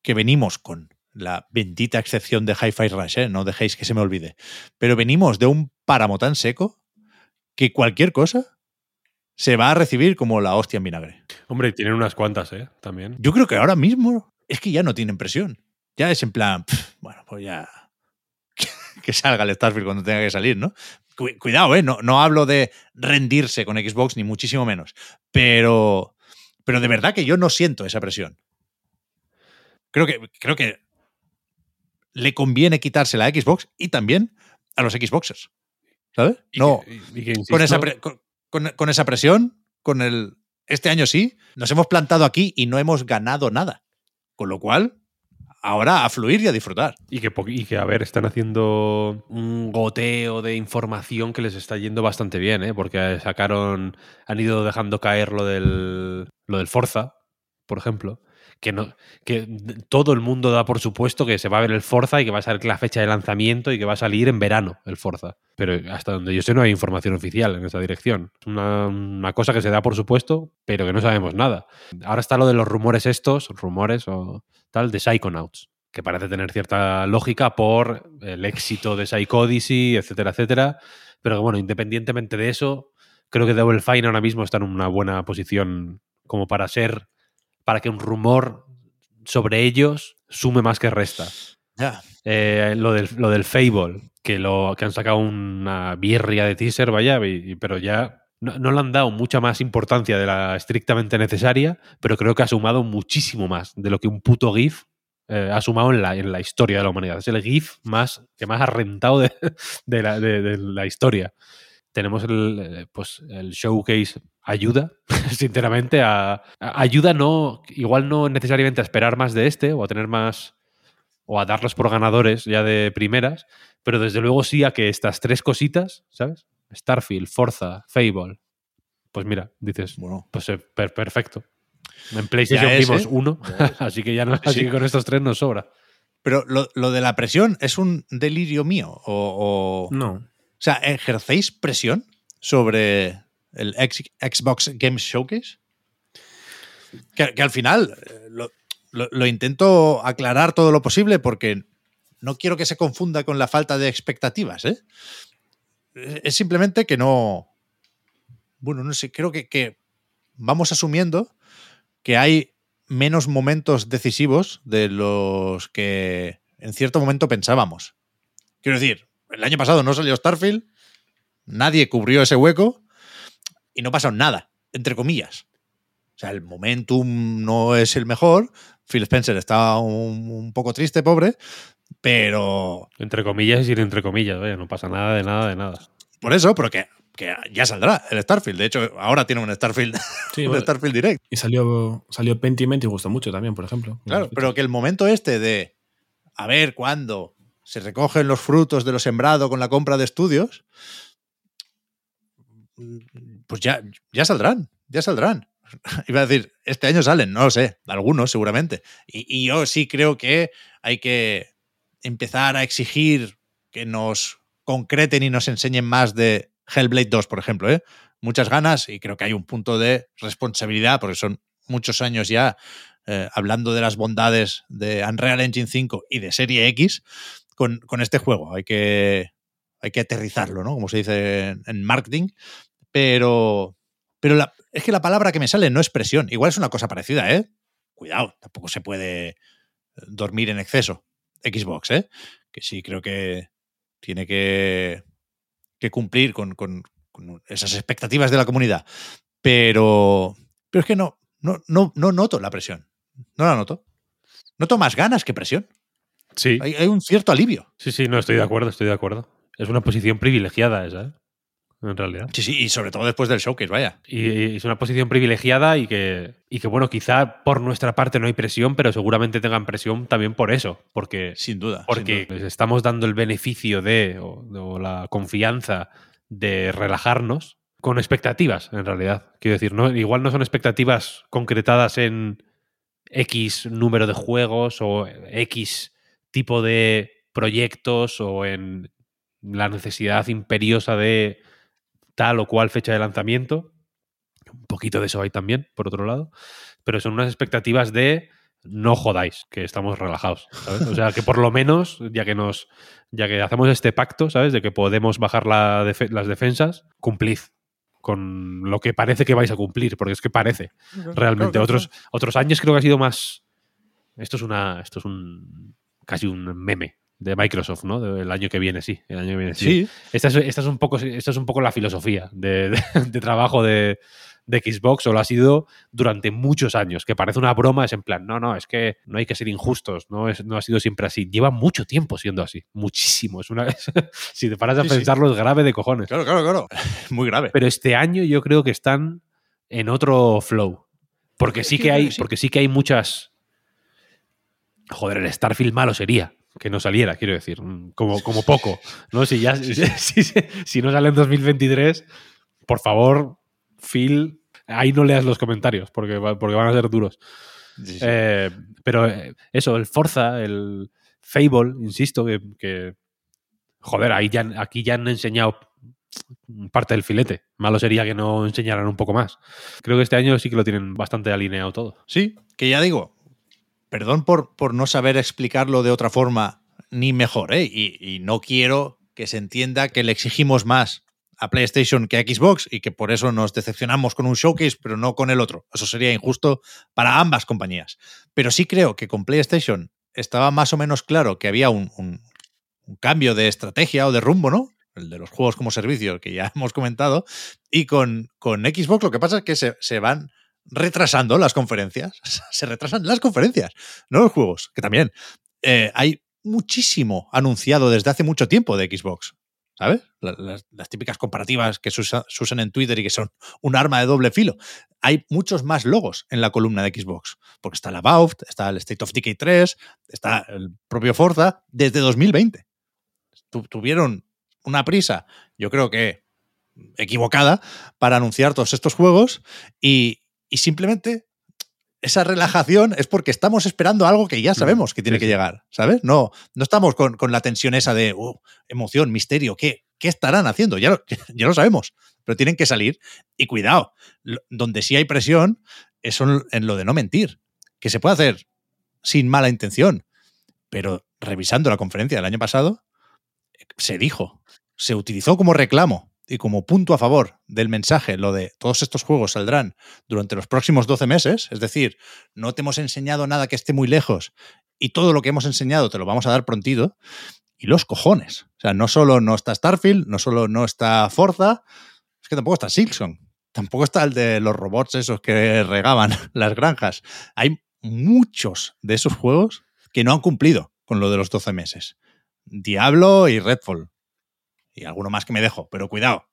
que venimos con la bendita excepción de Hi-Fi Rush, ¿eh? no dejéis que se me olvide, pero venimos de un páramo tan seco que cualquier cosa se va a recibir como la hostia en vinagre. Hombre, tienen unas cuantas, ¿eh? También. Yo creo que ahora mismo es que ya no tienen presión. Ya es en plan, pff, bueno, pues ya que salga el Starfield cuando tenga que salir, ¿no? Cu- cuidado, ¿eh? No, no hablo de rendirse con Xbox, ni muchísimo menos. Pero, pero de verdad que yo no siento esa presión. Creo que, creo que le conviene quitársela a Xbox y también a los Xboxers. ¿Sabes? No, y con esa, con esa presión, con el. Este año sí, nos hemos plantado aquí y no hemos ganado nada. Con lo cual, ahora a fluir y a disfrutar. Y que, y que, a ver, están haciendo un goteo de información que les está yendo bastante bien, ¿eh? Porque sacaron, han ido dejando caer lo del, lo del Forza, por ejemplo. Que, no, que todo el mundo da por supuesto que se va a ver el Forza y que va a ser la fecha de lanzamiento y que va a salir en verano el Forza. Pero hasta donde yo sé no hay información oficial en esa dirección. Es una, una cosa que se da por supuesto, pero que no sabemos nada. Ahora está lo de los rumores estos, rumores o tal, de Psychonauts, que parece tener cierta lógica por el éxito de Psycho Odyssey, etcétera, etcétera. Pero bueno, independientemente de eso, creo que Double Fine ahora mismo está en una buena posición como para ser, para que un rumor sobre ellos sume más que resta. Eh, lo, del, lo del Fable, que, lo, que han sacado una birria de teaser, vaya, y- y- pero ya no, no le han dado mucha más importancia de la estrictamente necesaria, pero creo que ha sumado muchísimo más de lo que un puto GIF eh, ha sumado en la, en la historia de la humanidad. Es el GIF más, que más ha rentado de, de la, de- de la historia. Tenemos el, eh, pues, el showcase ayuda, sinceramente, a, a- ayuda no, igual no necesariamente a esperar más de este o a tener más, o a darlos por ganadores ya de primeras, pero desde luego sí a que estas tres cositas, ¿sabes? Starfield, Forza, Fable, pues mira, dices, Bueno. pues eh, per- perfecto. En PlayStation es, vimos ¿eh? uno, así que ya no, así Sí. que con estos tres nos sobra. Pero lo, lo de la presión es un delirio mío. O, o, No. o sea, ¿ejercéis presión sobre el Xbox Games Showcase? Que, al final eh, lo, intento aclarar todo lo posible porque no quiero que se confunda con la falta de expectativas. ¿eh? Es simplemente que no. Bueno, no sé, creo que vamos asumiendo que hay menos momentos decisivos de los que en cierto momento pensábamos. Quiero decir, el año pasado no salió Starfield, nadie cubrió ese hueco y no pasó nada, entre comillas. O sea, el momentum no es el mejor. Phil Spencer está un, un poco triste, pobre, pero Entre comillas y sin entre comillas, vaya, no pasa nada de nada de nada. por eso, pero que, que ya saldrá el Starfield. De hecho, ahora tiene un Starfield, Sí, un bueno, Starfield Direct. y salió, salió Pentiment y gustó mucho también, por ejemplo. Claro, pero que el momento este de a ver cuándo se recogen los frutos de lo sembrado con la compra de estudios, pues ya, ya saldrán, ya saldrán. Iba a decir, este año salen, no lo sé, algunos seguramente. Y, yo sí creo que hay que empezar a exigir que nos concreten y nos enseñen más de Hellblade 2, por ejemplo. ¿eh? Muchas ganas y creo que hay un punto de responsabilidad, porque son muchos años ya eh, hablando de las bondades de Unreal Engine 5 y de Serie X con, este juego. Hay que, hay que aterrizarlo, ¿no? Como se dice en marketing. Pero, pero la- es que la palabra que me sale no es presión. Igual es una cosa parecida, ¿eh? Cuidado, tampoco se puede dormir en exceso. Xbox, ¿eh? Que sí creo que tiene que, que cumplir con, con- con esas expectativas de la comunidad. Pero, pero es que no, no, no, no noto la presión. No la noto. Noto más ganas que presión. Sí, Hay, hay un cierto alivio. sí, sí, no, estoy de acuerdo, estoy de acuerdo. Es una posición privilegiada esa, ¿eh? En realidad. Sí, sí, y sobre todo después del showcase, vaya. Y, es una posición privilegiada y que, y que, bueno, quizá por nuestra parte no hay presión, pero seguramente tengan presión también por eso. Porque, Sin duda. sin porque duda. les estamos dando el beneficio de, o, o la confianza de relajarnos con expectativas, en realidad. Quiero decir, no, igual no son expectativas concretadas en X número de juegos o X tipo de proyectos o en la necesidad imperiosa de tal o cual fecha de lanzamiento. Un poquito de eso hay también, por otro lado. Pero son unas expectativas de no jodáis, que estamos relajados. ¿sabes? O sea, que por lo menos, ya que nos. Ya que hacemos este pacto, ¿sabes? De que podemos bajar la las defensas, cumplid con lo que parece que vais a cumplir, porque es que parece realmente. Claro, otros, otros años creo que ha sido más. Esto es una. Esto es un. casi un meme de Microsoft, ¿no? Del año que viene, sí. El año que viene, sí. Sí, Esta es, esta es un poco, esta es un poco la filosofía de, de- de trabajo de, de Xbox, o lo ha sido durante muchos años, que parece una broma, es en plan, no, no, es que no hay que ser injustos, no, es, no ha sido siempre así. Lleva mucho tiempo siendo así, muchísimo. Es una, si te paras a Sí, sí. pensarlo, es grave de cojones. claro, claro, claro. Muy grave. Pero este año yo creo que están en otro flow. Porque sí que hay, porque sí que hay muchas. Joder, el Starfield malo sería que no saliera, quiero decir, como, como poco. ¿no? Si, ya, si, si- si no sale en 2023, por favor, Phil, ahí no leas los comentarios, porque, porque van a ser duros. Sí, sí. Eh, pero eh, eso, el Forza, el Fable, insisto, que, que, joder, ahí ya, aquí ya han enseñado parte del filete. Malo sería que no enseñaran un poco más. Creo que este año sí que lo tienen bastante alineado todo. Sí, que ya digo, perdón por, por no saber explicarlo de otra forma ni mejor, ¿eh? Y, no quiero que se entienda que le exigimos más a PlayStation que a Xbox y que por eso nos decepcionamos con un showcase, pero no con el otro. Eso sería injusto para ambas compañías. Pero sí creo que con PlayStation estaba más o menos claro que había un, un- un cambio de estrategia o de rumbo, ¿no? El de los juegos como servicio, que ya hemos comentado. Y con, con Xbox lo que pasa es que se, se van retrasando las conferencias. Se retrasan las conferencias, no los juegos, que también. Eh, hay muchísimo anunciado desde hace mucho tiempo de Xbox. ¿sabes? La- Las, típicas comparativas que se, usa- se usan en Twitter y que son un arma de doble filo. Hay muchos más logos en la columna de Xbox, porque está la Valve, está el State of Decay 3, está el propio Forza, desde 2020. Tu- tuvieron una prisa, yo creo que equivocada, para anunciar todos estos juegos y, y simplemente esa relajación es porque estamos esperando algo que ya sabemos que tiene sí, que llegar, ¿sabes? No, no estamos con, con la tensión esa de uh, emoción, misterio, ¿qué, ¿qué estarán haciendo? Ya lo, ya lo sabemos, pero tienen que salir. Y cuidado, lo- donde sí hay presión es en en lo de no mentir, que se puede hacer sin mala intención, pero revisando la conferencia del año pasado, se dijo, se utilizó como reclamo y como punto a favor del mensaje lo de todos estos juegos saldrán durante los próximos 12 meses, es decir, no te hemos enseñado nada que esté muy lejos y todo lo que hemos enseñado te lo vamos a dar prontito, y los cojones. O sea, no solo no está Starfield, no solo no está Forza, es que tampoco está Silksong, tampoco está el de los robots esos que regaban las granjas. Hay muchos de esos juegos que no han cumplido con lo de los 12 meses. Diablo y Redfall. Y alguno más que me dejo, pero cuidado.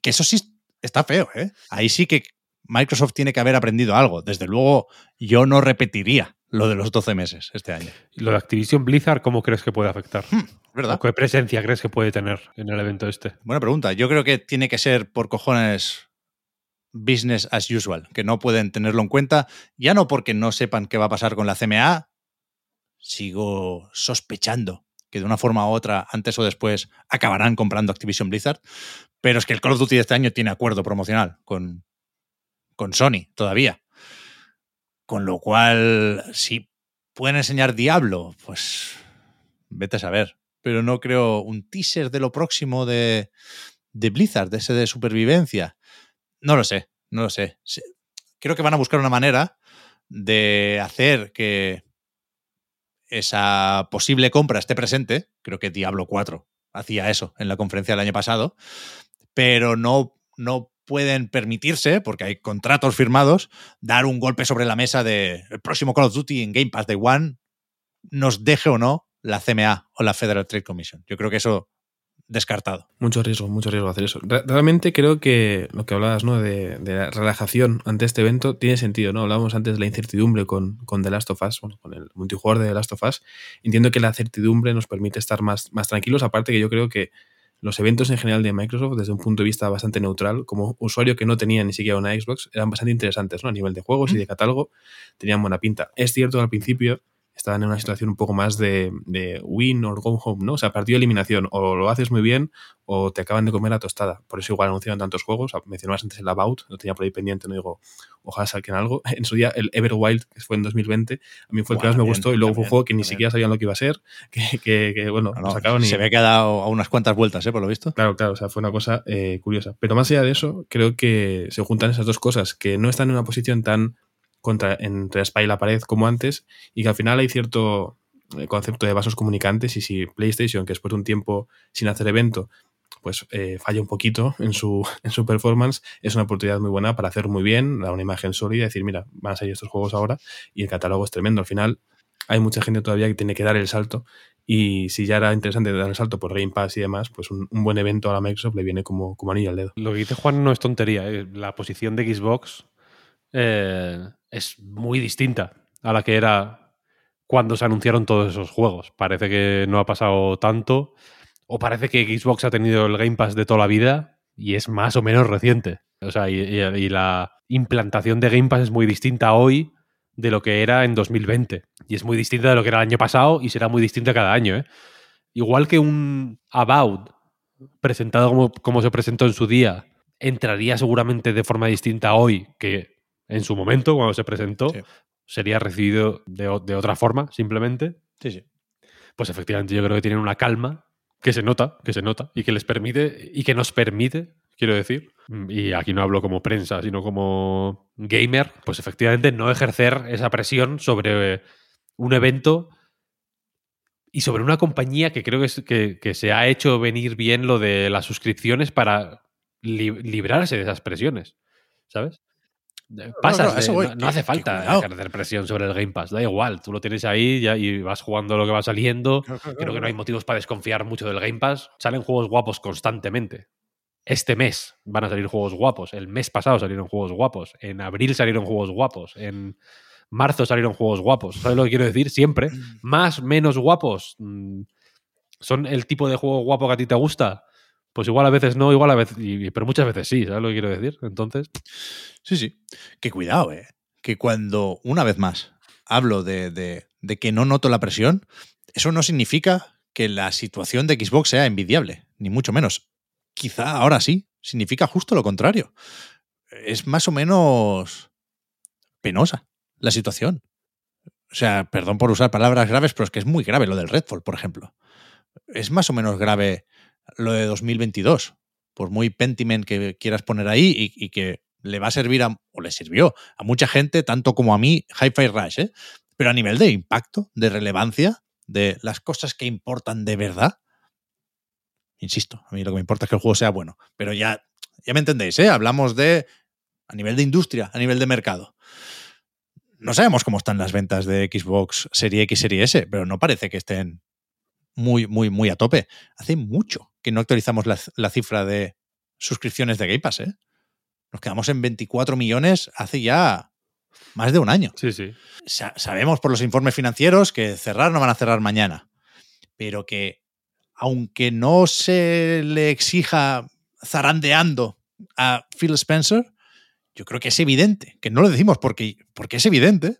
Que eso sí está feo, ¿eh? Ahí sí que Microsoft tiene que haber aprendido algo. Desde luego, yo no repetiría lo de los 12 meses este año. ¿Y Lo de Activision Blizzard, ¿cómo crees que puede afectar? ¿Verdad? ¿O ¿Qué presencia crees que puede tener en el evento este? Buena pregunta. Yo creo que tiene que ser por cojones business as usual, que no pueden tenerlo en cuenta, ya no porque no sepan qué va a pasar con la CMA, sigo sospechando que de una forma u otra, antes o después, acabarán comprando Activision Blizzard, pero es que el Call of Duty de este año tiene acuerdo promocional con, con Sony todavía. Con lo cual, si pueden enseñar Diablo, pues vete a saber. Pero no creo un teaser de lo próximo de, de Blizzard, de ese de supervivencia. No lo sé, no lo sé. Creo que van a buscar una manera de hacer que esa posible compra esté presente. Creo que Diablo 4 hacía eso en la conferencia del año pasado, pero no, no pueden permitirse, porque hay contratos firmados, dar un golpe sobre la mesa de el próximo Call of Duty en Game Pass Day One nos deje o no la CMA o la Federal Trade Commission. Yo creo que eso descartado. Mucho riesgo, mucho riesgo hacer eso. Re- Realmente creo que lo que hablabas, ¿no? De, de la relajación ante este evento tiene sentido, ¿no? Hablábamos antes de la incertidumbre con, con The Last of Us, bueno, con el multijugador de The Last of Us. Entiendo que la certidumbre nos permite estar más, más tranquilos, aparte que yo creo que los eventos en general de Microsoft, desde un punto de vista bastante neutral, como usuario que no tenía ni siquiera una Xbox, eran bastante interesantes, ¿no? A nivel de juegos y de catálogo, tenían buena pinta. Es cierto que al principio estaban en una situación un poco más de, de win or go home, ¿no? O sea, partido de eliminación. O lo haces muy bien o te acaban de comer la tostada. Por eso igual anunciaron tantos juegos. Mencionabas antes el About, lo tenía por ahí pendiente, no digo, ojalá saquen algo. En su día, el Everwild, que fue en 2020, a mí fue el que más me gustó y luego fue un juego que ni también. siquiera sabían lo que iba a ser, que, que- que, bueno, No, lo no, sacaron y... se ve que ha dado a unas cuantas vueltas, ¿eh? por lo visto. Claro, claro, o sea, fue una cosa eh, curiosa. Pero más allá de eso, creo que se juntan esas dos cosas, que no están en una posición tan contra, entre la y la pared como antes, y que al final hay cierto eh, concepto de vasos comunicantes, y si PlayStation, que después de un tiempo sin hacer evento, pues eh, falla un poquito en su, en su performance, es una oportunidad muy buena para hacer muy bien, dar una imagen sólida y decir, mira, van a salir estos juegos ahora, y el catálogo es tremendo. Al final hay mucha gente todavía que tiene que dar el salto y si ya era interesante dar el salto por Game Pass y demás, pues un, un buen evento a la Microsoft le viene como, como anillo al dedo. Lo que dice Juan no es tontería. ¿eh? La posición de Xbox eh, es muy distinta a la que era cuando se anunciaron todos esos juegos. Parece que no ha pasado tanto. O parece que Xbox ha tenido el Game Pass de toda la vida y es más o menos reciente. O sea, y, la implantación de Game Pass es muy distinta hoy de lo que era en 2020. Y es muy distinta de lo que era el año pasado y será muy distinta cada año. ¿eh? Igual que un About presentado como, como se presentó en su día, entraría seguramente de forma distinta hoy que en su momento, cuando se presentó, Sí. sería recibido de, de otra forma, simplemente. Sí, sí. Pues efectivamente yo creo que tienen una calma que se nota, que se nota, y que les permite, y que nos permite, quiero decir, y aquí no hablo como prensa, sino como gamer, pues efectivamente no ejercer esa presión sobre un evento y sobre una compañía que creo que, es- que, que se ha hecho venir bien lo de las suscripciones para li- librarse de esas presiones, ¿sabes? Pasas, no, de- hace que falta ejercer presión sobre el Game Pass. Da igual, tú lo tienes ahí ya y vas jugando lo que va saliendo. Creo que no hay motivos para desconfiar mucho del Game Pass. Salen juegos guapos constantemente. Este mes van a salir juegos guapos. El mes pasado salieron juegos guapos. En abril salieron juegos guapos. En marzo salieron juegos guapos. ¿Sabes lo que quiero decir? Siempre. Más, menos guapos. mm, ¿Son el tipo de juego guapo que a ti te gusta? Pues igual a veces no, igual a veces. y- Pero muchas veces sí, ¿sabes lo que quiero decir? Entonces. Sí, sí. Que cuidado, ¿eh? Que cuando, una vez más, hablo de, de- de que no noto la presión, eso no significa que la situación de Xbox sea envidiable, ni mucho menos. Quizá ahora sí, significa justo lo contrario. Es más o menos penosa la situación. O sea, perdón por usar palabras graves, pero es que es muy grave lo del Redfall, por ejemplo. Es más o menos grave lo de 2022, por muy pentiment que quieras poner ahí y, que le va a servir a, o le sirvió a mucha gente, tanto como a mí, Hi-Fi Rush, ¿eh? Pero a nivel de impacto, de relevancia, de las cosas que importan de verdad, insisto, a mí lo que me importa es que el juego sea bueno. Pero ya, ya me entendéis, ¿eh? Hablamos de a nivel de industria, a nivel de mercado. No sabemos cómo están las ventas de Xbox Serie X, Serie S, pero no parece que estén muy, muy, muy a tope. Hace mucho que no actualizamos la, la cifra de suscripciones de Game Pass, ¿eh? Nos quedamos en 24 millones hace ya más de un año. Sí, sí. Sa- sabemos por los informes financieros que cerrar no van a cerrar mañana, pero que aunque no se le exija zarandeando a Phil Spencer, yo creo que es evidente, que no lo decimos porque, porque es evidente,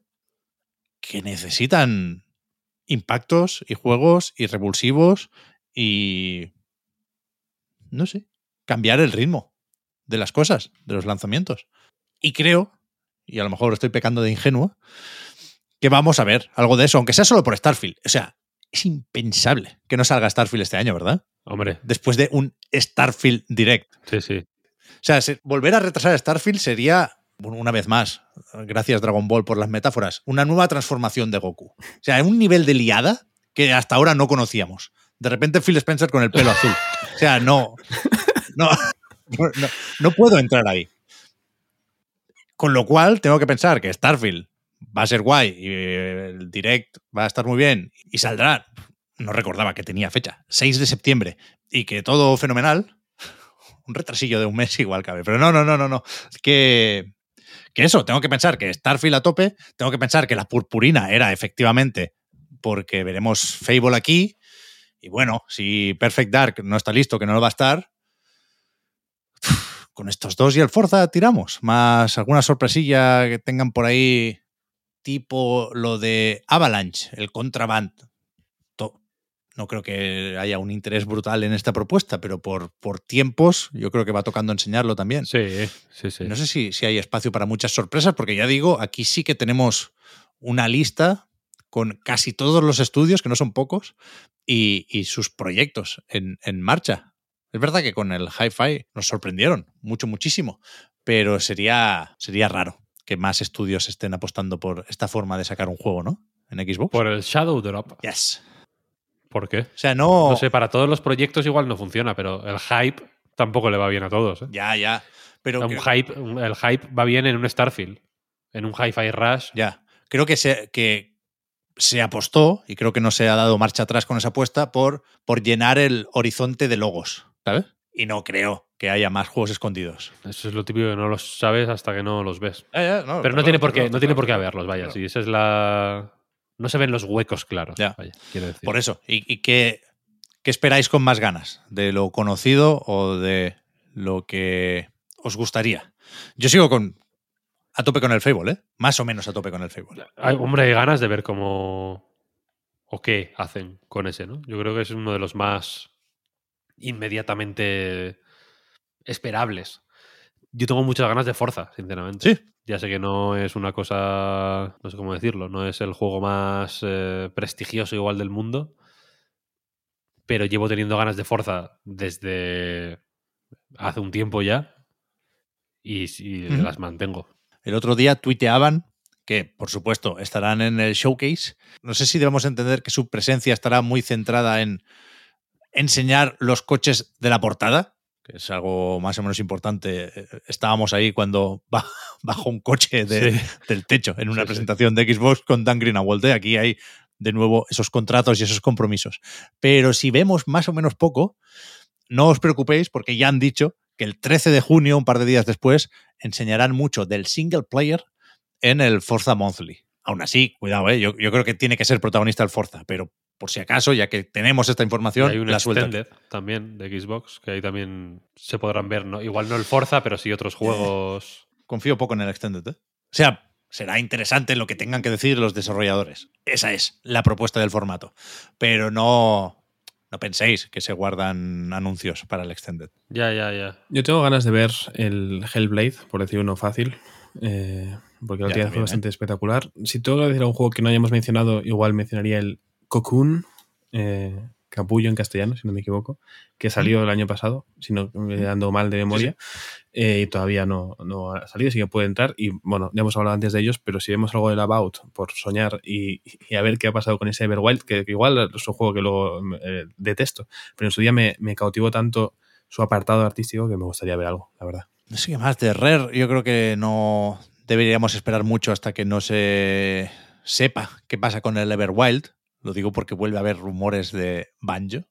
que necesitan impactos y juegos y revulsivos y, no sé, cambiar el ritmo de las cosas, de los lanzamientos. Y creo, y a lo mejor estoy pecando de ingenuo, que vamos a ver algo de eso, aunque sea solo por Starfield. O sea, es impensable que no salga Starfield este año, ¿verdad? Hombre, Después de un Starfield Direct. sí, sí. O sea, se- volver a retrasar Starfield sería, bueno, una vez más, gracias Dragon Ball por las metáforas, una nueva transformación de Goku. O sea, en un nivel de liada que hasta ahora no conocíamos. De repente Phil Spencer con el pelo azul. O sea, no, no, no, no- puedo entrar ahí. Con lo cual, tengo que pensar que Starfield va a ser guay y el direct va a estar muy bien y saldrá. No recordaba que tenía fecha, 6 de septiembre, y que todo fenomenal. Un retrasillo de un mes igual cabe, pero no, no, no, no, no. Que, que eso, tengo que pensar que Starfield a tope, tengo que pensar que la purpurina era efectivamente porque veremos Fable aquí, y bueno, si Perfect Dark no está listo, que no lo va a estar, con estos dos y el Forza tiramos, más alguna sorpresilla que tengan por ahí, tipo lo de Avalanche, el Contraband. No creo que haya un interés brutal en esta propuesta, pero por, por tiempos yo creo que va tocando enseñarlo también. Sí, sí, sí. No sé si, si hay espacio para muchas sorpresas, porque ya digo, aquí sí que tenemos una lista con casi todos los estudios, que no son pocos, y, y sus proyectos en, en marcha. Es verdad que con el Hi-Fi nos sorprendieron mucho, muchísimo, pero sería, sería raro que más estudios estén apostando por esta forma de sacar un juego, ¿no? En Xbox. Por el Shadow Drop. Yes. ¿Por qué? O sea, no. No sé, para todos los proyectos igual no funciona, pero el hype tampoco le va bien a todos. ¿eh? Ya, ya. Pero Un hype, el hype va bien en un Starfield. En un Hi-Fi Rush. Ya. Creo que se, que se apostó, y creo que no se ha dado marcha atrás con esa apuesta, por, por llenar el horizonte de logos, ¿sabes? Y no creo que haya más juegos escondidos. Eso es lo típico que no los sabes hasta que no los ves. no, Pero no tiene por qué, no tiene por qué haberlos, vaya. Si esa es la. No se ven los huecos claros. Ya. Vaya, quiero decir. Por eso. ¿Y, y qué, qué esperáis con más ganas? ¿De lo conocido o de lo que os gustaría? Yo sigo con a tope con el Fable, ¿eh? Más o menos a tope con el Fable. Hay, hombre, hay ganas de ver cómo. o qué hacen con ese, ¿no? Yo creo que es uno de los más inmediatamente esperables. Yo tengo muchas ganas de Forza, sinceramente. Sí. Ya sé que no es una cosa, no sé cómo decirlo, no es el juego más eh, prestigioso igual del mundo, pero llevo teniendo ganas de Forza desde hace un tiempo ya y, las mantengo. El otro día tuiteaban que, por supuesto, estarán en el showcase. No sé si debemos entender que su presencia estará muy centrada en enseñar los coches de la portada, que es algo más o menos importante. Estábamos ahí cuando ba- bajó un coche de- Sí. del techo en una Sí, sí. presentación de Xbox con Dan Greenwald. ¿eh? Aquí hay de nuevo esos contratos y esos compromisos. Pero si vemos más o menos poco, no os preocupéis porque ya han dicho que el 13 de junio, un par de días después, enseñarán mucho del single player en el Forza Monthly. Aún así, cuidado, ¿eh? yo, yo creo que tiene que ser protagonista el Forza, pero por si acaso, ya que tenemos esta información, hay un la extended también de Xbox, que ahí también se podrán ver, ¿no? igual no el Forza, pero sí otros juegos. confío poco en el Extended. ¿eh? O sea, será interesante lo que tengan que decir los desarrolladores. Esa es la propuesta del formato. Pero no, no penséis que se guardan anuncios para el Extended. Ya, ya, ya. Yo tengo ganas de ver el Hellblade, por decir uno fácil. eh, porque lo tiene también, bastante espectacular. Si tengo que decir un juego que no hayamos mencionado, igual mencionaría el Cocoon, eh, Capullo en castellano, si no me equivoco, que salió el año pasado, si no me ando mal de memoria, eh, y todavía no, no ha salido, así que puede entrar. Y bueno, ya hemos hablado antes de ellos, pero si vemos algo del About por soñar y, y a ver qué ha pasado con ese Everwild, que, que igual es un juego que luego eh, detesto, pero en su día me, me cautivó tanto su apartado artístico que me gustaría ver algo, la verdad. No sé qué más de Rare. Yo creo que no deberíamos esperar mucho hasta que no se sepa qué pasa con el Everwild. Lo digo porque vuelve a haber rumores de Banjo.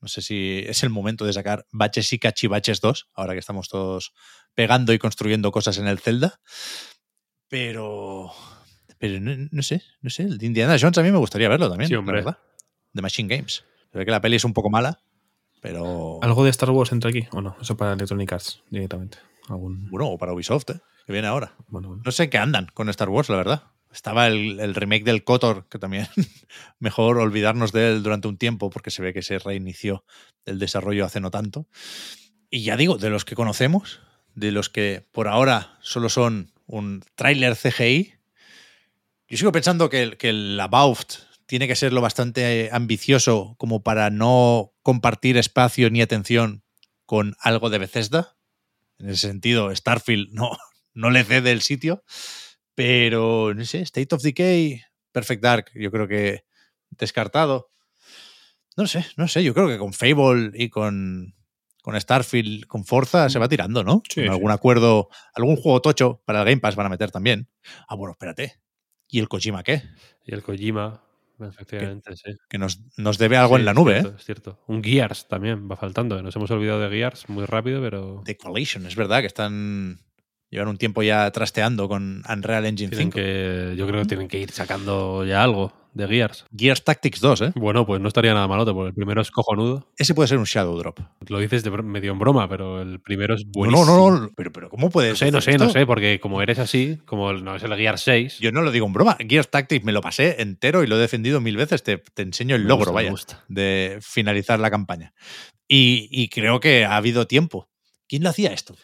No sé si es el momento de sacar Baches y Cachivaches 2, ahora que estamos todos pegando y construyendo cosas en el Zelda. Pero. Pero no, no sé, no sé. El de Indiana Jones a mí me gustaría verlo también. Sí, hombre. verdad. De Machine Games. Se ve que la peli es un poco mala, pero. ¿Algo de Star Wars entra aquí? ¿O no? Eso para Electronic Arts directamente. Algún... Bueno, o para Ubisoft, ¿eh? que viene ahora. Bueno, bueno. No sé qué andan con Star Wars, la verdad. Estaba el, el remake del KOTOR, que también mejor olvidarnos de él durante un tiempo, porque se ve que se reinició el desarrollo hace no tanto. Y ya digo, de los que conocemos, de los que por ahora solo son un tráiler CGI, yo sigo pensando que, que About tiene que ser lo bastante ambicioso como para no compartir espacio ni atención con algo de Bethesda. En ese sentido, Starfield no, no le cede el sitio. Pero, no sé, State of Decay, Perfect Dark, yo creo que descartado. No sé, no sé, yo creo que con Fable y con, con Starfield, con Forza, se va tirando, ¿no? Sí, Con sí. algún acuerdo, algún juego tocho para el Game Pass van a meter también. Ah, bueno, espérate. ¿Y el Kojima qué? Y el Kojima, efectivamente, sí. Que nos, nos debe algo Sí, en la es nube, cierto, ¿eh? Es cierto. Un Gears también va faltando. Nos hemos olvidado de Gears muy rápido, pero The Coalition, es verdad que están. Llevan un tiempo ya trasteando con Unreal Engine tienen 5. que, yo creo que tienen que ir sacando ya algo de Gears. Gears Tactics 2, ¿eh? Bueno, pues no estaría nada malote, porque el primero es cojonudo. Ese puede ser un Shadow Drop. Lo dices de medio en broma, pero el primero es buenísimo. no, no, no, pero, pero ¿cómo puedes No sé, no sé, no sé, porque como eres así, como no es el Gears 6. Yo no lo digo en broma. Gears Tactics me lo pasé entero y lo he defendido mil veces. Te, te enseño el Me logro, gusta, me vaya, gusta. de finalizar la campaña. Y, y creo que ha habido tiempo. ¿Quién lo hacía esto?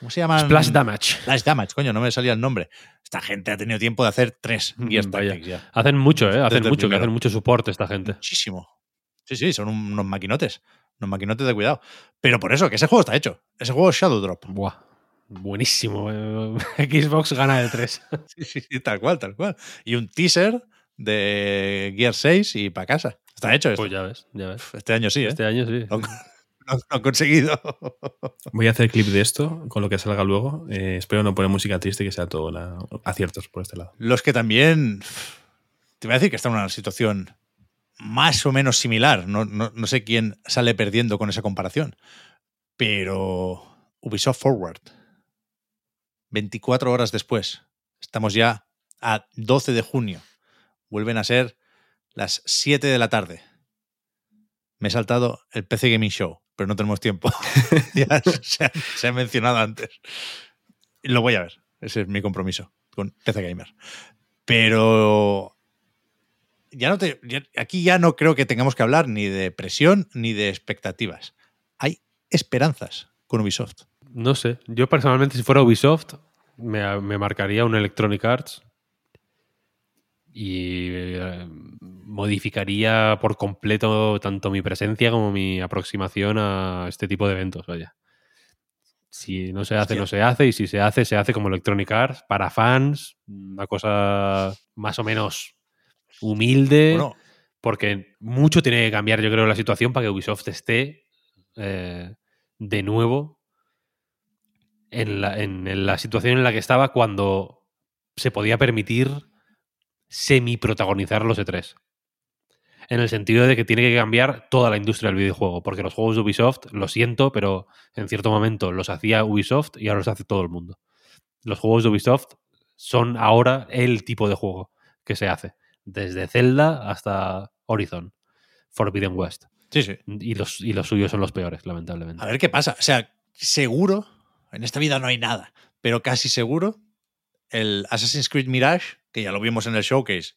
¿Cómo se llaman? Splash Damage. Splash Damage, coño, no me salía el nombre. Esta gente ha tenido tiempo de hacer tres Gears Mm, Vaya. Tactics ya. Hacen mucho, ¿eh? Hacen Desde mucho, que hacen mucho soporte esta gente. Muchísimo. Sí, sí, son un- unos maquinotes. Unos maquinotes de cuidado. Pero por eso, que ese juego está hecho. Ese juego es Shadow Drop. Buah. Buenísimo. Xbox gana el 3. Sí, sí, sí, tal cual, tal cual. Y un teaser de Gear 6 y para casa. Está hecho esto. Pues ya ves, ya ves. Este año sí, ¿eh? Este año sí. Lo, lo han conseguido. Voy a hacer clip de esto con lo que salga luego. Eh, espero no poner música triste y que sea todo aciertos por este lado. Los que también. Te voy a decir que están en una situación más o menos similar. No, no- no sé quién sale perdiendo con esa comparación. Pero Ubisoft Forward. 24 horas después. Estamos ya a 12 de junio. Vuelven a ser las 7 de la tarde. Me he saltado el PC Gaming Show, pero no tenemos tiempo. ya se ha, se ha mencionado antes. Lo voy a ver. Ese es mi compromiso con PC Gamer. Pero ya no te, ya- aquí ya no creo que tengamos que hablar ni de presión ni de expectativas. Hay esperanzas con Ubisoft. No sé. Yo personalmente, si fuera Ubisoft, me, me marcaría un Electronic Arts y eh, modificaría por completo tanto mi presencia como mi aproximación a este tipo de eventos. Vaya. Si no se hace, Hostia. no se hace. Y si se hace, se hace como Electronic Arts, para fans, una cosa más o menos humilde. Bueno, porque mucho tiene que cambiar, yo creo, la situación para que Ubisoft esté eh, de nuevo en la, en la situación en la que estaba cuando se podía permitir semi-protagonizar los E3. En el sentido de que tiene que cambiar toda la industria del videojuego, porque los juegos de Ubisoft, lo siento, pero en cierto momento los hacía Ubisoft y ahora los hace todo el mundo. Los juegos de Ubisoft son ahora el tipo de juego que se hace, desde Zelda hasta Horizon, Forbidden West. Sí, sí. Y los, y los suyos son los peores, lamentablemente. A ver qué pasa. O sea, seguro, en esta vida no hay nada, pero casi seguro, el Assassin's Creed Mirage, que ya lo vimos en el showcase,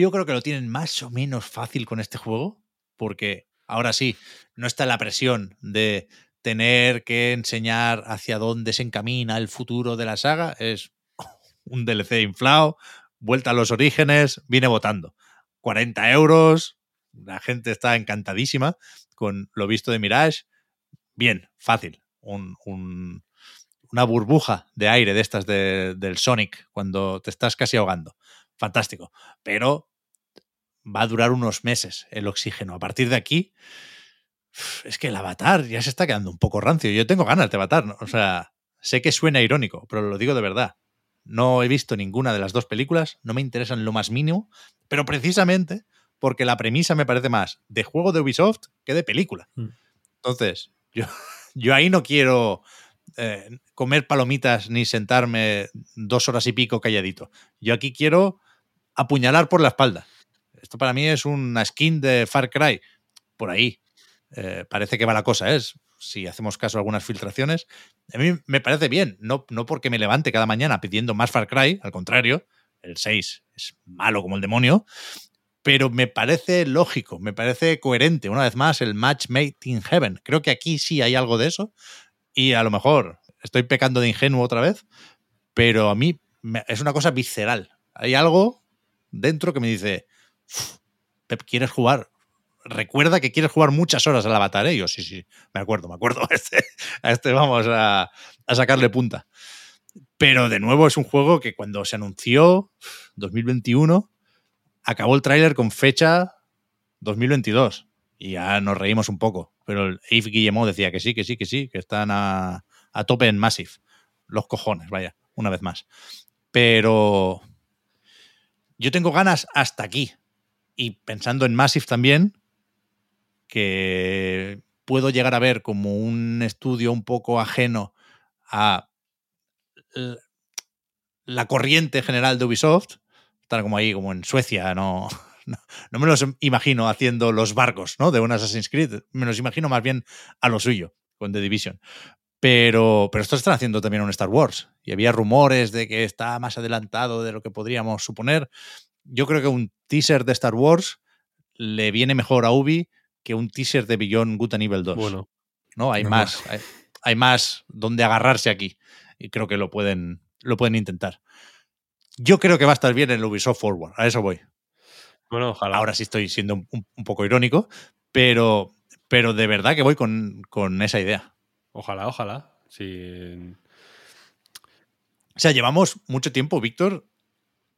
yo creo que lo tienen más o menos fácil con este juego, porque ahora sí, no está la presión de tener que enseñar hacia dónde se encamina el futuro de la saga. Es un DLC inflado, vuelta a los orígenes, viene votando. 40 euros, la gente está encantadísima con lo visto de Mirage. Bien, fácil. Un, un, una burbuja de aire de estas de, del Sonic cuando te estás casi ahogando. Fantástico. Pero va a durar unos meses el oxígeno. A partir de aquí, es que el avatar ya se está quedando un poco rancio. Yo tengo ganas de avatar. ¿no? O sea, sé que suena irónico, pero lo digo de verdad. No he visto ninguna de las dos películas, no me interesan lo más mínimo, pero precisamente porque la premisa me parece más de juego de Ubisoft que de película. Mm. Entonces, yo, yo ahí no quiero eh, comer palomitas ni sentarme dos horas y pico calladito. Yo aquí quiero apuñalar por la espalda. Esto para mí es una skin de Far Cry. Por ahí. Eh, parece que va la cosa, es. Si hacemos caso a algunas filtraciones, a mí me parece bien. No, no porque me levante cada mañana pidiendo más Far Cry, al contrario, el 6 es malo como el demonio, pero me parece lógico, me parece coherente. Una vez más, el match made in heaven. Creo que aquí sí hay algo de eso y a lo mejor estoy pecando de ingenuo otra vez, pero a mí me- es una cosa visceral. Hay algo dentro que me dice, "Uf, Pep, ¿quieres jugar? Recuerda que quieres jugar muchas horas al avatar, ¿eh? Y yo, sí, sí, me acuerdo, me acuerdo. A este, a este vamos a sacarle punta. Pero de nuevo es un juego que cuando se anunció, 2021, acabó el tráiler con fecha 2022. Y ya nos reímos un poco. Pero el Yves Guillemot decía que sí, que sí, que sí, que están a, a tope en Massive. Los cojones, vaya, una vez más. Pero yo tengo ganas hasta aquí. Y pensando en Massive también, que puedo llegar a ver como un estudio un poco ajeno a la corriente general de Ubisoft, estar como ahí, como en Suecia, no, no, no me los imagino haciendo los barcos ¿no? de un Assassin's Creed, me los imagino más bien a lo suyo, con The Division. Pero, pero esto están haciendo también un Star Wars. Y había rumores de que está más adelantado de lo que podríamos suponer. Yo creo que un teaser de Star Wars le viene mejor a Ubi que un teaser de Beyond Good and Evil 2. Bueno, ¿no? Hay más, hay, hay más donde agarrarse aquí. Y creo que lo pueden, lo pueden intentar. Yo creo que va a estar bien el Ubisoft Forward. A eso voy. Bueno, ojalá. Ahora sí estoy siendo un, poco irónico, pero, pero de verdad que voy con, con esa idea. Ojalá, ojalá. Sí. O sea, llevamos mucho tiempo, Víctor,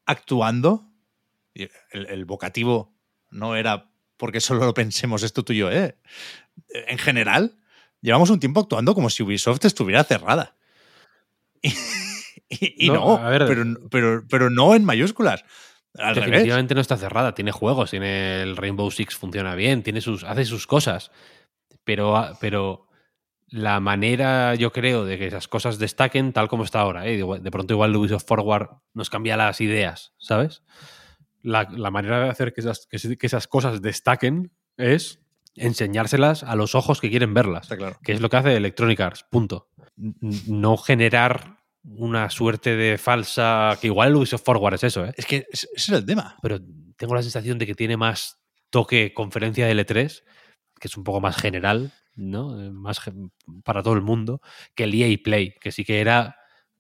actuando. El, el vocativo no era porque solo lo pensemos esto tú y yo, ¿eh? En general, llevamos un tiempo actuando como si Ubisoft estuviera cerrada. Y, y No, no, a ver. pero, pero, pero no en mayúsculas. Al revés. Definitivamente no está cerrada, tiene juegos, tiene el Rainbow Six funciona bien, tiene sus, hace sus cosas. Pero, ah, pero la manera, yo creo, de que esas cosas destaquen tal como está ahora. ¿eh? De pronto igual Ubisoft Forward nos cambia las ideas, ¿sabes? La, la manera de hacer que esas, que, esas cosas destaquen es enseñárselas a los ojos que quieren verlas. Está claro. Que es lo que hace Electronic Arts, punto. N- No generar una suerte de falsa... Que igual el Ubisoft Forward es eso, ¿eh? Es que ese es el tema. pero tengo la sensación de que tiene más toque conferencia de L3, que es un poco más general, ¿no? Eh, Más para todo el mundo, que el EA Play, que sí que era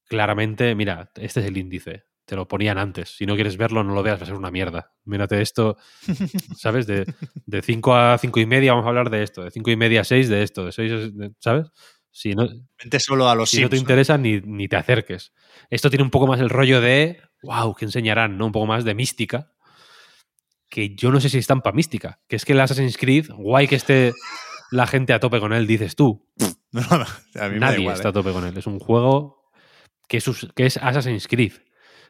claramente, mira, este es el índice. Te lo ponían antes. Si no quieres verlo, no lo veas, va a ser una mierda. Mírate esto, ¿sabes? De, de 5 a 5 y media vamos a hablar de esto, de 5 y media a 6 de esto, de 6, ¿sabes? Si no, Vente solo a los si no te interesa, ni, ni te acerques. Esto tiene un poco más el rollo de, wow, ¿qué enseñarán? ¿no? Un poco más de mística. Que yo no sé si están para mística. Que es que el Assassin's Creed, guay que esté la gente a tope con él, dices tú. No, a mí Nadie igual, está ¿eh? a tope con él. Es un juego que es, que es Assassin's Creed,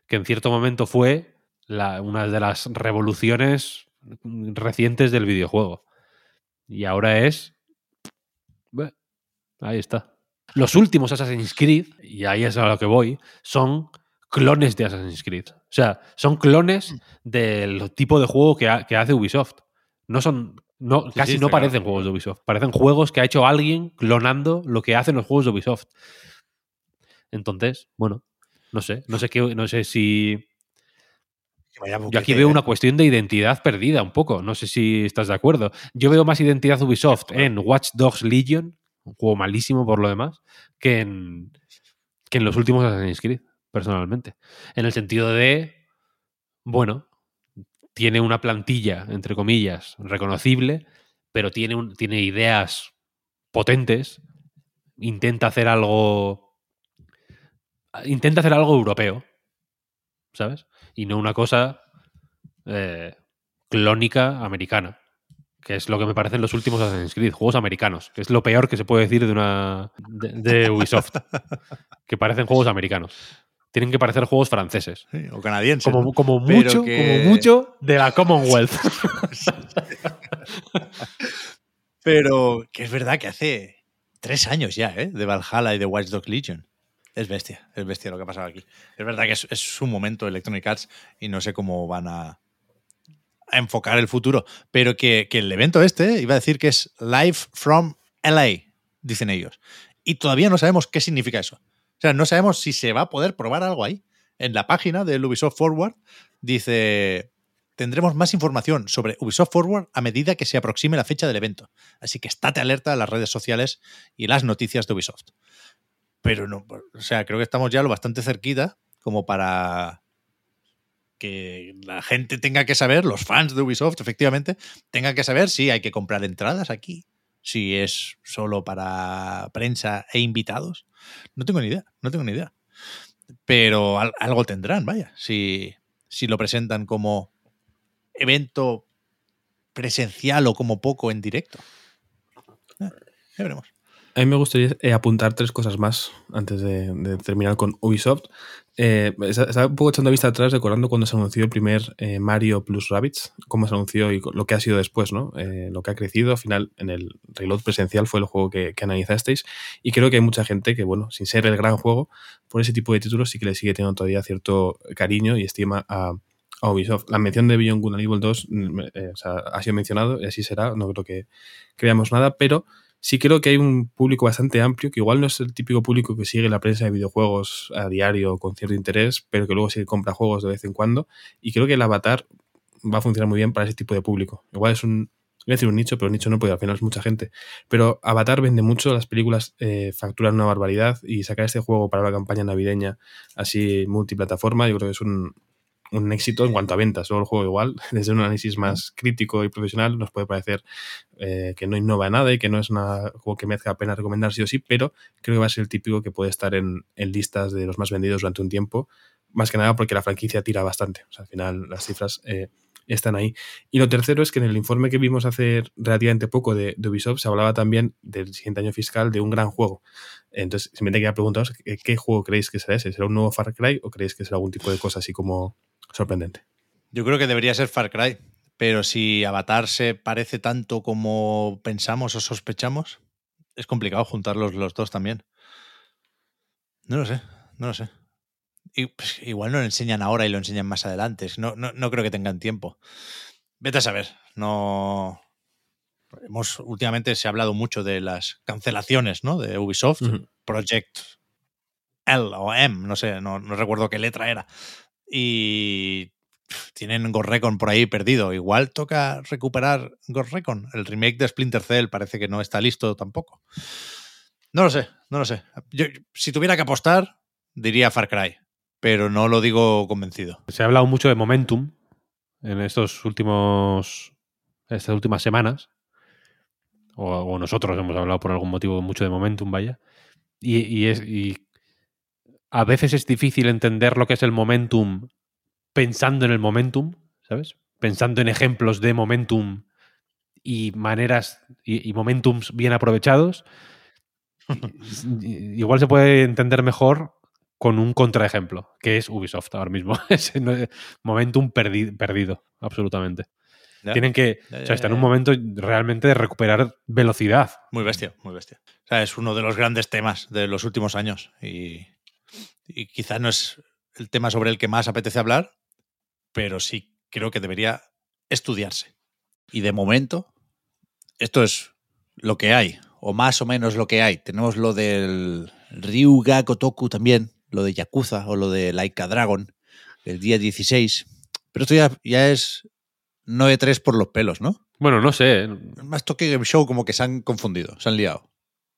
que en cierto momento fue la- una de las revoluciones recientes del videojuego. Y ahora es... ahí está. Los últimos Assassin's Creed, y ahí es a lo que voy, son clones de Assassin's Creed. O sea, son clones del tipo de juego que, ha- que hace Ubisoft. No son. No, Sí, casi sí, no claro. parecen juegos de Ubisoft. Parecen juegos que ha hecho alguien clonando lo que hacen los juegos de Ubisoft. Entonces, bueno, no sé. No sé qué. No sé si. Yo aquí veo ¿eh? una cuestión de identidad perdida un poco. No sé si estás de acuerdo. Yo veo más identidad Ubisoft en Watch Dogs Legion, un juego malísimo por lo demás, que en, que en los últimos Assassin's Creed, personalmente. En el sentido de, bueno, tiene una plantilla, entre comillas, reconocible, pero tiene, tiene ideas potentes, intenta hacer algo... Intenta hacer algo europeo, ¿sabes? Y no una cosa eh, clónica americana, que es lo que me parecen los últimos Assassin's Creed, juegos americanos, que es lo peor que se puede decir de una de, de Ubisoft, que parecen juegos americanos. Tienen que parecer juegos franceses. Sí, o canadienses. Como, mucho, que- como mucho de la Commonwealth. Pero que es verdad que hace tres años ya, ¿eh? De Valhalla y de Watch Dogs Legion. Es bestia, es bestia lo que ha pasado aquí. Es verdad que es, es su momento Electronic Arts y no sé cómo van a, a enfocar el futuro. Pero que, el evento este iba a decir que es Live from LA, dicen ellos. Y todavía no sabemos qué significa eso. O sea, no sabemos si se va a poder probar algo ahí. En la página del Ubisoft Forward dice, tendremos más información sobre Ubisoft Forward a medida que se aproxime la fecha del evento. Así que estate alerta a las redes sociales y las noticias de Ubisoft. Pero no, o sea, creo que estamos ya lo bastante cerquita como para que la gente tenga que saber, los fans de Ubisoft, efectivamente, tengan que saber si hay que comprar entradas aquí, si es solo para prensa e invitados. No tengo ni idea, no tengo ni idea. Pero al- algo tendrán, vaya, si, si lo presentan como evento presencial o como poco en directo. Eh, ya veremos. A mí me gustaría eh, apuntar tres cosas más antes de, de terminar con Ubisoft. Eh, esta- estaba un poco echando vista atrás, recordando cuando se anunció el primer eh, Mario plus Rabbids, cómo se anunció y lo que ha sido después, ¿no? Eh, lo que ha crecido. Al final, en el reload presencial fue el juego que, que analizasteis. Y creo que hay mucha gente que, bueno, sin ser el gran juego, por ese tipo de títulos sí que le sigue teniendo todavía cierto cariño y estima a, Ubisoft. La mención de Beyond Good and Evil 2 mm, eh, o sea, ha sido mencionado y así será. No creo que, veamos nada, pero sí creo que hay un público bastante amplio, que igual no es el típico público que sigue la prensa de videojuegos a diario con cierto interés, pero que luego sí compra juegos de vez en cuando. Y creo que el avatar va a funcionar muy bien para ese tipo de público. Igual es un, voy a decir un nicho, pero un nicho no, porque al final es mucha gente. Pero Avatar vende mucho, las películas eh, facturan una barbaridad y sacar este juego para la campaña navideña así multiplataforma, yo creo que es un, un éxito en cuanto a ventas. Luego el juego igual, desde un análisis más crítico y profesional, nos puede parecer eh, que no innova nada y que no es un juego que merezca la pena recomendar sí o sí, pero creo que va a ser el típico que puede estar en, en listas de los más vendidos durante un tiempo, más que nada porque la franquicia tira bastante. O sea, al final las cifras eh, están ahí. Y lo tercero es que en el informe que vimos hace relativamente poco de, Ubisoft se hablaba también del siguiente año fiscal de un gran juego. Entonces, simplemente quería preguntaros ¿qué, qué juego creéis que será ese? ¿Será un nuevo Far Cry o creéis que será algún tipo de cosa así como sorprendente? Yo creo que debería ser Far Cry, pero si Avatar se parece tanto como pensamos o sospechamos, es complicado juntarlos los dos también. No lo sé, no lo sé. Pues, igual no lo enseñan ahora y lo enseñan más adelante. No, no, no creo que tengan tiempo. Vete a saber. No. Hemos, últimamente se ha hablado mucho de las cancelaciones ¿no? de Ubisoft. Project L o M, no sé, no, no recuerdo qué letra era. Y tienen Ghost Recon por ahí perdido. Igual toca recuperar Ghost Recon. El remake de Splinter Cell parece que no está listo tampoco. No lo sé, no lo sé. Yo, si tuviera que apostar, diría Far Cry, pero no lo digo convencido. Se ha hablado mucho de momentum en estos últimos. estas últimas semanas. O, o nosotros hemos hablado por algún motivo mucho de momentum, vaya. Y, y es. y a veces es difícil entender lo que es el momentum pensando en el momentum, ¿sabes? Pensando en ejemplos de momentum y maneras y, y momentums bien aprovechados. Igual se puede entender mejor con un contraejemplo, que es Ubisoft ahora mismo. Es en- momentum perdi- perdido, absolutamente. Ya. Tienen que. Ya, o sea, está en un momento realmente de recuperar velocidad. Muy bestia, muy bestia. O sea, es uno de los grandes temas de los últimos años y, y quizá no es el tema sobre el que más apetece hablar, pero sí creo que debería estudiarse. Y de momento, esto es lo que hay, o más o menos lo que hay. Tenemos lo del Ryuga Kotoku también, lo de Yakuza o lo de Laika Dragon, el día 16. Pero esto ya, ya es no E3 por los pelos, ¿no? Bueno, no sé. más Tokyo Game Show como que se han confundido, se han liado.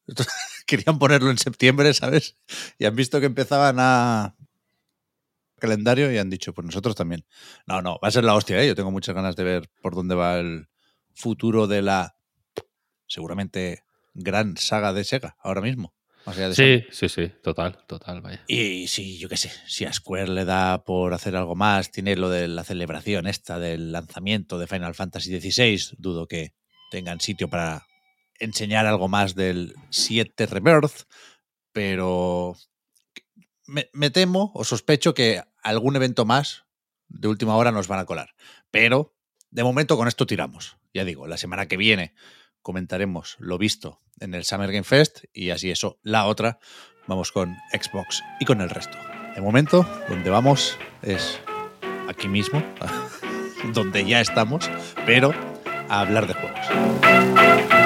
Querían ponerlo en septiembre, ¿sabes? Y han visto que empezaban a calendario y han dicho, pues nosotros también. No, no, va a ser la hostia, ¿eh? Yo tengo muchas ganas de ver por dónde va el futuro de la seguramente gran saga de Sega ahora mismo. Más allá de Sony. Sí, sí, sí. Total, total, vaya. Y sí, yo qué sé, si a Square le da por hacer algo más, tiene lo de la celebración esta del lanzamiento de Final Fantasy XVI, dudo que tengan sitio para enseñar algo más del 7 Rebirth, pero me, me temo o sospecho que algún evento más de última hora nos van a colar. Pero de momento con esto tiramos. Ya digo, la semana que viene comentaremos lo visto en el Summer Game Fest y así eso, la otra, vamos con Xbox y con el resto. De momento, donde vamos es aquí mismo, donde ya estamos, pero a hablar de juegos.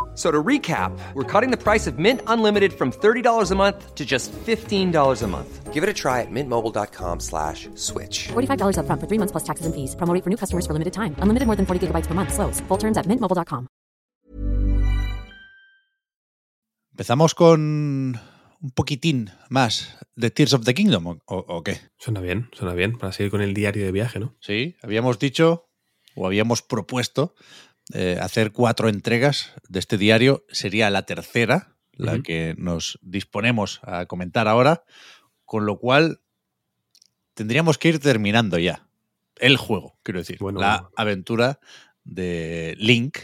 F- So to recap, we're cutting the price of Mint Unlimited from $30 a month to just $15 a month. Give it a try at mintmobile.com slash switch. $45 upfront for three months plus taxes and fees. Promo rate for new customers for limited time. Unlimited more than 40 gigabytes per month. Slows. Full terms at mintmobile.com. Empezamos con un poquitín más de Tears of the Kingdom, ¿o, o qué? Suena bien, suena bien, para seguir con el diario de viaje, ¿no? Sí, habíamos dicho o habíamos propuesto eh, hacer cuatro entregas de este diario. Sería la tercera, la que nos disponemos a comentar ahora, con lo cual tendríamos que ir terminando ya el juego, quiero decir, Bueno, la bueno. aventura de Link.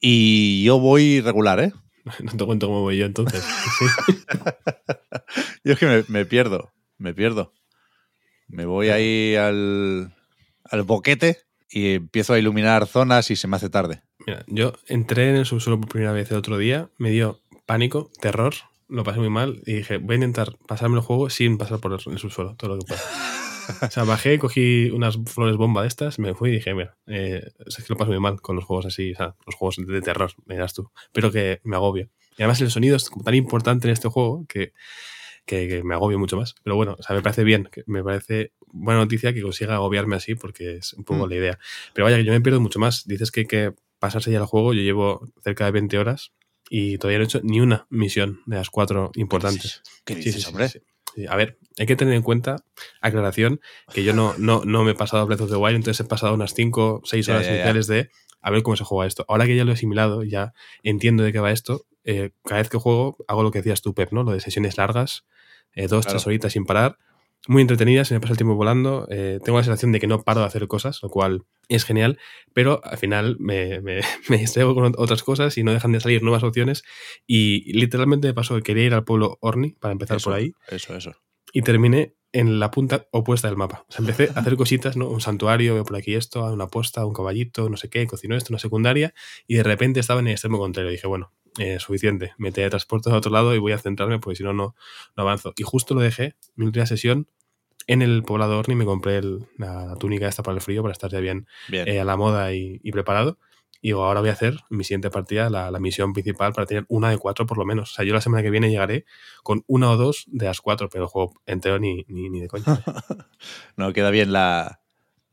Y yo voy regular, ¿eh? No te cuento cómo voy yo entonces. Sí. Yo es que me, me pierdo, me pierdo. Me voy ahí al, al boquete y empiezo a iluminar zonas y se me hace tarde. Mira, yo entré en el subsuelo por primera vez el otro día, me dio pánico, terror, lo pasé muy mal y dije, voy a intentar pasarme el juego sin pasar por el, el subsuelo, todo lo que pueda. O sea, bajé, cogí unas flores bomba de estas, me fui y dije, mira, eh, es que lo paso muy mal con los juegos así, o sea, los juegos de terror, me dirás tú, pero que me agobio. Y además el sonido es como tan importante en este juego que, que, que me agobio mucho más. Pero bueno, o sea, me parece bien, me parece buena noticia que consiga agobiarme así porque es un poco Mm. la idea. Pero vaya, que yo me pierdo mucho más. Dices que hay que pasarse ya el juego, yo llevo cerca de 20 horas y todavía no he hecho ni una misión de las cuatro importantes. ¿Qué Sí, dices, sí, sí, hombre? sí. A ver, hay que tener en cuenta, aclaración, que yo no, no, no me he pasado a Breath of the Wild, entonces he pasado unas 5 o 6 Ya, horas iniciales de a ver cómo se juega esto. Ahora que ya lo he asimilado, ya entiendo de qué va esto, eh, cada vez que juego hago lo que decías tú, Pep, ¿no? Lo de sesiones largas, eh, dos, Claro. tres horitas sin parar, muy entretenidas, se me pasa el tiempo volando, eh, tengo la sensación de que no paro de hacer cosas, lo cual es genial, pero al final me, me, me distraigo con otras cosas y no dejan de salir nuevas opciones y literalmente me pasó que quería ir al pueblo Orni para empezar Eso, por ahí Eso, eso. y terminé en la punta opuesta del mapa. O sea, empecé a hacer cositas, ¿no? Un santuario, veo por aquí esto, una posta, un caballito, no sé qué, cocino esto, una secundaria, y de repente estaba en el extremo contrario. dije, bueno, eh, suficiente, me teletransporto a otro lado y voy a centrarme porque si no, no no avanzo. Y justo lo dejé, mi última sesión, en el poblado Orni me compré el- la túnica esta para el frío, para estar ya bien Bien. eh, a la moda y, y preparado. Y digo, ahora voy a hacer mi siguiente partida, la, la misión principal, para tener una de cuatro por lo menos. O sea, yo la semana que viene llegaré con una o dos de las cuatro, pero el juego entero ni, ni, ni de coña. no, queda bien la,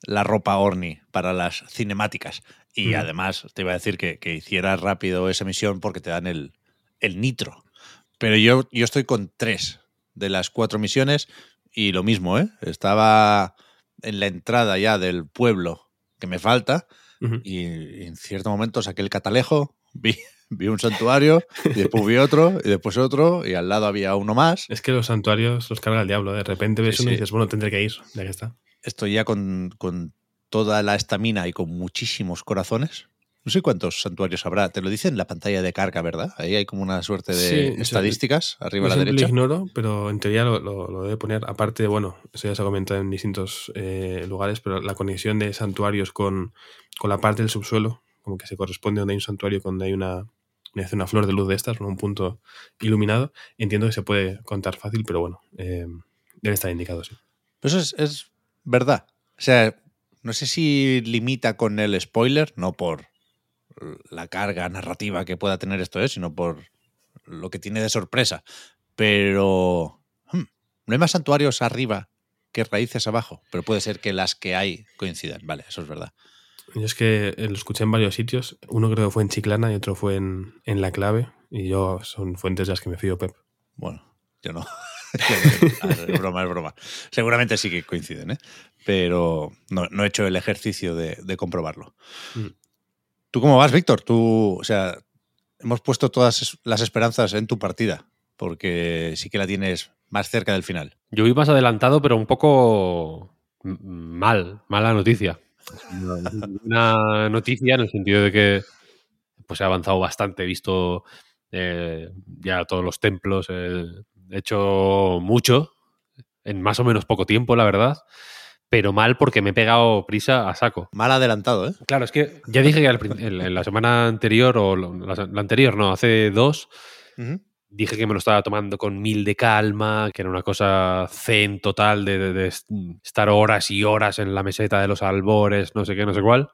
la ropa Orni para las cinemáticas. Y Mm. además te iba a decir que, que hicieras rápido esa misión porque te dan el, el nitro. Pero yo, yo estoy con tres de las cuatro misiones y lo mismo, ¿eh? Estaba en la entrada ya del pueblo que me falta y en cierto momento saqué el catalejo, vi, vi un santuario y después vi otro y después otro y al lado había uno más. Es que los santuarios los carga el diablo. De repente ves Sí, uno y dices, bueno, tendré que ir, ya que está. Estoy ya con, con toda la estamina y con muchísimos corazones. No sé cuántos santuarios habrá. Te lo dice en la pantalla de carga, ¿verdad? Ahí hay como una suerte de Sí, o sea, estadísticas arriba a la derecha. lo ignoro, pero en teoría lo, lo- lo debe poner. Aparte, bueno, eso ya se ha comentado en distintos eh, lugares, pero la conexión de santuarios con, con la parte del subsuelo, como que se corresponde donde hay un santuario, donde hay una, una flor de luz de estas, un punto iluminado. Entiendo que se puede contar fácil, pero bueno, eh, debe estar indicado, sí. Eso es, es verdad. O sea, no sé si limita con el spoiler, no por la carga narrativa que pueda tener esto, sino por lo que tiene de sorpresa. Pero hmm, no hay más santuarios arriba que raíces abajo, pero puede ser que las que hay coincidan. Vale, eso es verdad. Yo es que lo escuché en varios sitios. Uno creo que fue en Chiclana y otro fue en, en La Clave. Y yo son fuentes de las que me fío, Pep. Bueno, yo no. Es broma, es broma. Seguramente sí que coinciden, ¿eh? pero no, no he hecho el ejercicio de, de comprobarlo. Mm. ¿Tú cómo vas, Víctor? Tú, o sea, hemos puesto todas las esperanzas en tu partida, porque sí que la tienes más cerca del final. Yo voy más adelantado, pero un poco mal, mala noticia. Una noticia en el sentido de que pues he avanzado bastante, he visto eh, ya todos los templos, eh, hecho mucho en más o menos poco tiempo, la verdad, pero mal porque me he pegado prisa a saco. Mal adelantado, ¿eh? Claro, es que ya dije que en la semana anterior, o la, la anterior, no, hace dos, dije que me lo estaba tomando con mil de calma, que era una cosa zen total de, de- de est- estar horas y horas en la meseta de los albores, no sé qué, no sé cuál.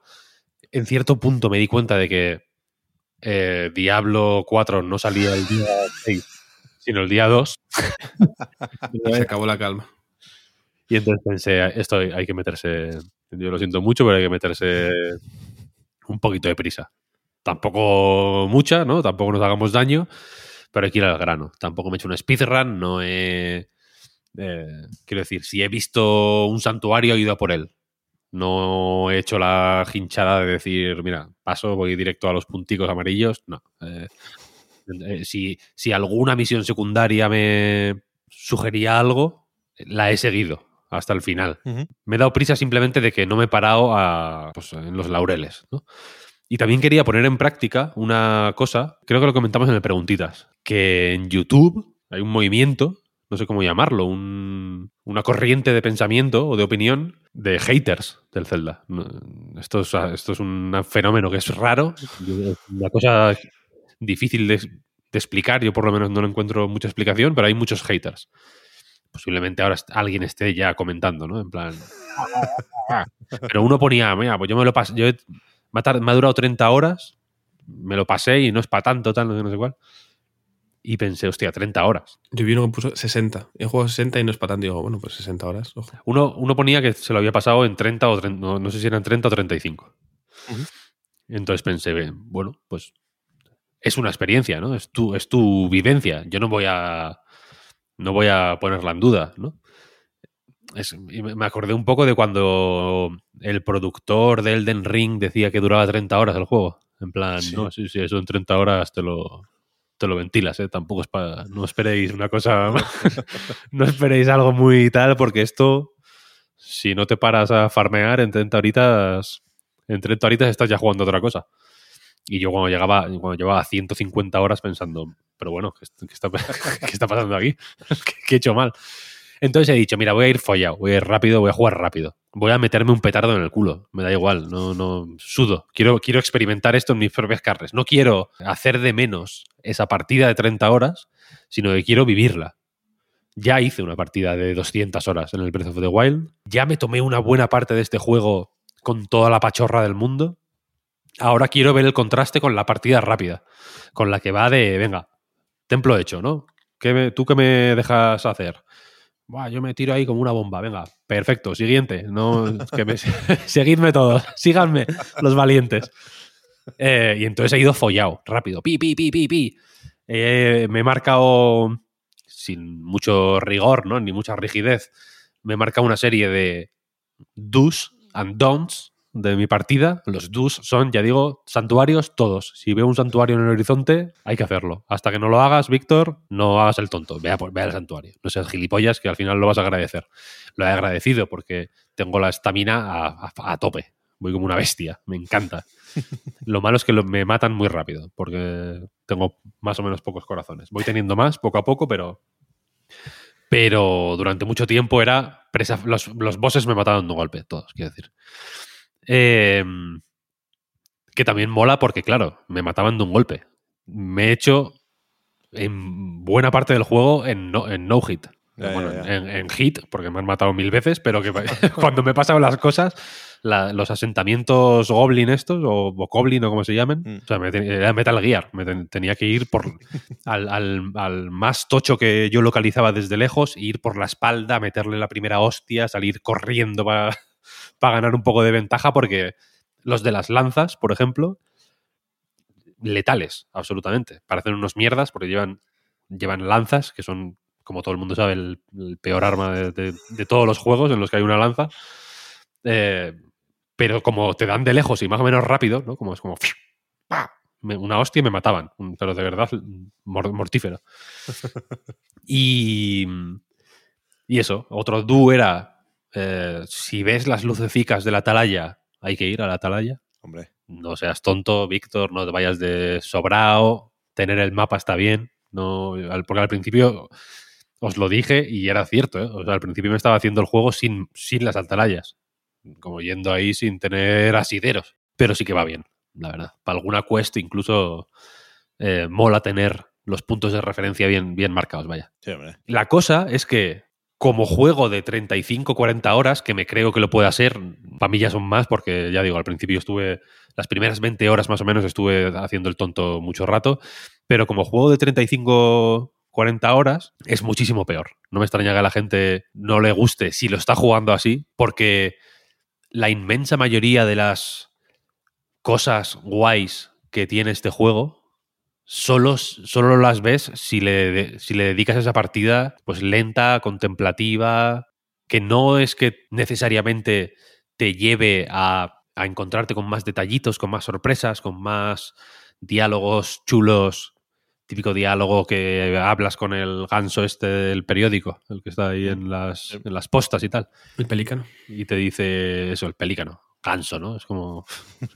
En cierto punto me di cuenta de que eh, Diablo 4 no salía el día 6, sino el día 2. Se acabó la calma. Y entonces pensé, esto hay que meterse, yo lo siento mucho, pero hay que meterse un poquito de prisa. Tampoco mucha, ¿no? Tampoco nos hagamos daño, pero hay que ir al grano. Tampoco me he hecho un speedrun, no he... eh, quiero decir, si he visto un santuario, he ido a por él. No he hecho la hinchada de decir, mira, paso, voy directo a los punticos amarillos. No. Eh, eh, si, si alguna misión secundaria me sugería algo, la he seguido hasta el final. Me he dado prisa simplemente de que no me he parado a, pues, en los laureles. ¿no? Y también quería poner en práctica una cosa, creo que lo comentamos en el Preguntitas, que en YouTube hay un movimiento, no sé cómo llamarlo, un- una corriente de pensamiento o de opinión de haters del Zelda. Esto es, esto es un fenómeno que es raro, una cosa difícil de, de explicar, yo por lo menos no encuentro mucha explicación, pero hay muchos haters. Posiblemente ahora alguien esté ya comentando, ¿no? En plan... Pero uno ponía, mira, pues yo me lo pasé, yo he- me ha, tar- me ha durado 30 horas, me lo pasé y no es para tanto, tal, no sé, no sé cuál. Y pensé, hostia, 30 horas. Yo vi uno que puso 60. He jugado 60 y no es para tanto. Digo, bueno, pues 60 horas. Ojo. Uno, uno ponía que se lo había pasado en 30 o 30, no, no sé si eran 30 o 35. Entonces pensé, "Bien, bueno, pues es una experiencia, ¿no? Es tu, es tu vivencia. Yo no voy a no voy a ponerla en duda, ¿no? Es- me acordé un poco de cuando el productor de Elden Ring decía que duraba 30 horas el juego. En plan, Sí. no, sí, sí, eso en 30 horas te lo, te lo ventilas, ¿eh? Tampoco es para... No esperéis una cosa... no esperéis algo muy tal, porque esto, si no te paras a farmear en 30 horitas, en 30 horitas estás ya jugando otra cosa. Y yo cuando llegaba, cuando llevaba 150 horas pensando, pero bueno, ¿qué, est- qué está, qué está pasando aquí? ¿Qué, qué he hecho mal? Entonces he dicho, mira, voy a ir follado, voy a ir rápido, voy a jugar rápido. Voy a meterme un petardo en el culo. Me da igual, no, no, sudo. Quiero, quiero experimentar esto en mis propias carnes. No quiero hacer de menos esa partida de 30 horas, sino que quiero vivirla. Ya hice una partida de 200 horas en el Breath of the Wild. Ya me tomé una buena parte de este juego con toda la pachorra del mundo. Ahora quiero ver el contraste con la partida rápida, con la que va de, venga, templo hecho, ¿no? ¿Qué ¿Tú qué me dejas hacer? Yo me tiro ahí como una bomba. Venga, perfecto. Siguiente. No, que me, seguidme todos. Síganme, los valientes. Eh, y entonces he ido follado, rápido. Pi, pi, pi, pi, pi. Eh, me he marcado, sin mucho rigor, ¿no? Ni mucha rigidez, me he marcado una serie de do's and don'ts de mi partida. Los do's son, ya digo, santuarios todos. Si veo un santuario en el horizonte, hay que hacerlo. Hasta que no lo hagas, Víctor, no hagas el tonto. Vea, por- vea el santuario. No seas gilipollas, que al final lo vas a agradecer. Lo he agradecido porque tengo la estamina a, a- a tope. Voy como una bestia. Me encanta. Lo malo es que lo- me matan muy rápido, porque tengo más o menos pocos corazones. Voy teniendo más poco a poco, pero. Pero durante mucho tiempo era. presa- los, los bosses me mataban de un golpe, todos, quiero decir. Eh, que también mola porque, claro, me mataban de un golpe. Me he hecho en buena parte del juego en no, en no hit. Ya, Bueno, ya, ya. En, en hit, porque me han matado mil veces, pero que cuando me pasan las cosas, la- los asentamientos Goblin estos, o, o Goblin o como se llamen, Mm. o sea, me era Metal Gear, me ten- tenía que ir por al, al- al más tocho que yo localizaba desde lejos, ir por la espalda, meterle la primera hostia, salir corriendo para ganar un poco de ventaja, porque los de las lanzas, por ejemplo, letales, absolutamente. Parecen unos mierdas porque llevan, llevan lanzas, que son, como todo el mundo sabe, el, el peor arma de, de- de todos los juegos en los que hay una lanza. Eh, pero como te dan de lejos y más o menos rápido, ¿no? Como es como ¡pa! Me- una hostia y me mataban. Pero de verdad, mor- mortífero. y, y eso, otro do era, eh, si ves las lucecicas de la atalaya, hay que ir a la atalaya Hombre. no seas tonto, Víctor, no te vayas de sobrao, tener el mapa está bien, no, porque al principio os lo dije y era cierto, ¿eh? o sea, al principio me estaba haciendo el juego sin, sin las atalayas, como yendo ahí sin tener asideros, pero sí que va bien, la verdad. Para alguna quest incluso eh, mola tener los puntos de referencia bien, bien marcados, vaya. Sí. La cosa es que, como juego de 35-40 horas, que me creo que lo puede hacer, para mí ya son más, porque ya digo, al principio estuve, las primeras 20 horas más o menos estuve haciendo el tonto mucho rato, pero como juego de 35-40 horas es muchísimo peor. No me extraña que a la gente no le guste si lo está jugando así, porque la inmensa mayoría de las cosas guays que tiene este juego solo, solo las ves si le, si le dedicas esa partida pues lenta, contemplativa, que no es que necesariamente te lleve a, a encontrarte con más detallitos, con más sorpresas, con más diálogos chulos, típico diálogo que hablas con el ganso este del periódico, el que está ahí en las, en las postas y tal El pelícano. y te dice eso, el pelícano. Ganso, ¿no? Es como,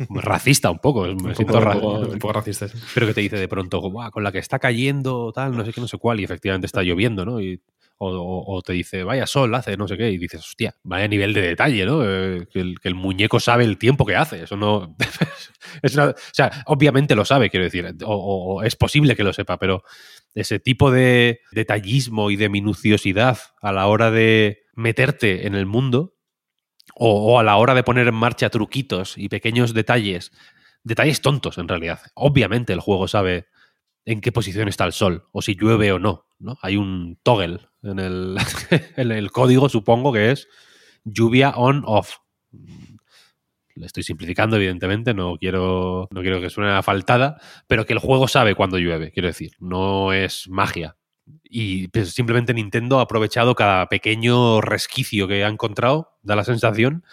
como racista un poco. es- Me Un siento poco, ra- un poco- racista. sí. Pero que te dice de pronto, "Buah, con la que está cayendo, tal, no sé qué, no sé cuál, y efectivamente está lloviendo, ¿no? Y, o, o- o te dice, vaya sol hace, no sé qué, y dices, hostia, vaya nivel de detalle, ¿no? Eh, que, el, que el muñeco sabe el tiempo que hace. Eso no. es una- o sea, obviamente lo sabe, quiero decir, o- o es posible que lo sepa, pero ese tipo de detallismo y de minuciosidad a la hora de meterte en el mundo o, a la hora de poner en marcha truquitos y pequeños detalles, detalles tontos en realidad. Obviamente el juego sabe en qué posición está el sol o si llueve o no. ¿no? Hay un toggle en el, en el código, supongo que es lluvia on-off. Le estoy simplificando, evidentemente, no quiero, no quiero que suene a faltada, pero que el juego sabe cuándo llueve, quiero decir, no es magia. Y pues, simplemente Nintendo ha aprovechado cada pequeño resquicio que ha encontrado, da la sensación,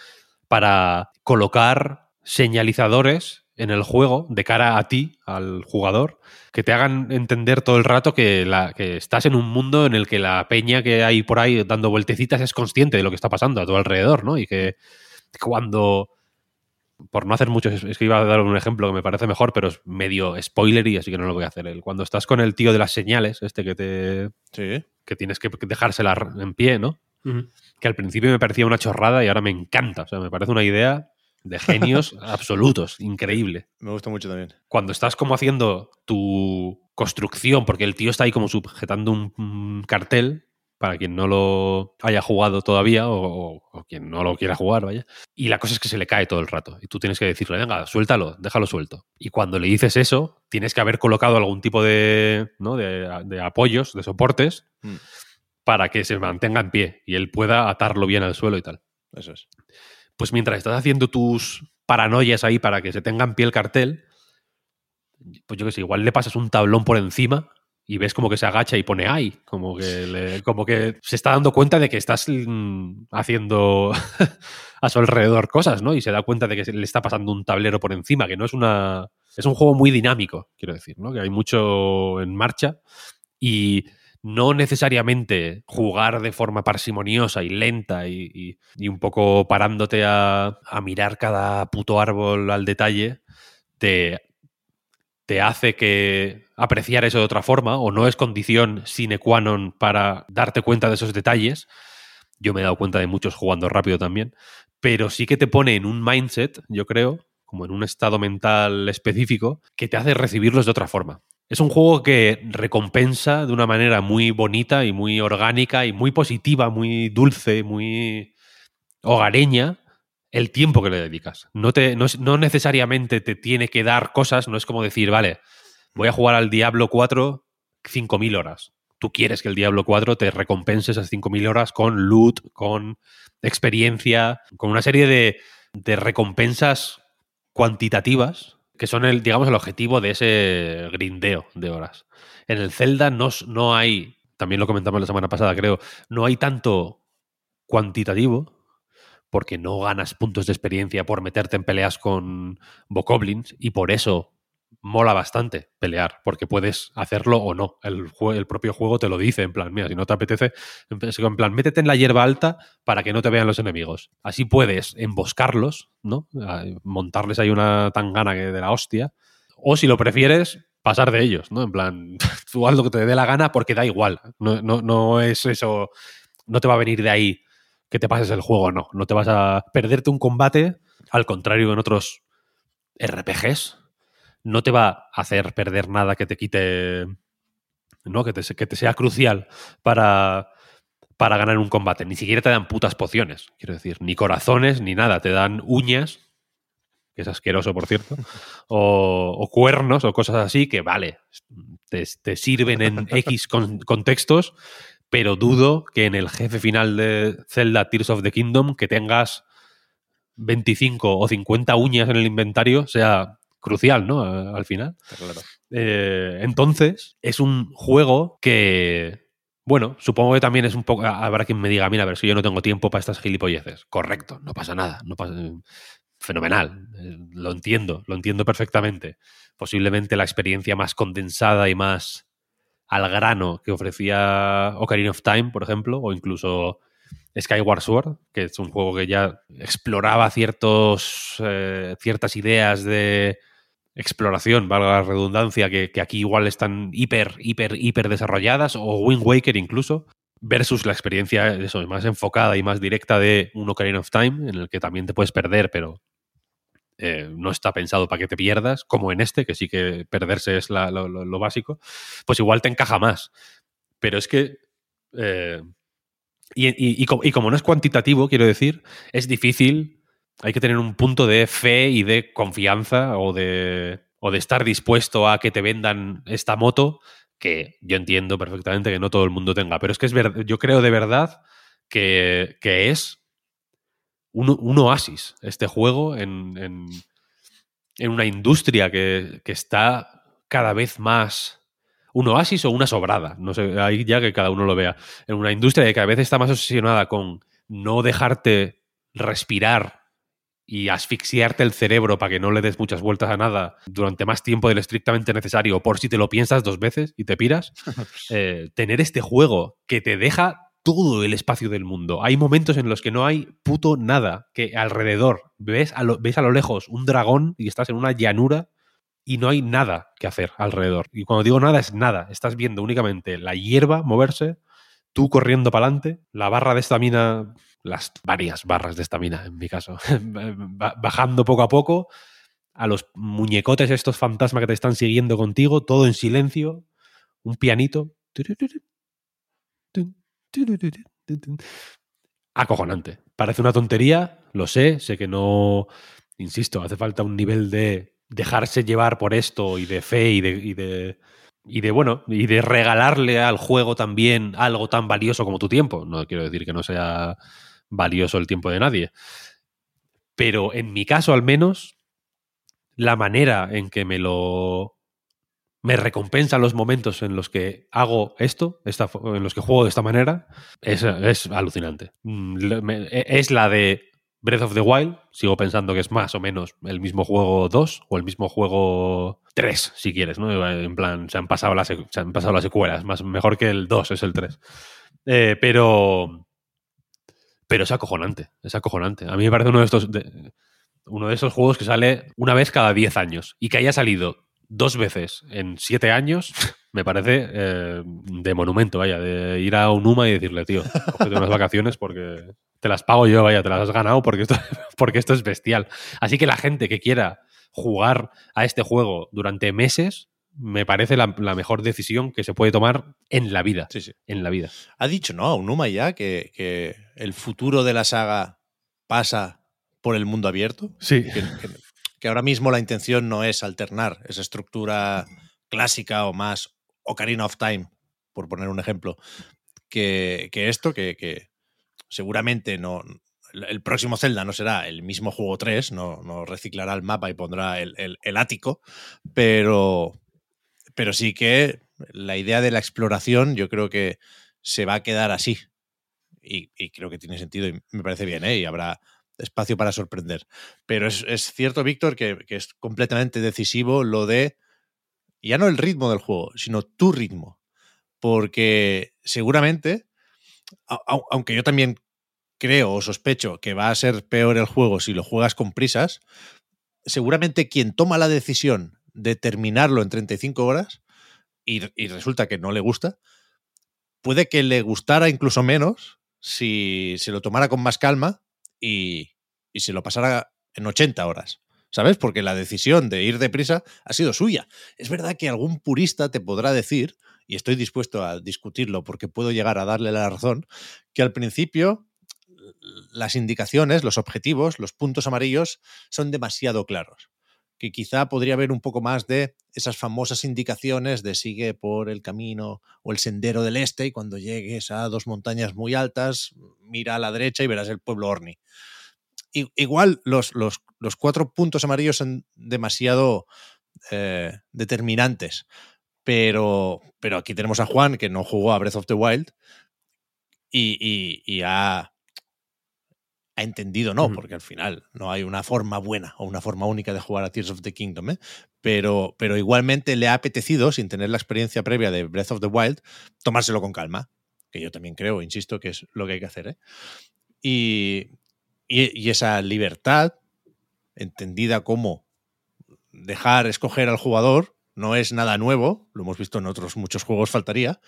para colocar señalizadores en el juego de cara a ti, al jugador, que te hagan entender todo el rato que, la, que estás en un mundo en el que la peña que hay por ahí dando vueltecitas es consciente de lo que está pasando a tu alrededor, ¿no? Y que cuando por no hacer mucho, es que iba a dar un ejemplo que me parece mejor, pero es medio spoilery, así que no lo voy a hacer. El- Cuando estás con el tío de las señales, este que te Sí. que tienes que dejársela en pie, ¿no? Que al principio me parecía una chorrada y ahora me encanta. O sea, me parece una idea de genios absolutos, increíble. Me gusta mucho también. Cuando estás como haciendo tu construcción, porque el tío está ahí como sujetando un, un cartel, para quien no lo haya jugado todavía o, quien no lo quiera jugar, vaya. Y la cosa es que se le cae todo el rato. Y tú tienes que decirle, venga, suéltalo, déjalo suelto. Y cuando le dices eso, tienes que haber colocado algún tipo de, ¿no? de, de apoyos, de soportes, Mm. para que se mantenga en pie y él pueda atarlo bien al suelo y tal. Eso es. Pues mientras estás haciendo tus paranoias ahí para que se tenga en pie el cartel, pues yo que sé, igual le pasas un tablón por encima y ves como que se agacha y pone ay, como que, como que se está dando cuenta de que estás mm, haciendo a su alrededor cosas, ¿no? Y se da cuenta de que le está pasando un tablero por encima, que no es una... Es un juego muy dinámico, quiero decir, ¿no? Que hay mucho en marcha y no necesariamente jugar de forma parsimoniosa y lenta y, y- y un poco parándote a, a mirar cada puto árbol al detalle, te, te hace que apreciar eso de otra forma o no es condición sine qua non para darte cuenta de esos detalles. Yo me he dado cuenta de muchos jugando rápido también, pero sí que te pone en un mindset, yo creo, como en un estado mental específico, que te hace recibirlos de otra forma. Es un juego que recompensa de una manera muy bonita y muy orgánica y muy positiva, muy dulce, muy hogareña el tiempo que le dedicas. No, te, no, no necesariamente te tiene que dar cosas, no es como decir, vale, voy a jugar al Diablo 4 5.000 horas. Tú quieres que el Diablo 4 te recompense esas 5.000 horas con loot, con experiencia, con una serie de, de recompensas cuantitativas que son el, digamos, el objetivo de ese grindeo de horas. En el Zelda no, no hay, también lo comentamos la semana pasada, creo, no hay tanto cuantitativo, porque no ganas puntos de experiencia por meterte en peleas con bokoblins y por eso mola bastante pelear, porque puedes hacerlo o no. El, el propio juego te lo dice, en plan, mira, si no te apetece, en plan- métete en la hierba alta para que no te vean los enemigos. Así puedes emboscarlos, ¿no? Montarles ahí una tangana de la hostia. O si lo prefieres, pasar de ellos, ¿no? En plan, tú haz lo que te dé la gana porque da igual. No, no, no es eso, no te va a venir de ahí que te pases el juego, no. No te vas a perderte un combate, al contrario en otros RPGs, no te va a hacer perder nada que te quite, ¿no? Que te, que te sea crucial para, para ganar un combate. Ni siquiera te dan putas pociones, quiero decir, ni corazones, ni nada. Te dan uñas, que es asqueroso, por cierto, o, o cuernos o cosas así, que vale, te, te sirven en X con- contextos, pero dudo que en el jefe final de Zelda Tears of the Kingdom que tengas 25 o 50 uñas en el inventario sea crucial, ¿no? Al final. Eh, entonces, es un juego que, bueno, supongo que también es un poco. Habrá quien me diga, mira, a ver si yo no tengo tiempo para estas gilipolleces. Correcto, no pasa nada. No pasa, fenomenal. eh, Lo entiendo, lo entiendo perfectamente. Posiblemente la experiencia más condensada y más al grano que ofrecía Ocarina of Time, por ejemplo, o incluso Skyward Sword, que es un juego que ya exploraba ciertos, eh, ciertas ideas de exploración, valga la redundancia, que, que aquí igual están hiper, hiper, hiper desarrolladas, o Wind Waker incluso, versus la experiencia eso, más enfocada y más directa de un Ocarina of Time, en el que también te puedes perder, pero eh, no está pensado para que te pierdas, como en este, que sí que perderse es lo, básico, pues igual te encaja más. Pero es que... eh, y, y- y co- y como no es cuantitativo, quiero decir, es difícil, hay que tener un punto de fe y de confianza o de, o de estar dispuesto a que te vendan esta moto, que yo entiendo perfectamente que no todo el mundo tenga, pero es que es ver- yo creo de verdad que, que es un, un oasis este juego en, en- en una industria que, que está cada vez más... Un oasis o una sobrada, no sé, ahí ya que cada uno lo vea. En una industria que cada vez está más obsesionada con no dejarte respirar y asfixiarte el cerebro para que no le des muchas vueltas a nada durante más tiempo del estrictamente necesario, por si te lo piensas dos veces y te piras, eh, tener este juego que te deja todo el espacio del mundo. Hay momentos en los que no hay puto nada, que alrededor ves a lo, ves a lo lejos un dragón y estás en una llanura y no hay nada que hacer alrededor. Y cuando digo nada es nada, estás viendo únicamente la hierba moverse, tú corriendo para adelante, la barra de estamina, las varias barras de estamina en mi caso, ba- bajando poco a poco, a los muñecotes estos fantasmas que te están siguiendo contigo, todo en silencio, un pianito. Acojonante. Parece una tontería, lo sé, sé que no, insisto, hace falta un nivel de dejarse llevar por esto y de fe y de, y de y de bueno, y de regalarle al juego también algo tan valioso como tu tiempo. No quiero decir que no sea valioso el tiempo de nadie. Pero en mi caso, al menos, la manera en que me lo. me recompensa los momentos en los que hago esto, en los que juego de esta manera, es, es alucinante. Mm, me- Es la de Breath of the Wild. Sigo pensando que es más o menos el mismo juego 2 o el mismo juego 3, si quieres, ¿no? En plan, se han pasado las, se han pasado las secuelas. Más, mejor que el 2 es el 3. Eh, pero. Pero es acojonante. Es acojonante. A mí me parece uno de estos. uno de esos juegos que sale una vez cada 10 años. Y que haya salido dos veces en 7 años, me parece eh, de monumento, vaya, de ir a Unuma y decirle, tío, cógete unas vacaciones porque te las pago yo, vaya, te las has ganado porque porque esto es bestial. Así que la gente que quiera jugar a este juego durante meses, me parece la, la mejor decisión que se puede tomar en la vida. Sí, sí. En la vida. Ha dicho, ¿no? Unuma ya que, que el futuro de la saga pasa por el mundo abierto. Sí. Que, que- que ahora mismo la intención no es alternar esa estructura clásica o más Ocarina of Time, por poner un ejemplo, que, que esto, que, que seguramente no. El próximo Zelda no será el mismo juego 3, no, no reciclará el mapa y pondrá el, el- el ático, pero, pero sí que la idea de la exploración yo creo que se va a quedar así. Y, creo que tiene sentido y me parece bien, ¿eh? Y habrá espacio para sorprender. Pero es, cierto, Víctor, que, es completamente decisivo lo de ya no el ritmo del juego, sino tu ritmo. Porque seguramente, aunque yo también creo o sospecho que va a ser peor el juego si lo juegas con prisas, seguramente quien toma la decisión de terminarlo en 35 horas y, resulta que no le gusta, puede que le gustara incluso menos si se lo tomara con más calma y, y se lo pasara en 80 horas. ¿Sabes? Porque la decisión de ir deprisa ha sido suya. Es verdad que algún purista te podrá decir, y estoy dispuesto a discutirlo porque puedo llegar a darle la razón, que al principio las indicaciones, los objetivos, los puntos amarillos son demasiado claros. Que quizá podría haber un poco más de esas famosas indicaciones de sigue por el camino o el sendero del este y cuando llegues a dos montañas muy altas, mira a la derecha y verás el pueblo Orni. Igual los, los, los cuatro puntos amarillos son demasiado eh, determinantes, pero, pero aquí tenemos a Juan que no jugó a Breath of the Wild y, y- y ha, ha entendido, no, porque al final no hay una forma buena o una forma única de jugar a Tears of the Kingdom, ¿eh? pero, pero igualmente le ha apetecido, sin tener la experiencia previa de Breath of the Wild, tomárselo con calma, que yo también creo, insisto, que es lo que hay que hacer. ¿eh? Y, y, y esa libertad, entendida como dejar escoger al jugador, no es nada nuevo, lo hemos visto en otros muchos juegos, faltaría,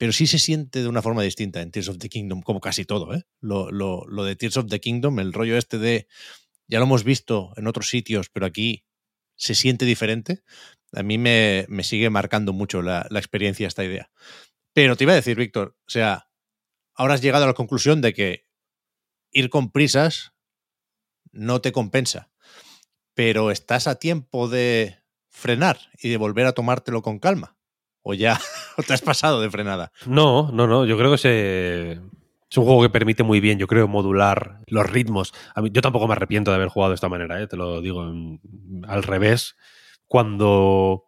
pero sí se siente de una forma distinta en Tears of the Kingdom, como casi todo. ¿eh? Lo, de Tears of the Kingdom, el rollo este de, ya lo hemos visto en otros sitios, pero aquí se siente diferente, a mí me, me sigue marcando mucho la, la experiencia esta idea. Pero te iba a decir, Víctor, o sea, ahora has llegado a la conclusión de que ir con prisas no te compensa, pero estás a tiempo de frenar y de volver a tomártelo con calma. O ya o te has pasado de frenada. No, no, no. Yo creo que se, es un juego que permite muy bien, yo creo, modular los ritmos. A mí, yo tampoco me arrepiento de haber jugado de esta manera, ¿eh? te lo digo en- al revés. Cuando,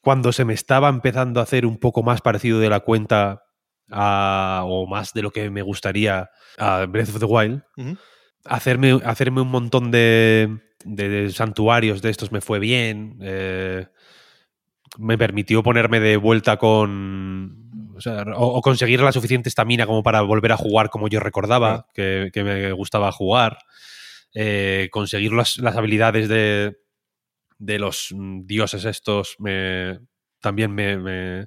cuando se me estaba empezando a hacer un poco más parecido de la cuenta a- o más de lo que me gustaría a Breath of the Wild, hacerme, hacerme un montón de, de- de santuarios de estos me fue bien. eh, me permitió ponerme de vuelta con. O, sea, o- o conseguir la suficiente estamina como para volver a jugar como yo recordaba que, que me gustaba jugar. Eh, conseguir las, las habilidades de, de los dioses estos me, también me, me-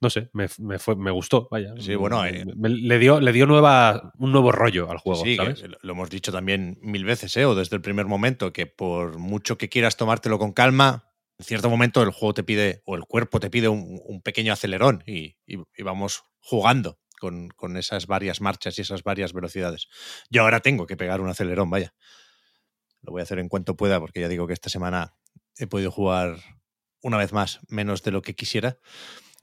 no sé, me, me fue, me gustó, vaya. Sí, bueno, eh. Me- le dio, le dio nueva, un nuevo rollo al juego, sí, que ¿sabes? lo hemos dicho también mil veces, ¿eh? o desde el primer momento, que por mucho que quieras tomártelo con calma, en cierto momento el juego te pide, o el cuerpo te pide un, pequeño acelerón y vamos jugando con, con esas varias marchas y esas varias velocidades. Yo ahora tengo que pegar un acelerón, vaya. Lo voy a hacer en cuanto pueda, porque ya digo que esta semana he podido jugar una vez más, menos de lo que quisiera.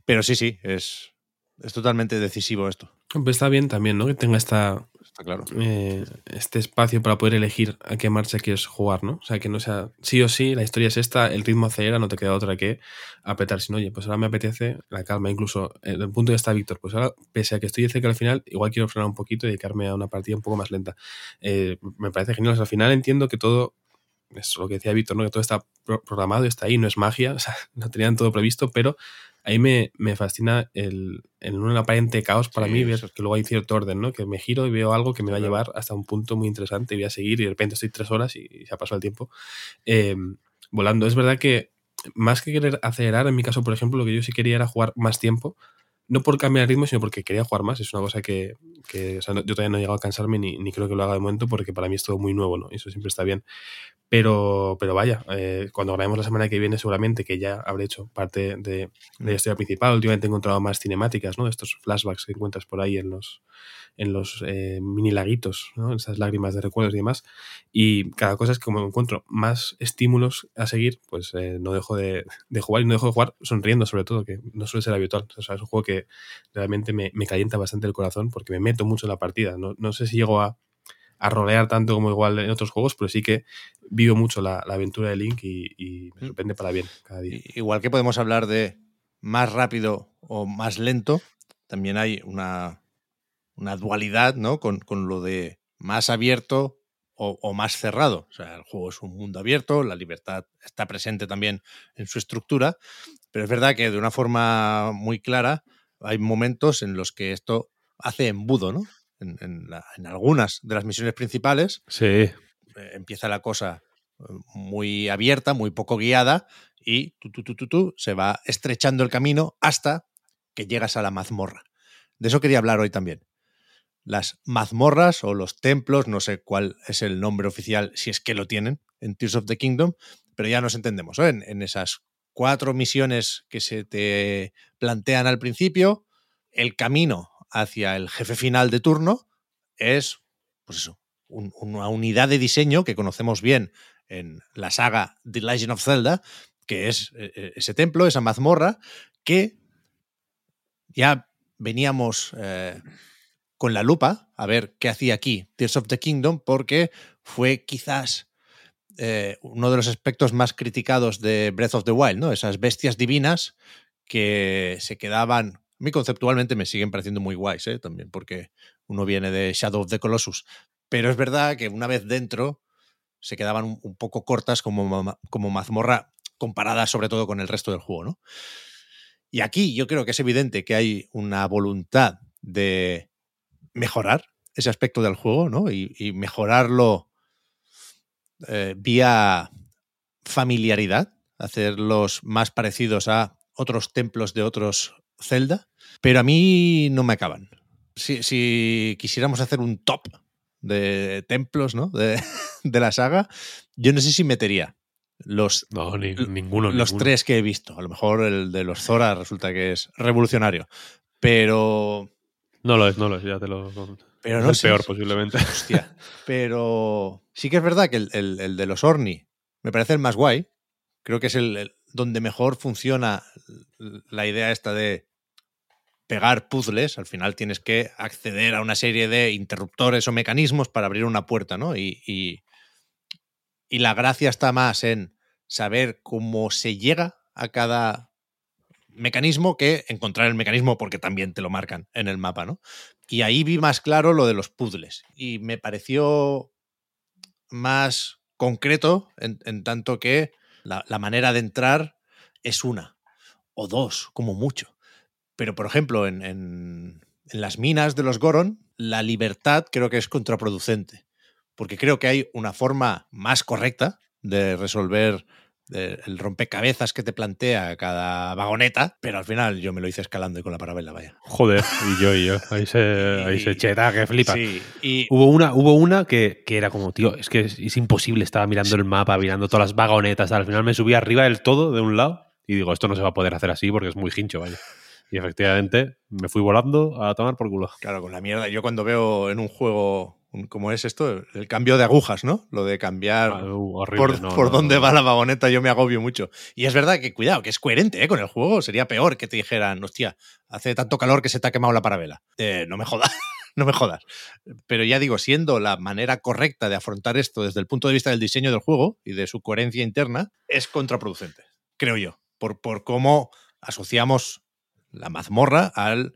Pero sí, sí, es, es totalmente decisivo esto. Pues está bien también, ¿no? Que tenga esta, Está claro. eh, este espacio para poder elegir a qué marcha quieres jugar, ¿no? O sea, que no sea sí o sí, la historia es esta, el ritmo acelera, no te queda otra que apretar. Sino, oye, pues ahora me apetece la calma. Incluso, eh, el punto de de Víctor, pues ahora, pese a que estoy cerca al final, igual quiero frenar un poquito y dedicarme a una partida un poco más lenta. Eh, me parece genial. Al final entiendo que todo, es lo que decía Víctor, ¿no? Que todo está pro- programado, está ahí, no es magia, o sea, no tenían todo previsto, pero ahí me, me fascina el, en un aparente caos para Sí, mí ver eso es- que luego hay cierto orden, ¿no? Que me giro y veo algo que me va a llevar hasta un punto muy interesante y voy a seguir y de repente estoy tres horas y, y se ha pasado el tiempo eh, volando. Es verdad que más que querer acelerar, en mi caso, por ejemplo, lo que yo sí quería era jugar más tiempo. No por cambiar el ritmo, sino porque quería jugar más. Es una cosa que, que, o sea, no- yo todavía no he llegado a cansarme ni, ni creo que lo haga de momento porque para mí es todo muy nuevo, ¿no? Y eso siempre está bien. Pero, pero vaya, eh, cuando grabemos la semana que viene seguramente que ya habré hecho parte de, la historia principal. Últimamente he encontrado más cinemáticas, ¿no? Estos flashbacks que encuentras por ahí en los, en los eh, mini laguitos, ¿no? Esas lágrimas de recuerdos y demás. Y cada cosa es que como encuentro más estímulos a seguir, pues eh, no dejo de, de jugar y no dejo de jugar sonriendo sobre todo, que no suele ser habitual. O sea, es un juego que realmente me, me calienta bastante el corazón porque me meto mucho en la partida. No, no sé si llego a, a rolear tanto como igual en otros juegos, pero sí que vivo mucho la, la aventura de Link y, y me sorprende para bien cada día. Igual que podemos hablar de más rápido o más lento, también hay una, una dualidad ¿no? con, con lo de más abierto o, o más cerrado. O sea, el juego es un mundo abierto, la libertad está presente también en su estructura, pero es verdad que de una forma muy clara hay momentos en los que esto hace embudo, ¿no? En, en la- en algunas de las misiones principales Sí. eh, empieza la cosa eh, muy abierta, muy poco guiada y tú, tú, tú, tú, tú, se va estrechando el camino hasta que llegas a la mazmorra. De eso quería hablar hoy también. Las mazmorras o los templos, no sé cuál es el nombre oficial, si es que lo tienen en Tears of the Kingdom, pero ya nos entendemos, ¿eh? en, en esas cuatro misiones que se te plantean al principio, el camino hacia el jefe final de turno es, pues eso, un- una unidad de diseño que conocemos bien en la saga The Legend of Zelda, que es eh, eh, ese templo, esa mazmorra, que ya veníamos eh, con la lupa a ver qué hacía aquí Tears of the Kingdom, porque fue quizás eh, uno de los aspectos más criticados de Breath of the Wild, ¿no? Esas bestias divinas que se quedaban, a mí conceptualmente me siguen pareciendo muy guays, ¿eh? también, porque uno viene de Shadow of the Colossus, pero es verdad que una vez dentro se quedaban un, poco cortas como, como mazmorra comparada sobre todo con el resto del juego, ¿no? Y aquí yo creo que es evidente que hay una voluntad de mejorar ese aspecto del juego, ¿no? Y, y mejorarlo eh, vía familiaridad, hacerlos más parecidos a otros templos de otros Zelda, pero a mí no me acaban. Si, si quisiéramos hacer un top de templos, ¿no? De, de la saga, yo no sé si metería los No, ni- ninguno. los ninguno. tres que he visto. A lo mejor el de los Zora resulta que es revolucionario. Pero. No lo es, no lo es, ya te lo. Pero es el peor, posiblemente. Hostia. Pero sí que es verdad que el, el- el de los Orni me parece el más guay. Creo que es el- donde mejor funciona la idea esta de pegar puzzles. Al final tienes que acceder a una serie de interruptores o mecanismos para abrir una puerta, ¿no? Y, y- la gracia está más en saber cómo se llega a cada mecanismo que encontrar el mecanismo porque también te lo marcan en el mapa, ¿no? Y ahí vi más claro lo de los puzzles. Y me pareció más concreto en tanto que la, manera de entrar es una o dos, como mucho. Pero, por ejemplo, en, en- las minas de los Goron, la libertad creo que es contraproducente. Porque creo que hay una forma más correcta de resolver el rompecabezas que te plantea cada vagoneta, pero al final yo me lo hice escalando y con la parabela, vaya. Joder, y yo, y yo. Ahí se, ahí se cheta, que flipa. Sí, y Hubo una, hubo una que, que era como, tío, es que es, es imposible. Estaba mirando el mapa, mirando todas las vagonetas. Al final me subí arriba del todo, de un lado, y digo, esto no se va a poder hacer así porque es muy hincho, vaya. Y efectivamente me fui volando a tomar por culo. Claro, con la mierda. Yo cuando veo en un juego un- ¿cómo es esto? El cambio de agujas, ¿no? Lo de cambiar Ah, uh, horrible, por, no, por no, dónde no. va la vagoneta, yo me agobio mucho. Y es verdad que, cuidado, que es coherente ¿eh? con el juego. Sería peor que te dijeran, hostia, hace tanto calor que se te ha quemado la parabela. Eh, no me jodas, no me jodas. Pero ya digo, siendo la manera correcta de afrontar esto desde el punto de vista del diseño del juego y de su coherencia interna, es contraproducente, creo yo, por, por cómo asociamos la mazmorra al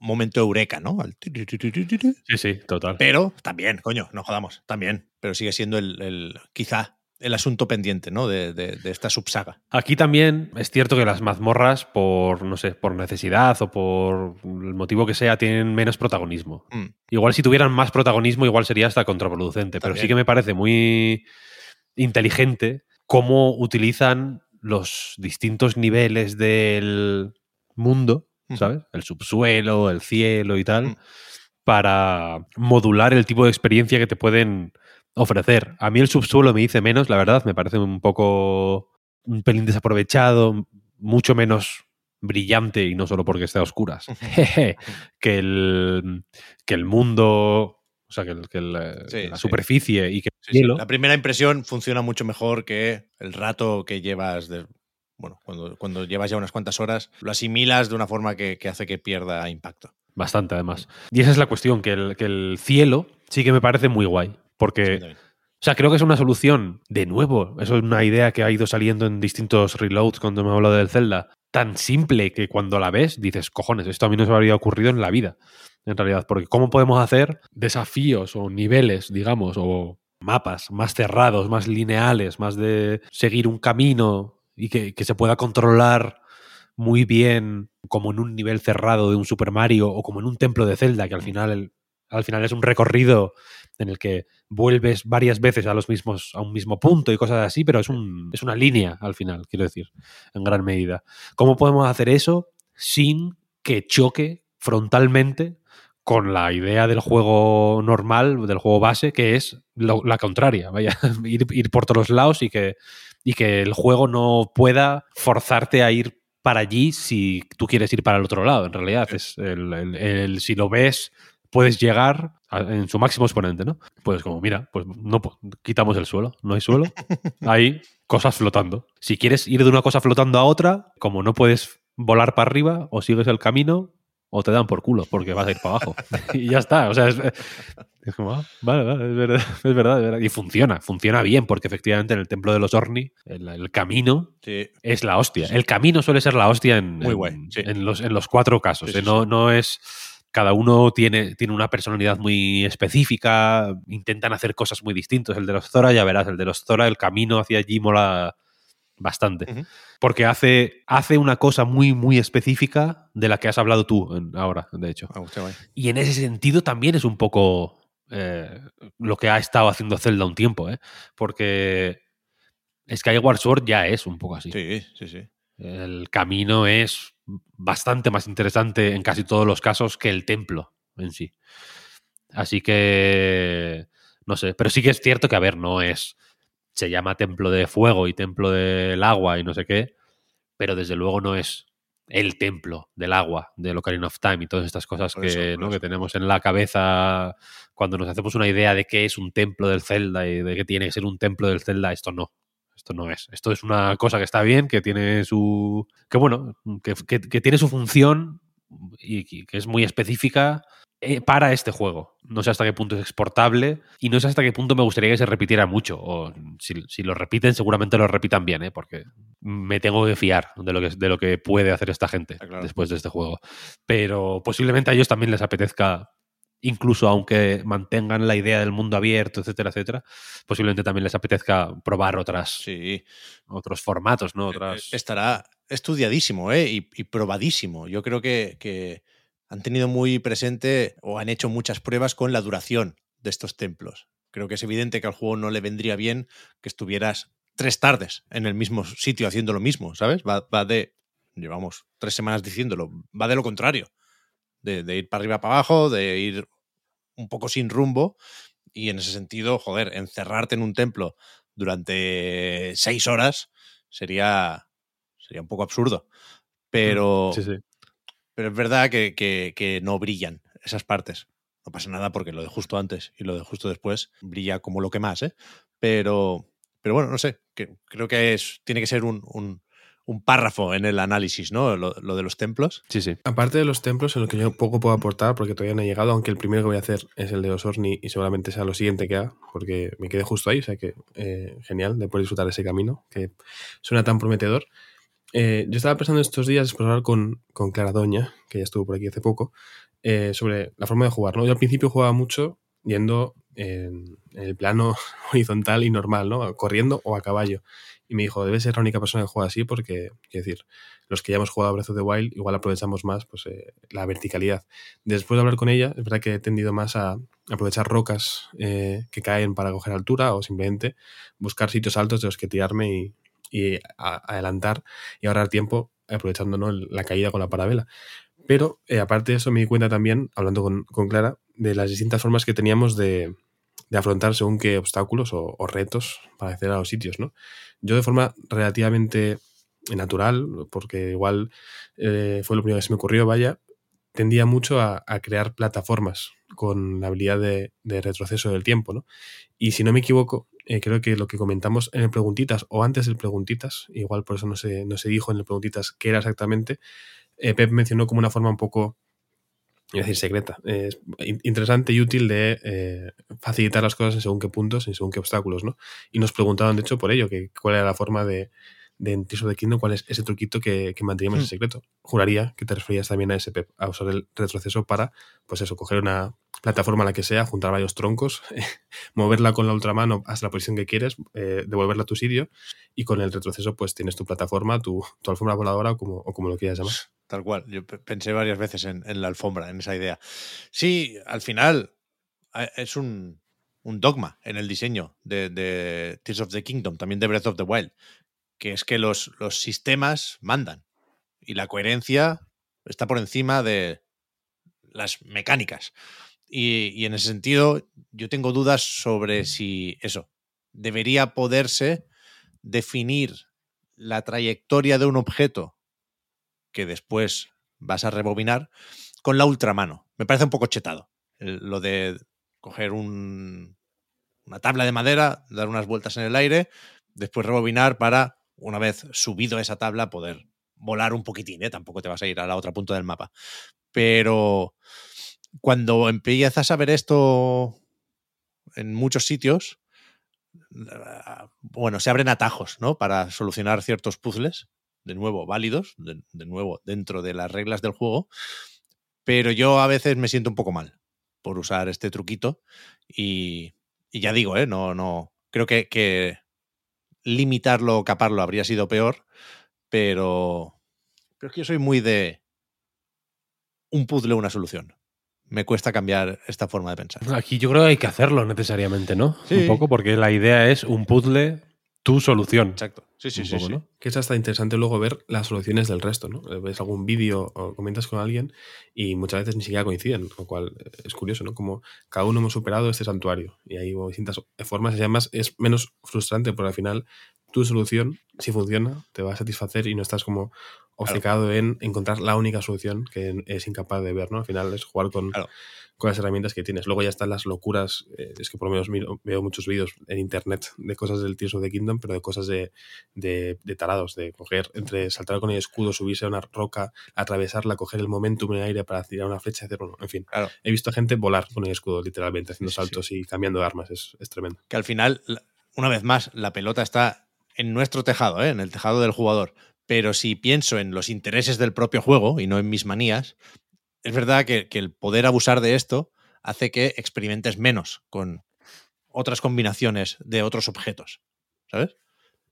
momento eureka, ¿no? Al. Sí, sí, total. Pero también, coño, no jodamos, también. Pero sigue siendo el, el- quizá el asunto pendiente, ¿no? De, de- de esta subsaga. Aquí también es cierto que las mazmorras, por, no sé, por necesidad o por el motivo que sea, tienen menos protagonismo. Mm. Igual si tuvieran más protagonismo, igual sería hasta contraproducente. Pero sí que me parece muy inteligente cómo utilizan los distintos niveles del mundo. ¿Sabes? El subsuelo, el cielo y tal, Mm. para modular el tipo de experiencia que te pueden ofrecer. A mí el subsuelo me dice menos, la verdad, me parece un poco un pelín desaprovechado, mucho menos brillante y no solo porque esté a oscuras, que el, que el mundo, o sea, que, el- que el, eh, Sí, la sí. superficie y que el Sí. La primera impresión funciona mucho mejor que el rato que llevas de. Bueno, cuando, cuando llevas ya unas cuantas horas, lo asimilas de una forma que, que hace que pierda impacto. Bastante, además. Y esa es la cuestión, que el, que el cielo sí que me parece muy guay. Porque, o sea, creo que es una solución, de nuevo, eso es una idea que ha ido saliendo en distintos reloads cuando me hablo del Zelda, tan simple que cuando la ves dices, cojones, esto a mí no se me habría ocurrido en la vida, en realidad. Porque ¿cómo podemos hacer desafíos o niveles, digamos, o mapas más cerrados, más lineales, más de seguir un camino y que, que se pueda controlar muy bien como en un nivel cerrado de un Super Mario o como en un templo de Zelda, que al final, el- al final es un recorrido en el que vuelves varias veces a los mismos, a un mismo punto y cosas así, pero es, un, es una línea al final, quiero decir, en gran medida. ¿Cómo podemos hacer eso sin que choque frontalmente con la idea del juego normal, del juego base, que es lo- la contraria, vaya, ir, ir por todos lados y que, y que el juego no pueda forzarte a ir para allí si tú quieres ir para el otro lado, en realidad. Es el, el- el- si lo ves, puedes llegar a- en su máximo exponente, ¿no? Pues como, mira, pues no quitamos el suelo, no hay suelo, hay cosas flotando. Si quieres ir de una cosa flotando a otra, como no puedes volar para arriba, o sigues el camino, o te dan por culo, porque vas a ir para abajo. y ya está. O sea, es, es como, ah, vale, vale, es verdad, es verdad, es verdad. Y funciona, funciona bien, porque efectivamente en el templo de los Orni, el, el camino Sí, es la hostia. El camino suele ser la hostia en, Muy en- guay, sí. en los, en los cuatro casos. ¿eh? no, no es. Cada uno tiene, tiene una personalidad muy específica, intentan hacer cosas muy distintas. El de los Zora, ya verás, el de los Zora, el camino hacia allí mola bastante. Porque hace, hace una cosa muy, muy específica de la que has hablado tú en- ahora, de hecho. Guay. Y en ese sentido también es un poco eh, lo que ha estado haciendo Zelda un tiempo, ¿eh? Porque Skyward Sword ya es un poco así. Sí, sí, sí. El camino es bastante más interesante en casi todos los casos que el templo en sí. Así que, no sé, pero sí que es cierto que, a ver, no es, se llama templo de fuego y templo del agua y no sé qué, pero desde luego no es el templo del agua, del Ocarina of Time y todas estas cosas que, que tenemos en la cabeza cuando nos hacemos una idea de qué es un templo del Zelda y de que tiene que ser un templo del Zelda, esto no. Esto no es. Esto es una cosa que está bien, que tiene su. que bueno, que, que- que tiene su función y que es muy específica eh, para este juego. No sé hasta qué punto es exportable y no sé hasta qué punto me gustaría que se repitiera mucho. O si, si lo repiten, seguramente lo repitan bien, ¿eh? porque me tengo que fiar de lo que, de lo que puede hacer esta gente Ah, claro. después de este juego. Pero posiblemente a ellos también les apetezca, incluso aunque mantengan la idea del mundo abierto, etcétera, etcétera, posiblemente también les apetezca probar otras, Sí. otros formatos, ¿no? Eh, Otras... eh, Estará estudiadísimo ¿eh? y, y probadísimo. Yo creo que, que han tenido muy presente o han hecho muchas pruebas con la duración de estos templos. Creo que es evidente que al juego no le vendría bien que estuvieras tres tardes en el mismo sitio haciendo lo mismo, ¿sabes? Va, va de, llevamos tres semanas diciéndolo, va de lo contrario, de, de ir para arriba, para abajo, de ir un poco sin rumbo y en ese sentido, joder, encerrarte en un templo durante seis horas sería, sería un poco absurdo. Pero, Sí, sí. Pero es verdad que, que- que no brillan esas partes. No pasa nada porque lo de justo antes y lo de justo después brilla como lo que más, ¿eh? Pero, pero bueno, no sé, que, creo que es, tiene que ser un, un, un párrafo en el análisis, ¿no? Lo, lo, de los templos. Sí, sí. Aparte de los templos, en lo que yo poco puedo aportar, porque todavía no he llegado, aunque el primero que voy a hacer es el de Osorni y seguramente sea lo siguiente que haga, porque me quedé justo ahí, o sea que eh, genial de poder disfrutar ese camino, que suena tan prometedor. Eh, yo estaba pensando estos días, después de con, con Clara Doña, que ya estuvo por aquí hace poco, eh, sobre la forma de jugar. ¿no? Yo al principio jugaba mucho yendo en, el plano horizontal y normal, ¿no? corriendo o a caballo. Y me dijo, debe ser la única persona que juega así porque, quiero decir, los que ya hemos jugado Breath of the Wild igual aprovechamos más pues, eh, la verticalidad. Después de hablar con ella, es verdad que he tendido más a aprovechar rocas que caen para coger altura o simplemente buscar sitios altos de los que tirarme y, y adelantar y ahorrar tiempo aprovechando la caída con la parabela. Pero eh, aparte de eso me di cuenta también, hablando con, con, Clara, de las distintas formas que teníamos de, de afrontar según qué obstáculos o, retos para acceder a los sitios. ¿no? Yo de forma relativamente natural, porque igual eh, fue lo primero que se me ocurrió, vaya, tendía mucho a, a crear plataformas con la habilidad de, de, retroceso del tiempo. ¿no? Y si no me equivoco, eh, creo que lo que comentamos en el Preguntitas o antes del Preguntitas, igual por eso no se, no se dijo en el Preguntitas qué era exactamente, eh, Pep mencionó como una forma un poco, a decir secreta, eh, interesante y útil de eh, facilitar las cosas en según qué puntos, en según qué obstáculos, ¿no? Y nos preguntaban, de hecho, por ello, que cuál era la forma de, de en Tears of the Kingdom, cuál es ese truquito que, que manteníamos en secreto. Juraría que te referías también a ese Pep, a usar el retroceso para, pues eso, coger una plataforma la que sea, juntar varios troncos, moverla con la ultramano hasta la posición que quieres, eh, devolverla a tu sitio y con el retroceso pues tienes tu plataforma, tu, alfombra voladora o como, o como lo quieras llamar. Tal cual. Yo pensé varias veces en, la alfombra, en esa idea. Sí, al final es un, un dogma en el diseño de, de, Tears of the Kingdom, también de Breath of the Wild, que es que los, los sistemas mandan y la coherencia está por encima de las mecánicas. Y, y, en ese sentido, yo tengo dudas sobre si eso debería poderse definir la trayectoria de un objeto que después vas a rebobinar con la ultramano. Me parece un poco chetado el, lo de coger un, una tabla de madera, dar unas vueltas en el aire, después rebobinar para, una vez subido esa tabla, poder volar un poquitín. ¿eh? Tampoco te vas a ir a la otra punta del mapa. Pero cuando empiezas a ver esto en muchos sitios, bueno, se abren atajos, ¿no? Para solucionar ciertos puzzles, de nuevo válidos, de, nuevo dentro de las reglas del juego, pero yo a veces me siento un poco mal por usar este truquito y, ya digo, ¿eh? No, no, creo que, que limitarlo o caparlo habría sido peor, pero, pero es que yo soy muy de un puzzle, una solución me cuesta cambiar esta forma de pensar. Aquí yo creo que hay que hacerlo necesariamente, ¿no? Sí. Un poco, porque la idea es un puzzle, tu solución. Exacto. Sí, sí, Un sí. poco, sí. ¿no? Que es hasta interesante luego ver las soluciones del resto, ¿no? Ves algún vídeo o comentas con alguien y muchas veces ni siquiera coinciden, lo cual es curioso, ¿no? Como cada uno hemos superado este santuario y hay distintas formas y además es menos frustrante porque al final tu solución, si funciona, te va a satisfacer y no estás como obcecado claro. en encontrar la única solución que es incapaz de ver, ¿no? Al final es jugar con, claro. con las herramientas que tienes. Luego ya están las locuras, eh, es que por lo menos miro, veo muchos vídeos en internet de cosas del Tears of the Kingdom, pero de cosas de, de, de, tarados, de coger, entre saltar con el escudo, subirse a una roca, atravesarla, coger el momentum en el aire para tirar una flecha, hacer uno, en fin. Claro. He visto a gente volar con el escudo, literalmente, haciendo sí, saltos sí. y cambiando de armas, es, es tremendo. Que al final, una vez más, la pelota está en nuestro tejado, ¿eh? en el tejado del jugador. Pero si pienso en los intereses del propio juego y no en mis manías, es verdad que, que, el poder abusar de esto hace que experimentes menos con otras combinaciones de otros objetos. ¿Sabes?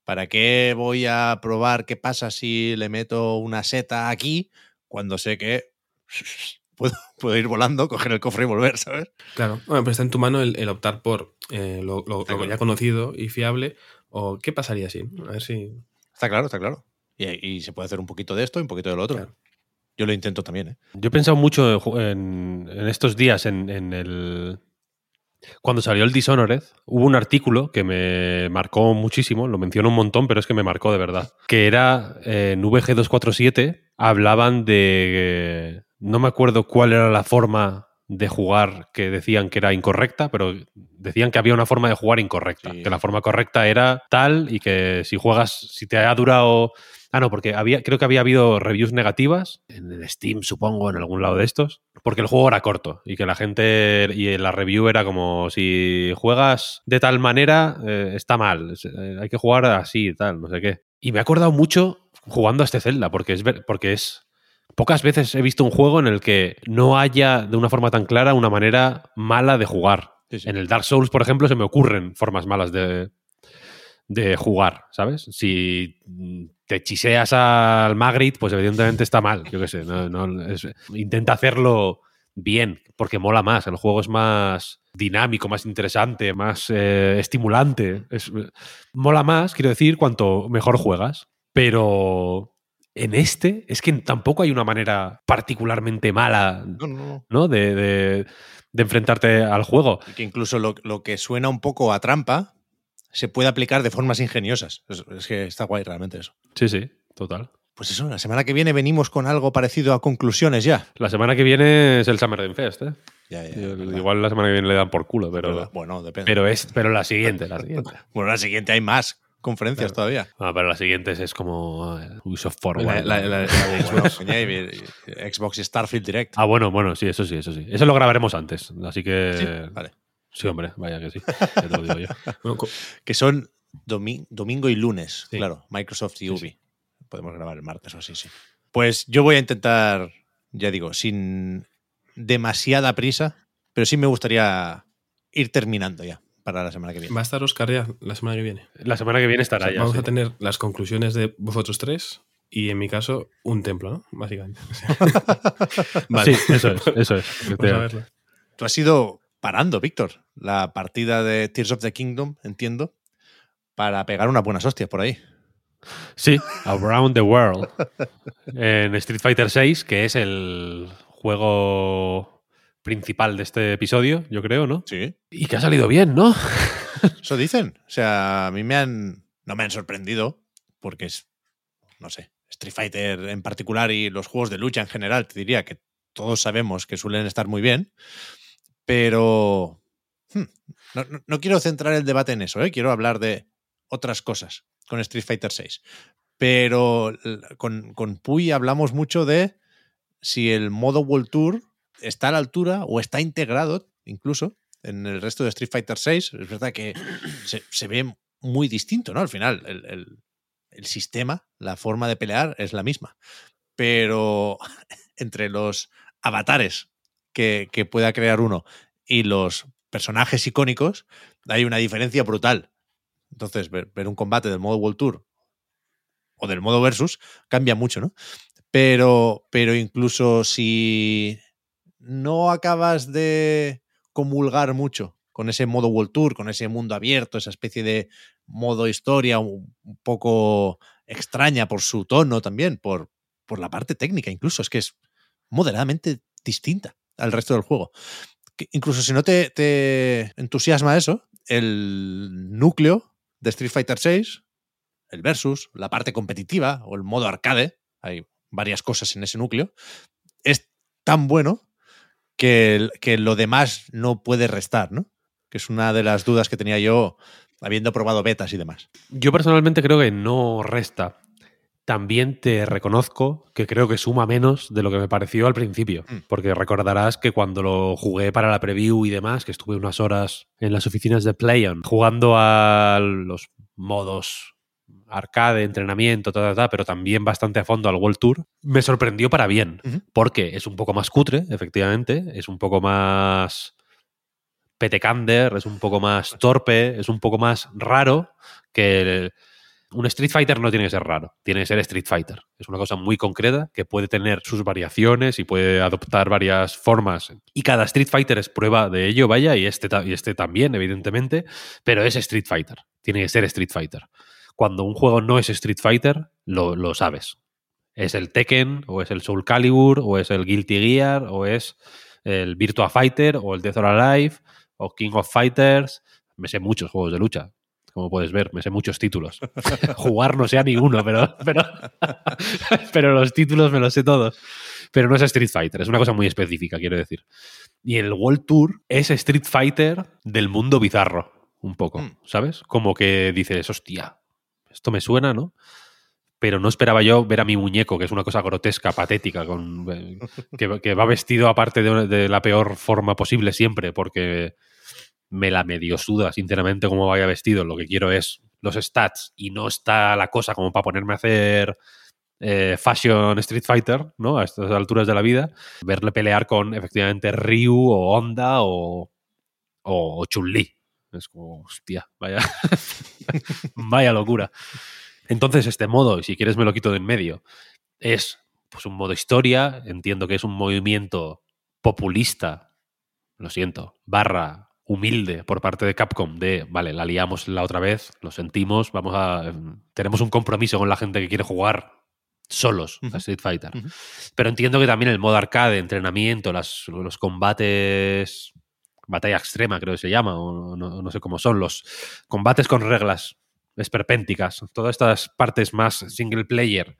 ¿Para qué voy a probar qué pasa si le meto una seta aquí cuando sé que puedo, puedo ir volando, coger el cofre y volver, ¿sabes? Claro, bueno, pero está en tu mano el, el optar por eh, lo, lo, lo ya conocido y fiable o qué pasaría si. A ver si. Está claro, está claro. Y, y, se puede hacer un poquito de esto y un poquito de lo otro. Claro. Yo lo intento también. ¿eh? Yo he pensado mucho en, en estos días en, en, el. Cuando salió el Dishonored, hubo un artículo que me marcó muchísimo, lo menciono un montón, pero es que me marcó de verdad. Que era eh, en VG247, hablaban de. No me acuerdo cuál era la forma de jugar que decían que era incorrecta, pero decían que había una forma de jugar incorrecta, Sí. que la forma correcta era tal y que si juegas, si te ha durado... Ah, no, porque había, creo que había habido reviews negativas en el Steam, supongo, en algún lado de estos, porque el juego era corto y que la gente y la review era como si juegas de tal manera eh, está mal, eh, hay que jugar así y tal, no sé qué. Y me he acordado mucho jugando a este Zelda, porque es, porque es Pocas veces he visto un juego en el que no haya de una forma tan clara una manera mala de jugar. Sí, sí. En el Dark Souls, por ejemplo, se me ocurren formas malas de, de jugar, ¿sabes? Si te chiseas al Magritte, pues evidentemente está mal, yo qué sé. no- no, es- intenta hacerlo bien, porque mola más. El juego es más dinámico, más interesante, más eh, estimulante. Es- mola más, quiero decir, cuanto mejor juegas. Pero en este es que tampoco hay una manera particularmente mala No, no, no. ¿no? de, de- de enfrentarte al juego. Y que incluso lo, lo que suena un poco a trampa se puede aplicar de formas ingeniosas. Es, es que está guay realmente eso. Sí, sí, total. Pues eso, la semana que viene venimos con algo parecido a conclusiones ya. La semana que viene es el Summer Game Fest, ¿eh? Ya, ya, Igual la semana que viene le dan por culo, pero, bueno, depende. pero es pero la siguiente, la siguiente. bueno, la siguiente hay más conferencias todavía. Ah, pero la siguiente es como eh, Ubisoft Forward. La- la- Xbox. Xbox y Starfield Direct. Ah, bueno, bueno, sí, eso sí, eso sí. Eso lo grabaremos antes, así que... Sí, vale. Sí, hombre, vaya que sí. Ya te lo digo yo. Bueno, Que son domi- domingo y lunes, Sí. claro. Microsoft y Ubi. Podemos grabar el martes o así, sí. Pues yo voy a intentar, ya digo, sin demasiada prisa, pero sí me gustaría ir terminando ya para la semana que viene. Va a estar Oscar ya la semana que viene. La semana que viene estará ya. Vamos sí. a tener las conclusiones de vosotros tres y en mi caso un templo, ¿no? Básicamente. Sí, eso es, eso es. Vamos a verlo. Tú has ido parando, Víctor, la partida de Tears of the Kingdom, entiendo, para pegar unas buenas hostias por ahí. Sí, Around the World. En Street Fighter VI, que es el juego principal de este episodio, yo creo, ¿no? Sí. Y que ha salido bien, ¿no? Eso dicen. O sea, a mí me han. No me han sorprendido, porque es. No sé. Street Fighter en particular y los juegos de lucha en general, te diría que todos sabemos que suelen estar muy bien. Pero. hmm, no, no- quiero centrar el debate en eso, ¿eh? quiero hablar de otras cosas con Street Fighter 6. Pero con, con Puy hablamos mucho de si el modo World Tour está a la altura o está integrado incluso en el resto de Street Fighter 6. Es verdad que se, se ve muy distinto, ¿no? Al final, el- el sistema, la forma de pelear es la misma. Pero entre los avatares que, pueda crear uno y los personajes icónicos, hay una diferencia brutal. Entonces, ver, un combate del modo World Tour o del modo versus cambia mucho, ¿no? Pero, pero incluso si no acabas de comulgar mucho con ese modo World Tour, con ese mundo abierto, esa especie de modo historia un, un poco extraña por su tono también, por, por la parte técnica incluso, es que es moderadamente distinta al resto del juego. Incluso si no te, te entusiasma eso, el núcleo de Street Fighter VI, el versus, la parte competitiva o el modo arcade, hay varias cosas en ese núcleo, es tan bueno que, que lo demás no puede restar, ¿no? Que es una de las dudas que tenía yo habiendo probado betas y demás. Yo personalmente creo que no resta. También te reconozco que creo que suma menos de lo que me pareció al principio. Mm. Porque recordarás que cuando lo jugué para la preview y demás, que estuve unas horas en las oficinas de PlayOn jugando a los modos arcade, entrenamiento, ta, ta, ta, pero también bastante a fondo al World Tour, me sorprendió para bien. Porque es un poco más cutre, efectivamente, es un poco más petecander, es un poco más torpe, es un poco más raro que el- un Street Fighter no tiene que ser raro, tiene que ser Street Fighter. Es una cosa muy concreta que puede tener sus variaciones y puede adoptar varias formas. Y cada Street Fighter es prueba de ello, vaya, y este, y este también, evidentemente, pero es Street Fighter. Tiene que ser Street Fighter. Cuando un juego no es Street Fighter, lo, lo sabes. Es el Tekken, o es el Soul Calibur, o es el Guilty Gear, o es el Virtua Fighter, o el Death or Alive, o King of Fighters. Me sé muchos juegos de lucha como puedes ver, me sé muchos títulos. Jugar no sé a ninguno, pero, pero, pero los títulos me los sé todos. Pero no es Street Fighter, es una cosa muy específica, quiero decir. Y el World Tour es Street Fighter del mundo bizarro, un poco, Mm. ¿sabes? Como que dices, hostia, esto me suena, ¿no? Pero no esperaba yo ver a mi muñeco, que es una cosa grotesca, patética, con, eh, que, que va vestido aparte de, de la peor forma posible siempre, porque me la medio suda, sinceramente, cómo vaya vestido. Lo que quiero es los stats y no está la cosa como para ponerme a hacer eh, Fashion Street Fighter, ¿no? A estas alturas de la vida. Verle pelear con efectivamente Ryu o Honda o, o, Chun-Li. Es como, hostia, vaya, vaya locura. Entonces, este modo, si quieres me lo quito de en medio, es pues un modo historia. Entiendo que es un movimiento populista, lo siento, barra humilde por parte de Capcom de, vale, la liamos la otra vez, lo sentimos, vamos a tenemos un compromiso con la gente que quiere jugar solos a Street Fighter. Pero entiendo que también el modo arcade, entrenamiento, las, los combates, batalla extrema creo que se llama, o no, no sé cómo son, los combates con reglas esperpénticas, todas estas partes más single player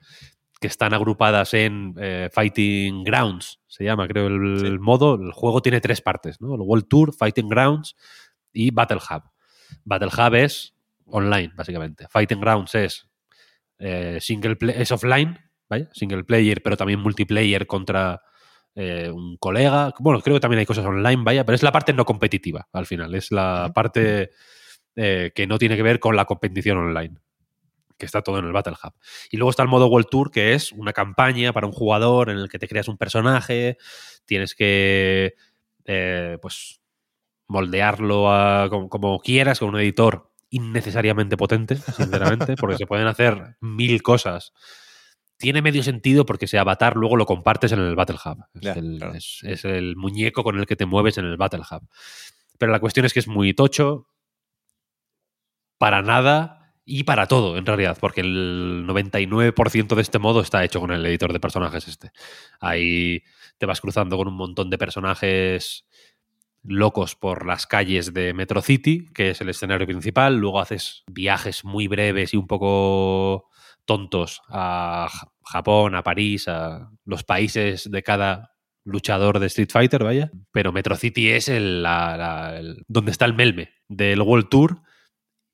que están agrupadas en eh, Fighting Grounds, se llama, creo, el, el modo. El juego tiene tres partes, ¿no? El World Tour, Fighting Grounds y Battle Hub. Battle Hub es online, básicamente. Fighting Grounds es eh, single play- es offline, ¿vale? Single player, pero también multiplayer contra eh, un colega. Bueno, creo que también hay cosas online, vaya, pero es la parte no competitiva, al final. Es la parte eh, que no tiene que ver con la competición online que está todo en el Battle Hub. Y luego está el modo World Tour, que es una campaña para un jugador en el que te creas un personaje, tienes que eh, pues moldearlo a- como, como quieras, con un editor innecesariamente potente, sinceramente, porque se pueden hacer mil cosas. Tiene medio sentido porque ese avatar luego lo compartes en el Battle Hub. Es, el, claro. es- es el muñeco con el que te mueves en el Battle Hub. Pero la cuestión es que es muy tocho, para nada y para todo, en realidad, porque el 99% de este modo está hecho con el editor de personajes este. Ahí te vas cruzando con un montón de personajes locos por las calles de Metro City, que es el escenario principal, luego haces viajes muy breves y un poco tontos a Japón, a París, a los países de cada luchador de Street Fighter, vaya. Pero Metro City es el- donde está el melme del World Tour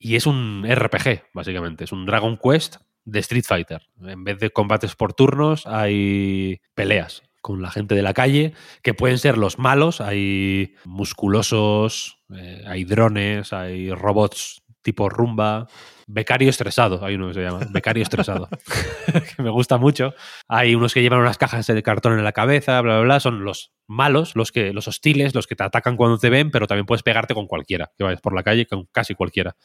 y es un RPG, básicamente. Es un Dragon Quest de Street Fighter. En vez de combates por turnos, hay peleas con la gente de la calle, que pueden ser los malos. Hay musculosos, eh, hay drones, hay robots tipo rumba. Becario estresado, hay uno que se llama. Becario estresado. que me gusta mucho. Hay unos que llevan unas cajas de cartón en la cabeza, bla, bla, bla. Son los malos, los que, los hostiles, los que te atacan cuando te ven, pero también puedes pegarte con cualquiera que vayas por la calle, con casi cualquiera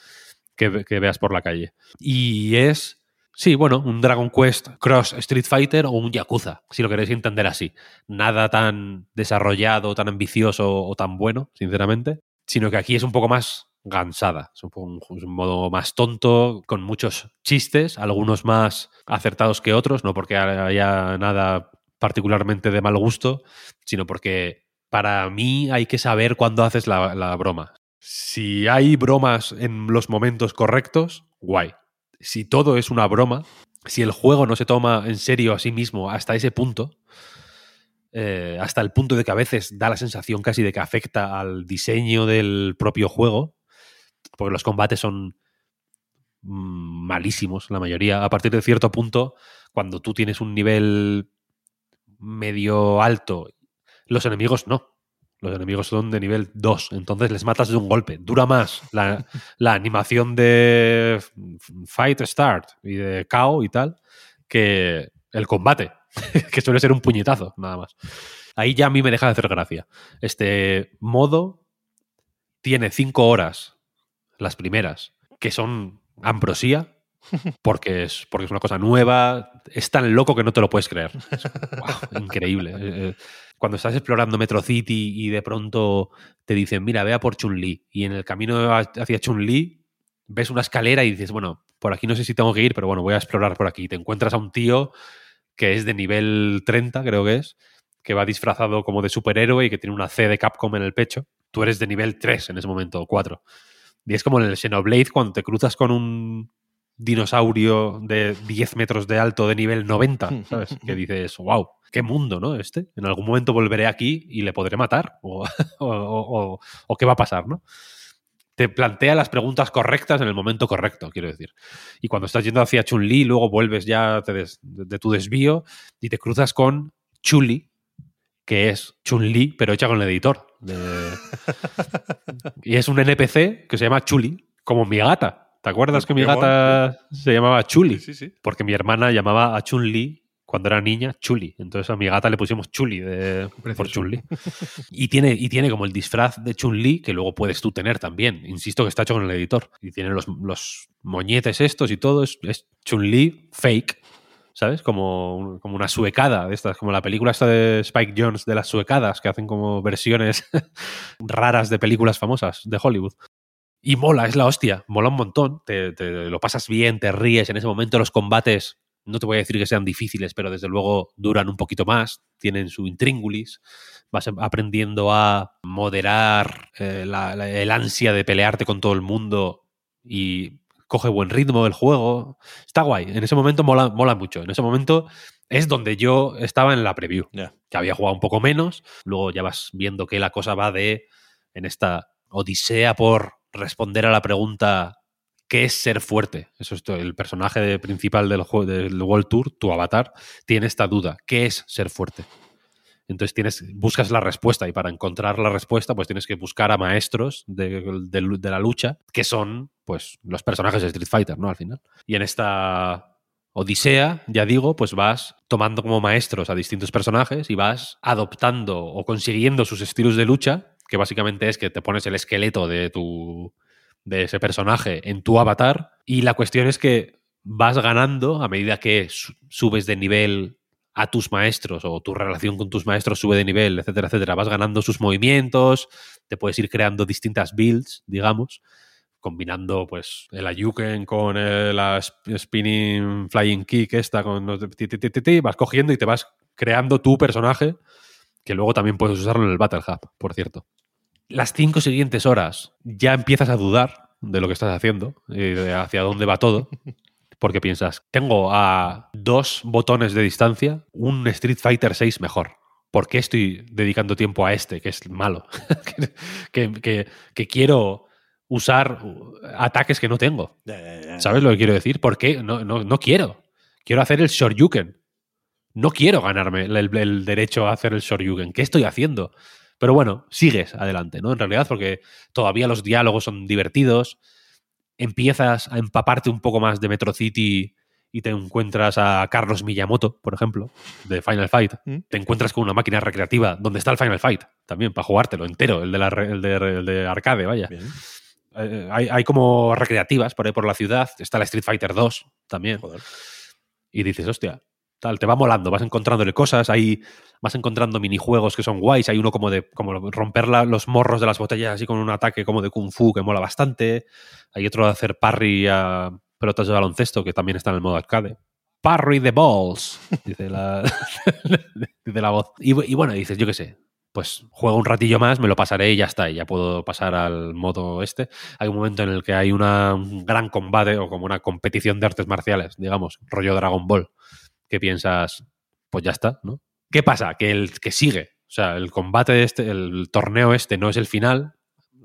que, ve- que veas por la calle. Y es, sí, bueno, un Dragon Quest Cross Street Fighter o un Yakuza, si lo queréis entender así. Nada tan desarrollado, tan ambicioso o tan bueno, sinceramente, sino que aquí es un poco más gansada. Es un, un- modo más tonto, con muchos chistes, algunos más acertados que otros, no porque haya nada particularmente de mal gusto, sino porque para mí hay que saber cuándo haces la broma. Si hay bromas en los momentos correctos, guay. Si todo es una broma, si el juego no se toma en serio a sí mismo hasta ese punto, eh, hasta el punto de que a veces da la sensación casi de que afecta al diseño del propio juego, porque los combates son mm, malísimos, la mayoría. A partir de cierto punto, cuando tú tienes un nivel medio alto, los enemigos no. Los enemigos son de nivel 2, entonces les matas de un golpe. Dura más la, animación de Fight Start y de KO y tal que el combate, que suele ser un puñetazo, nada más. Ahí ya a mí me deja de hacer gracia. Este modo tiene 5 horas, las primeras, que son ambrosía, porque es, porque es una cosa nueva, es tan loco que no te lo puedes creer. Es, guau, increíble. Eh, eh, Cuando estás explorando Metro City y de pronto te dicen, mira, vea por Chun-Li, y en el camino hacia Chun-Li ves una escalera y dices, bueno, por aquí no sé si tengo que ir, pero bueno, voy a explorar por aquí. Te encuentras a un tío que es de nivel 30, creo que es, que va disfrazado como de superhéroe y que tiene una C de Capcom en el pecho. Tú eres de nivel 3 en ese momento, o 4. Y es como en el Xenoblade cuando te cruzas con un dinosaurio de 10 metros de alto de nivel 90, ¿sabes? que dices, wow, qué mundo, ¿no? Este. En algún momento volveré aquí y le podré matar. O, o- o- o qué va a pasar, ¿no? Te plantea las preguntas correctas en el momento correcto, quiero decir. Y cuando estás yendo hacia Chun-Li, luego vuelves ya te des- de tu desvío y te cruzas con Chuli, que es Chun-Li, pero hecha con el editor. de- y es un NPC que se llama Chuli, como mi gata. ¿Te acuerdas que mi gata se llamaba Chuli? Sí, sí. Porque mi hermana llamaba a Chun-Li cuando era niña Chuli. Entonces a mi gata le pusimos Chuli de, por. Chun-Li. Y tiene, y tiene como el disfraz de Chun-Li que luego puedes tú tener también. Insisto que está hecho con el editor. Y tiene los, los moñetes estos y todo. Es, es Chun-Li fake. ¿Sabes? Como, como una suecada de estas, como la película esta de Spike Jones de las suecadas, que hacen como versiones raras de películas famosas de Hollywood. Y mola, es la hostia, mola un montón, te, te lo pasas bien, te ríes, en ese momento los combates, no te voy a decir que sean difíciles, pero desde luego duran un poquito más, tienen su intríngulis, vas aprendiendo a moderar eh, la- la- el ansia de pelearte con todo el mundo y coge buen ritmo el juego. Está guay, en ese momento mola, mola mucho, en ese momento es donde yo estaba en la preview que había jugado un poco menos. Luego ya vas viendo que la cosa va de, en esta odisea por responder a la pregunta, ¿qué es ser fuerte? Eso es el personaje principal del, juego, del World Tour, tu avatar, tiene esta duda, ¿qué es ser fuerte? Entonces tienes, buscas la respuesta y para encontrar la respuesta pues tienes que buscar a maestros de, de- de la lucha que son pues los personajes de Street Fighter, ¿no? Al final. Y en esta Odisea, ya digo, pues vas tomando como maestros a distintos personajes y vas adoptando o consiguiendo sus estilos de lucha, que básicamente es que te pones el esqueleto de tu de ese personaje en tu avatar y la cuestión es que vas ganando a medida que su- subes de nivel a tus maestros o tu relación con tus maestros sube de nivel, etcétera, etcétera, vas ganando sus movimientos, te puedes ir creando distintas builds, digamos, combinando pues el Ayuken con sp- spinning flying kick esta con vas cogiendo y te vas creando tu personaje que luego también puedes usarlo en el Battle Hub, por cierto. Las cinco siguientes horas ya empiezas a dudar de lo que estás haciendo y de hacia dónde va todo. Porque piensas, tengo a dos botones de distancia un Street Fighter 6 mejor. ¿Por qué estoy dedicando tiempo a este, que es malo? que, que- que quiero usar ataques que no tengo. ¿Sabes lo que quiero decir? ¿Por qué? No, no, no quiero. Quiero hacer el Shoryuken. No quiero ganarme el, el derecho a hacer el Shoryuken. ¿Qué estoy haciendo? Pero bueno, sigues adelante, ¿no? En realidad, porque todavía los diálogos son divertidos. Empiezas a empaparte un poco más de Metro City y te encuentras a Carlos Miyamoto, por ejemplo, de Final Fight. ¿Mm? Te encuentras con una máquina recreativa donde está el Final Fight también, para jugártelo entero, el de, la, el de, el de arcade, vaya. Bien. Eh, hay, hay como recreativas por ahí por la ciudad. Está la Street Fighter 2 también. Joder. Y dices, hostia, tal, te va molando, vas encontrándole cosas, hay, vas encontrando minijuegos que son guays, hay uno como de como romper los morros de las botellas así con un ataque como de kung fu que mola bastante, hay otro de hacer parry a pelotas de baloncesto que también está en el modo arcade. Parry the balls, dice la, dice la voz. Y, bu- y bueno, dices, yo qué sé, pues juego un ratillo más, me lo pasaré y ya está, y ya puedo pasar al modo este. Hay un momento en el que hay un gran combate o como una competición de artes marciales, digamos, rollo Dragon Ball, que piensas, pues ya está, ¿no? ¿Qué pasa? Que el que sigue, o sea, el combate de este, el torneo este no es el final,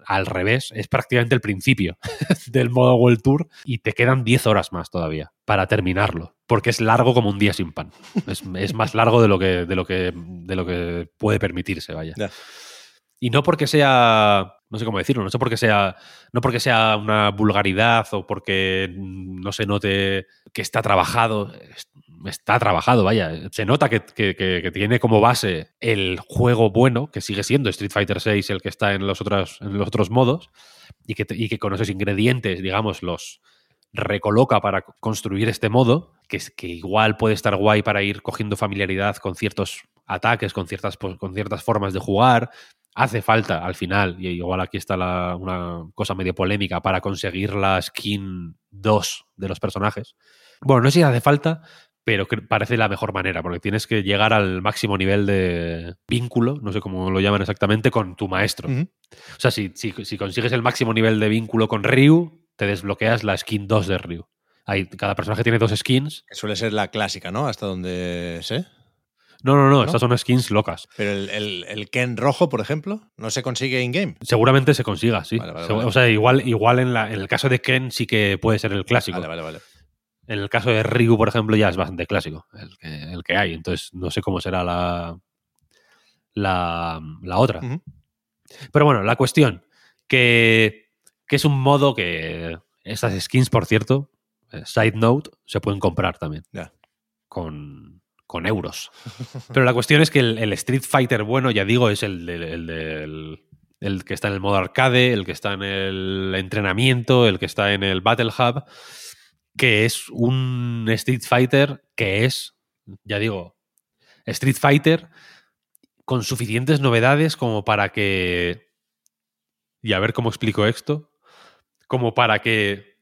al revés, es prácticamente el principio del modo World Tour y te quedan 10 horas más todavía para terminarlo, porque es largo como un día sin pan. Es, es más largo de lo que de lo que de lo que puede permitirse, vaya. Ya. Y no porque sea, no sé cómo decirlo, no sé porque sea, no porque sea una vulgaridad o porque no se note que está trabajado, es- está trabajado, vaya. Se nota que, que- tiene como base el juego bueno, que sigue siendo Street Fighter VI el que está en los otros, en los otros modos, y que, y que con esos ingredientes, digamos, los recoloca para co- construir este modo, que, es, que igual puede estar guay para ir cogiendo familiaridad con ciertos ataques, con ciertas, con ciertas formas de jugar, hace falta al final, y igual aquí está la- una cosa medio polémica, para conseguir la skin 2 de los personajes. Bueno, no sé si hace falta, pero que parece la mejor manera, porque tienes que llegar al máximo nivel de vínculo, no sé cómo lo llaman exactamente, con tu maestro. O sea, si, si- si consigues el máximo nivel de vínculo con Ryu, te desbloqueas la skin 2 de Ryu. Hay, cada personaje tiene dos skins. Que suele ser la clásica, ¿no? Hasta donde sé. No, no, no, ¿No? estas son skins locas. Pero el, el- el Ken rojo, por ejemplo, no se consigue in-game. Seguramente se consiga, sí. Vale, vale, Segu- vale. O sea, igual, igual en, la- en el caso de Ken sí que puede ser el clásico. Vale, vale, vale. En el caso de Ryu, por ejemplo, ya es bastante clásico el que, el que hay. Entonces, no sé cómo será la, la, la otra. Pero bueno, la cuestión, que, que es un modo que estas skins, por cierto, eh, side note, se pueden comprar también. Con, con euros. Pero la cuestión es que el, el Street Fighter bueno, ya digo, es el, del- el que está en el modo arcade, el que está en el entrenamiento, el que está en el Battle Hub, que es un Street Fighter que es, ya digo, Street Fighter con suficientes novedades como para que... Y a ver cómo explico esto. Como para que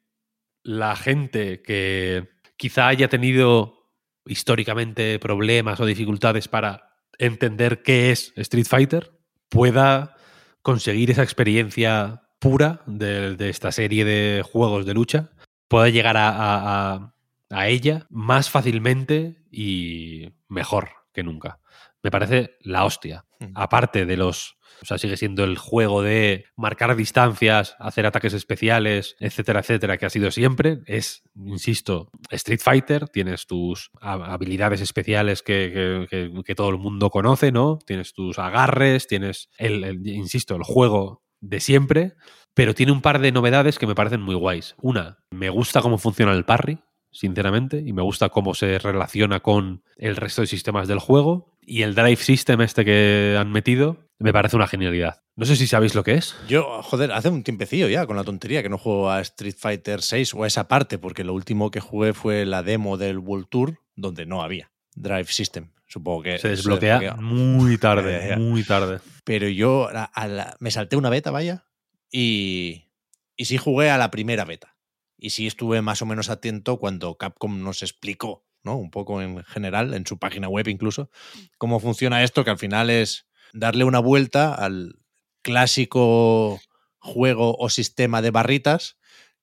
la gente que quizá haya tenido históricamente problemas o dificultades para entender qué es Street Fighter pueda conseguir esa experiencia pura de, de esta serie de juegos de lucha, pueda llegar a, a- a- a ella más fácilmente y mejor que nunca. Me parece la hostia. Mm. Aparte de los... O sea, sigue siendo el juego de marcar distancias, hacer ataques especiales, etcétera, etcétera, que ha sido siempre. Es, insisto, Street Fighter, tienes tus ha- habilidades especiales que, que- que- que todo el mundo conoce, ¿no? Tienes tus agarres, tienes, el, el- insisto, el juego de siempre, pero tiene un par de novedades que me parecen muy guays. Una, me gusta cómo funciona el parry, sinceramente, y me gusta cómo se relaciona con el resto de sistemas del juego. Y el Drive System este que han metido me parece una genialidad. No sé si sabéis lo que es. Yo, joder, hace un tiempecillo ya con la tontería que no juego a Street Fighter 6 o a esa parte, porque lo último que jugué fue la demo del World Tour, donde no había Drive System. Supongo que Se desbloquea desbloquea. muy tarde, muy tarde. Pero yo a- a la- me salté una beta, vaya, y, y sí jugué a la primera beta. Y sí estuve más o menos atento cuando Capcom nos explicó, ¿no? Un poco en general, en su página web incluso, cómo funciona esto, que al final es darle una vuelta al clásico juego o sistema de barritas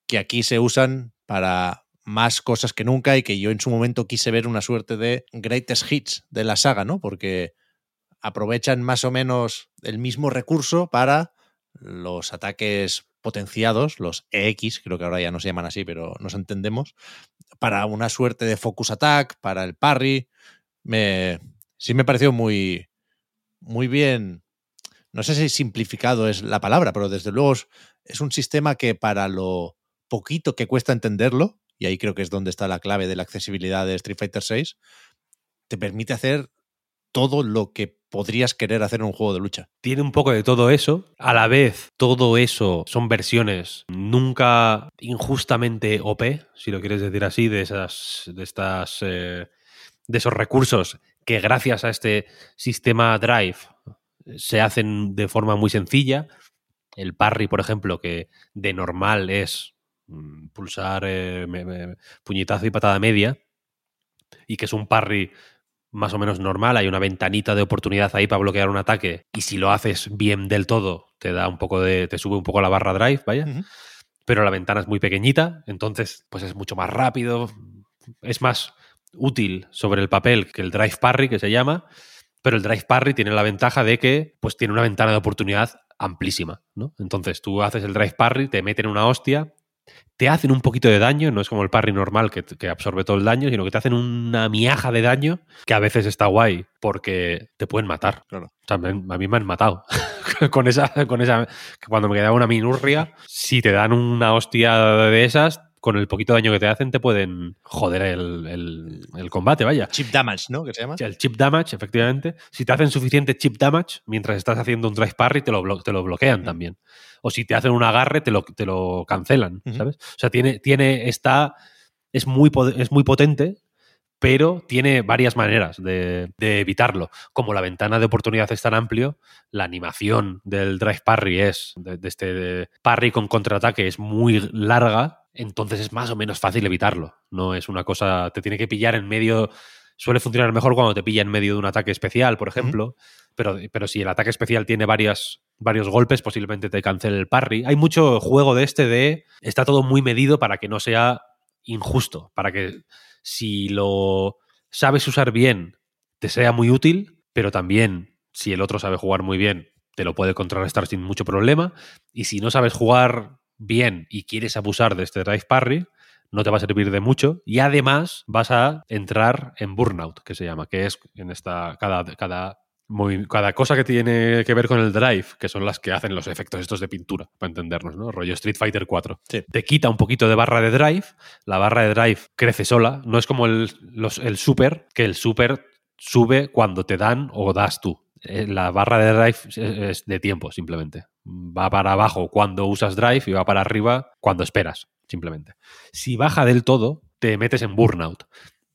que aquí se usan para más cosas que nunca y que yo en su momento quise ver una suerte de greatest hits de la saga, ¿no? Porque aprovechan más o menos el mismo recurso para los ataques potenciados, los EX, creo que ahora ya no se llaman así, pero nos entendemos, para una suerte de focus attack, para el parry. Me, sí me pareció muy, muy bien. No sé si simplificado es la palabra, pero desde luego es, es un sistema que para lo poquito que cuesta entenderlo, y ahí creo que es donde está la clave de la accesibilidad de Street Fighter VI, te permite hacer todo lo que podrías querer hacer en un juego de lucha. Tiene un poco de todo eso. A la vez, todo eso son versiones nunca injustamente OP, si lo quieres decir así, de esas, de estas, eh, de esos recursos que gracias a este sistema Drive se hacen de forma muy sencilla. El parry, por ejemplo, que de normal es mm, pulsar eh, puñetazo y patada media, y que es un parry más o menos normal, hay una ventanita de oportunidad ahí para bloquear un ataque y si lo haces bien del todo te da un poco de te sube un poco la barra drive, vaya. Pero la ventana es muy pequeñita, entonces pues es mucho más rápido, es más útil sobre el papel que el drive parry que se llama, pero el drive parry tiene la ventaja de que pues tiene una ventana de oportunidad amplísima, ¿no? Entonces tú haces el drive parry, te meten una hostia, te hacen un poquito de daño, no es como el parry normal que, que absorbe todo el daño, sino que te hacen una miaja de daño que a veces está guay porque te pueden matar. Claro. O sea, me- a mí me han matado. con esa, con esa, que cuando me quedaba una minurria, si te dan una hostia de esas, con el poquito daño que te hacen, te pueden joder el, el- el combate, vaya. Chip damage, ¿no? Que se llama. El chip damage, efectivamente. Si te hacen suficiente chip damage mientras estás haciendo un drive parry, te lo, te lo bloquean también. O si te hacen un agarre, te lo, te lo cancelan. ¿sabes? O sea, tiene, tiene, está, es muy, es muy potente, pero tiene varias maneras de, de evitarlo. Como la ventana de oportunidad es tan amplio, la animación del drive parry es, de, de este de parry con contraataque es muy larga, entonces es más o menos fácil evitarlo. No es una cosa, te tiene que pillar en medio, suele funcionar mejor cuando te pilla en medio de un ataque especial, por ejemplo, pero, pero si el ataque especial tiene varias, varios golpes, posiblemente te cancele el parry. Hay mucho juego de este de, está todo muy medido para que no sea injusto, para que si lo sabes usar bien, te sea muy útil, pero también si el otro sabe jugar muy bien, te lo puede contrarrestar sin mucho problema. Y si no sabes jugar bien y quieres abusar de este drive parry, no te va a servir de mucho. Y además vas a entrar en burnout, que se llama, que es en esta. cada. cada muy- cada cosa que tiene que ver con el drive, que son las que hacen los efectos estos de pintura, para entendernos, ¿no? Rollo Street Fighter 4. Sí. Te quita un poquito de barra de drive, la barra de drive crece sola, no es como el, los- el super, que el super sube cuando te dan o das tú. Eh, La barra de drive es de tiempo, simplemente. Va para abajo cuando usas drive y va para arriba cuando esperas, simplemente. Si baja del todo, te metes en burnout.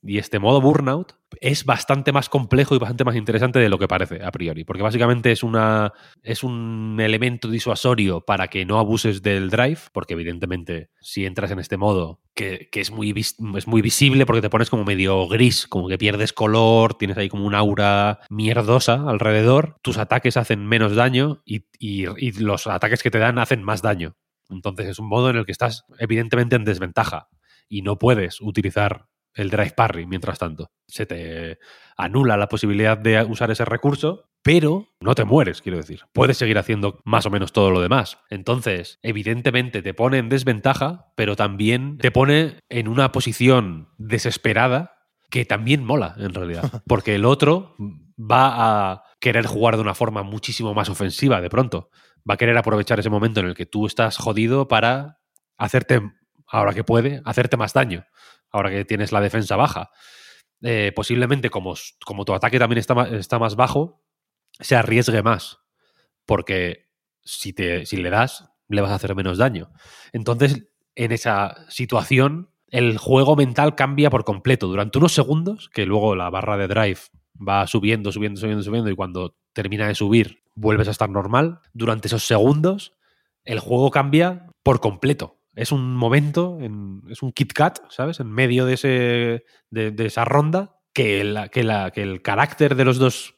Y este modo burnout es bastante más complejo y bastante más interesante de lo que parece a priori, porque básicamente es, una, es un elemento disuasorio para que no abuses del drive, porque evidentemente si entras en este modo, que, que es, muy es muy visible porque te pones como medio gris, como que pierdes color, tienes ahí como un aura mierdosa alrededor, tus ataques hacen menos daño y, y- y los ataques que te dan hacen más daño. Entonces es un modo en el que estás evidentemente en desventaja y no puedes utilizar el drive parry mientras tanto. Se te anula la posibilidad de usar ese recurso, pero no te mueres, quiero decir. Puedes seguir haciendo más o menos todo lo demás. Entonces, evidentemente te pone en desventaja, pero también te pone en una posición desesperada que también mola, en realidad. Porque el otro va a querer jugar de una forma muchísimo más ofensiva de pronto. Va a querer aprovechar ese momento en el que tú estás jodido para hacerte, ahora que puede, hacerte más daño. Ahora que tienes la defensa baja. Eh, posiblemente, como, como tu ataque también está, está más bajo, se arriesgue más. Porque si, te, si le das, le vas a hacer menos daño. Entonces, en esa situación, el juego mental cambia por completo. Durante unos segundos, que luego la barra de drive va subiendo, subiendo, subiendo, subiendo, y cuando termina de subir, vuelves a estar normal. Durante esos segundos, el juego cambia por completo. Es un momento, en- es un Kit Kat, ¿sabes? En medio de, ese, de, de esa ronda, que, la- que, la- que el carácter de los dos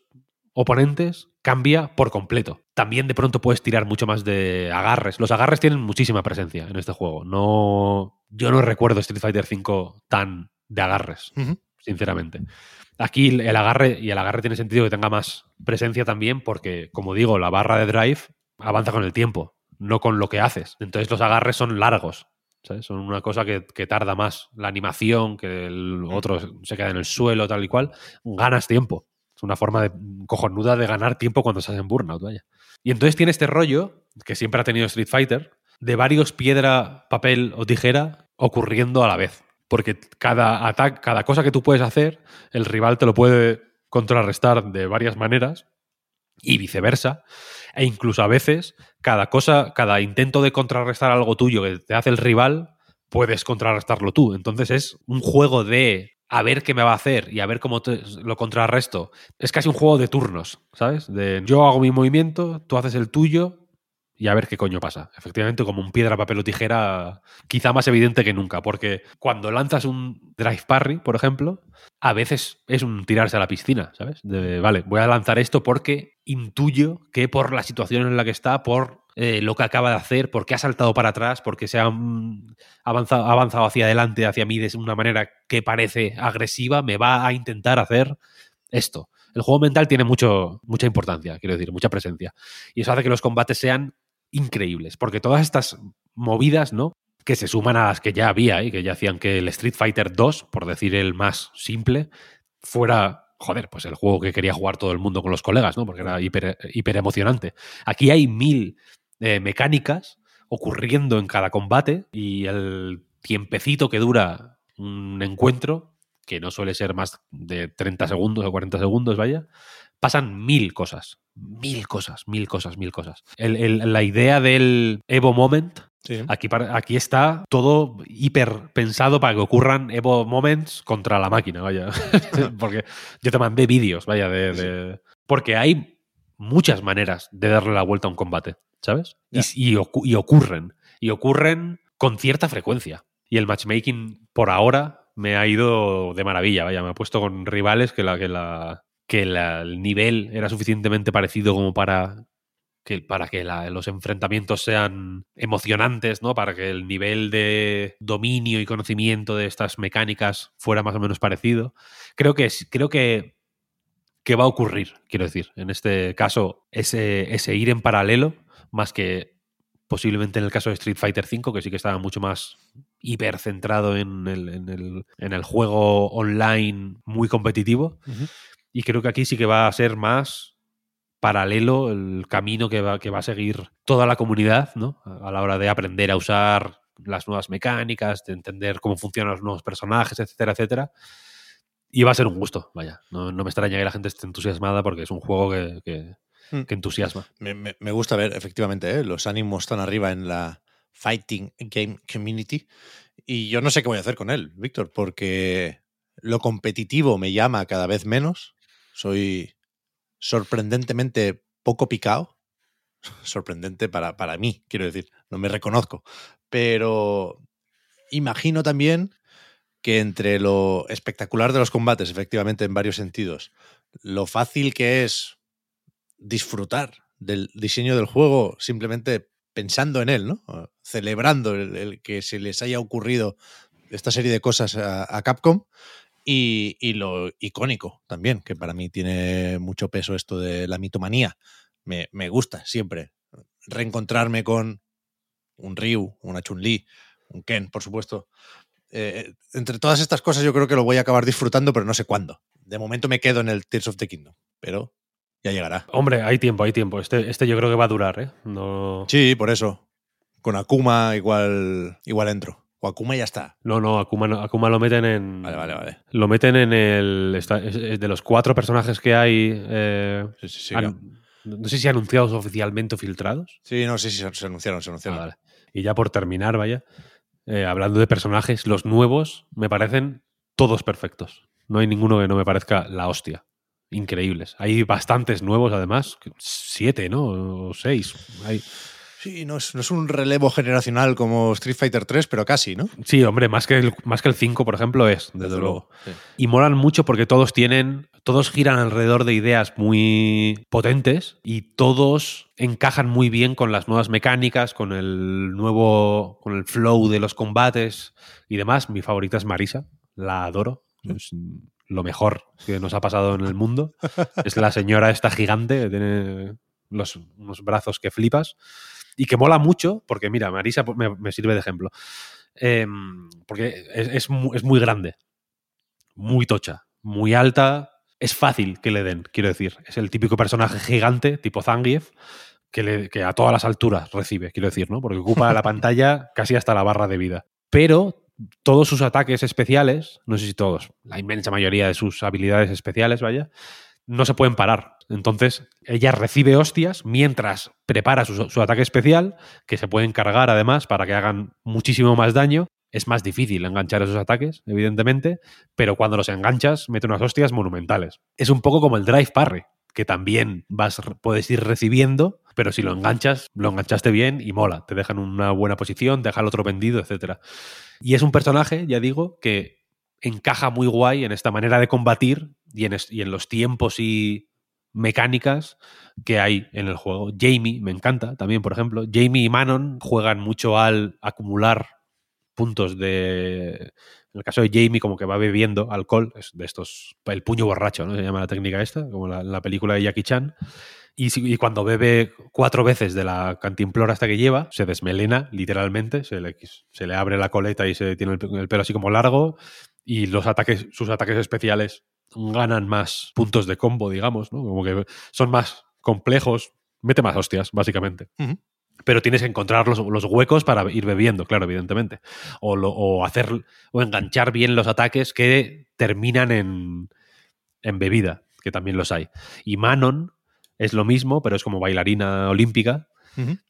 oponentes cambia por completo. También de pronto puedes tirar mucho más de agarres. Los agarres tienen muchísima presencia en este juego. No, yo no recuerdo Street Fighter V tan de agarres, sinceramente. Aquí el agarre, y el agarre tiene sentido que tenga más presencia también, porque, como digo, la barra de drive avanza con el tiempo, no con lo que haces. Entonces los agarres son largos. Son una cosa que, que tarda más. La animación, que el otro se queda en el suelo, tal y cual, ganas tiempo. Es una forma de, cojonuda de ganar tiempo cuando estás en burnout, vaya. Y entonces tiene este rollo, que siempre ha tenido Street Fighter, de varios piedra, papel o tijera ocurriendo a la vez. Porque cada ataque, cada cosa que tú puedes hacer, el rival te lo puede contrarrestar de varias maneras y viceversa. E incluso a veces, cada cosa, cada intento de contrarrestar algo tuyo que te hace el rival, puedes contrarrestarlo tú. Entonces es un juego de a ver qué me va a hacer y a ver cómo te- lo contrarresto. Es casi un juego de turnos, ¿sabes? De yo hago mi movimiento, tú haces el tuyo y a ver qué coño pasa. Efectivamente, como un piedra, papel o tijera, quizá más evidente que nunca, porque cuando lanzas un drive parry, por ejemplo, a veces es un tirarse a la piscina, ¿sabes? Vale, voy a lanzar esto porque intuyo que por la situación en la que está, por eh, lo que acaba de hacer, porque ha saltado para atrás, porque se ha mm, avanzado, avanzado hacia adelante, hacia mí de una manera que parece agresiva, me va a intentar hacer esto. El juego mental tiene mucho, mucha importancia, quiero decir, mucha presencia. Y eso hace que los combates sean increíbles, porque todas estas movidas, ¿no? Que se suman a las que ya había y que ya hacían que el Street Fighter 2, por decir el más simple, fuera, joder, pues el juego que quería jugar todo el mundo con los colegas, ¿no? Porque era hiper, hiper emocionante. Aquí hay mil eh, mecánicas ocurriendo en cada combate y el tiempecito que dura un encuentro, que no suele ser más de 30 segundos o 40 segundos, vaya, pasan mil cosas. Mil cosas, mil cosas, mil cosas. El- el- la idea del Evo Moment, Sí. aquí, aquí está todo hiper pensado para que ocurran Evo Moments contra la máquina, vaya. Porque yo te mandé vídeos, vaya, de, de- Porque hay muchas maneras de darle la vuelta a un combate, ¿sabes? Y, Ya. y ocu- y ocurren. Y ocurren con cierta frecuencia. Y el matchmaking, por ahora, me ha ido de maravilla, vaya. Me ha puesto con rivales que la, que la, que el nivel era suficientemente parecido como para que para que la- los enfrentamientos sean emocionantes, ¿no? Para que el nivel de dominio y conocimiento de estas mecánicas fuera más o menos parecido. Creo que creo que, que va a ocurrir, quiero decir. En este caso, ese, ese ir en paralelo, más que posiblemente en el caso de Street Fighter V, que sí que estaba mucho más hipercentrado en el, en el, en el juego online muy competitivo. Y creo que aquí sí que va a ser más paralelo el camino que va, que va a seguir toda la comunidad, ¿no? A la hora de aprender a usar las nuevas mecánicas, de entender cómo funcionan los nuevos personajes, etcétera, etcétera. Y va a ser un gusto, vaya. No, no me extraña que la gente esté entusiasmada porque es un juego que, que- Mm. que entusiasma. Me, me- me gusta ver, efectivamente, ¿eh? los ánimos están arriba en la Fighting Game Community. Y yo no sé qué voy a hacer con él, Víctor, porque lo competitivo me llama cada vez menos. Soy sorprendentemente poco picado. Sorprendente para, para mí, quiero decir, no me reconozco. Pero imagino también que entre lo espectacular de los combates, efectivamente, en varios sentidos, lo fácil que es disfrutar del diseño del juego simplemente pensando en él, ¿no? Celebrando el, que se les haya ocurrido esta serie de cosas a Capcom y, y lo icónico también, que para mí tiene mucho peso esto de la mitomanía. Me, me gusta siempre reencontrarme con un Ryu, una Chun-Li, un Ken, por supuesto. Eh, entre todas estas cosas yo creo que lo voy a acabar disfrutando, pero no sé cuándo. De momento me quedo en el Tears of the Kingdom, pero ya llegará. Hombre, hay tiempo, hay tiempo. Este, este yo creo que va a durar, ¿eh? No, Sí, por eso. Con Akuma igual, igual entro. O Akuma ya está. no, no Akuma, no- Akuma lo meten en. Vale, vale, vale. Lo meten en el. está- es- es de los cuatro personajes que hay. eh, Sí, sí, sí. no sé si anunciados oficialmente o filtrados. Sí, no, sí, sí, se- se anunciaron, se Ah, anunciaron. vale. Y ya por terminar, vaya. eh, hablando de personajes, los nuevos me parecen todos perfectos. No hay ninguno que no me parezca la hostia. Increíbles. Hay bastantes nuevos, además. Siete, ¿no? O seis. Hay, Sí, no es, no es un relevo generacional como Street Fighter 3, pero casi, ¿no? Sí, hombre, más que el, más que el 5, por ejemplo, es, desde, luego. Sí. Y molan mucho porque todos tienen, todos giran alrededor de ideas muy potentes y todos encajan muy bien con las nuevas mecánicas, con el nuevo, con el flow de los combates y demás. Mi favorita es Marisa, la adoro. Es lo mejor que nos ha pasado en el mundo. Es la señora esta gigante que tiene los, unos brazos que flipas y que mola mucho porque, mira, Marisa me, me sirve de ejemplo. Em, porque es, es mu- es muy grande, muy tocha, muy alta. Es fácil que le den, quiero decir. Es el típico personaje gigante, tipo Zangief, que, le- que a todas las alturas recibe, quiero decir, ¿no? Porque ocupa la pantalla casi hasta la barra de vida. Pero todos sus ataques especiales, no sé si todos, la inmensa mayoría de sus habilidades especiales, vaya, no se pueden parar. Entonces, ella recibe hostias mientras prepara su, su ataque especial, que se pueden cargar además para que hagan muchísimo más daño. Es más difícil enganchar esos ataques, evidentemente, pero cuando los enganchas, mete unas hostias monumentales. Es un poco como el drive parry, que también vas, puedes ir recibiendo, pero si lo enganchas, lo enganchaste bien y mola. Te dejan una buena posición, deja el otro vendido, etc. Y es un personaje, ya digo, que encaja muy guay en esta manera de combatir y en, en los tiempos y mecánicas que hay en el juego. Jamie me encanta también, por ejemplo. Jamie y Manon juegan mucho al acumular puntos de... En el caso de Jamie, como que va bebiendo alcohol, es de estos... El puño borracho, ¿no? Se llama la técnica esta, como la, la película de Jackie Chan. Y, cuando bebe cuatro veces de la cantimplora hasta que lleva, se desmelena, literalmente, se le, abre la coleta y se tiene el, el pelo así como largo, y los ataques, sus ataques especiales ganan más puntos de combo, digamos, ¿no? Como que son más complejos, mete más hostias, básicamente. Pero tienes que encontrar los, los huecos para ir bebiendo, claro, evidentemente. O, lo- o hacer o enganchar bien los ataques que terminan en, en bebida, que también los hay. Y Manon es lo mismo, pero es como bailarina olímpica.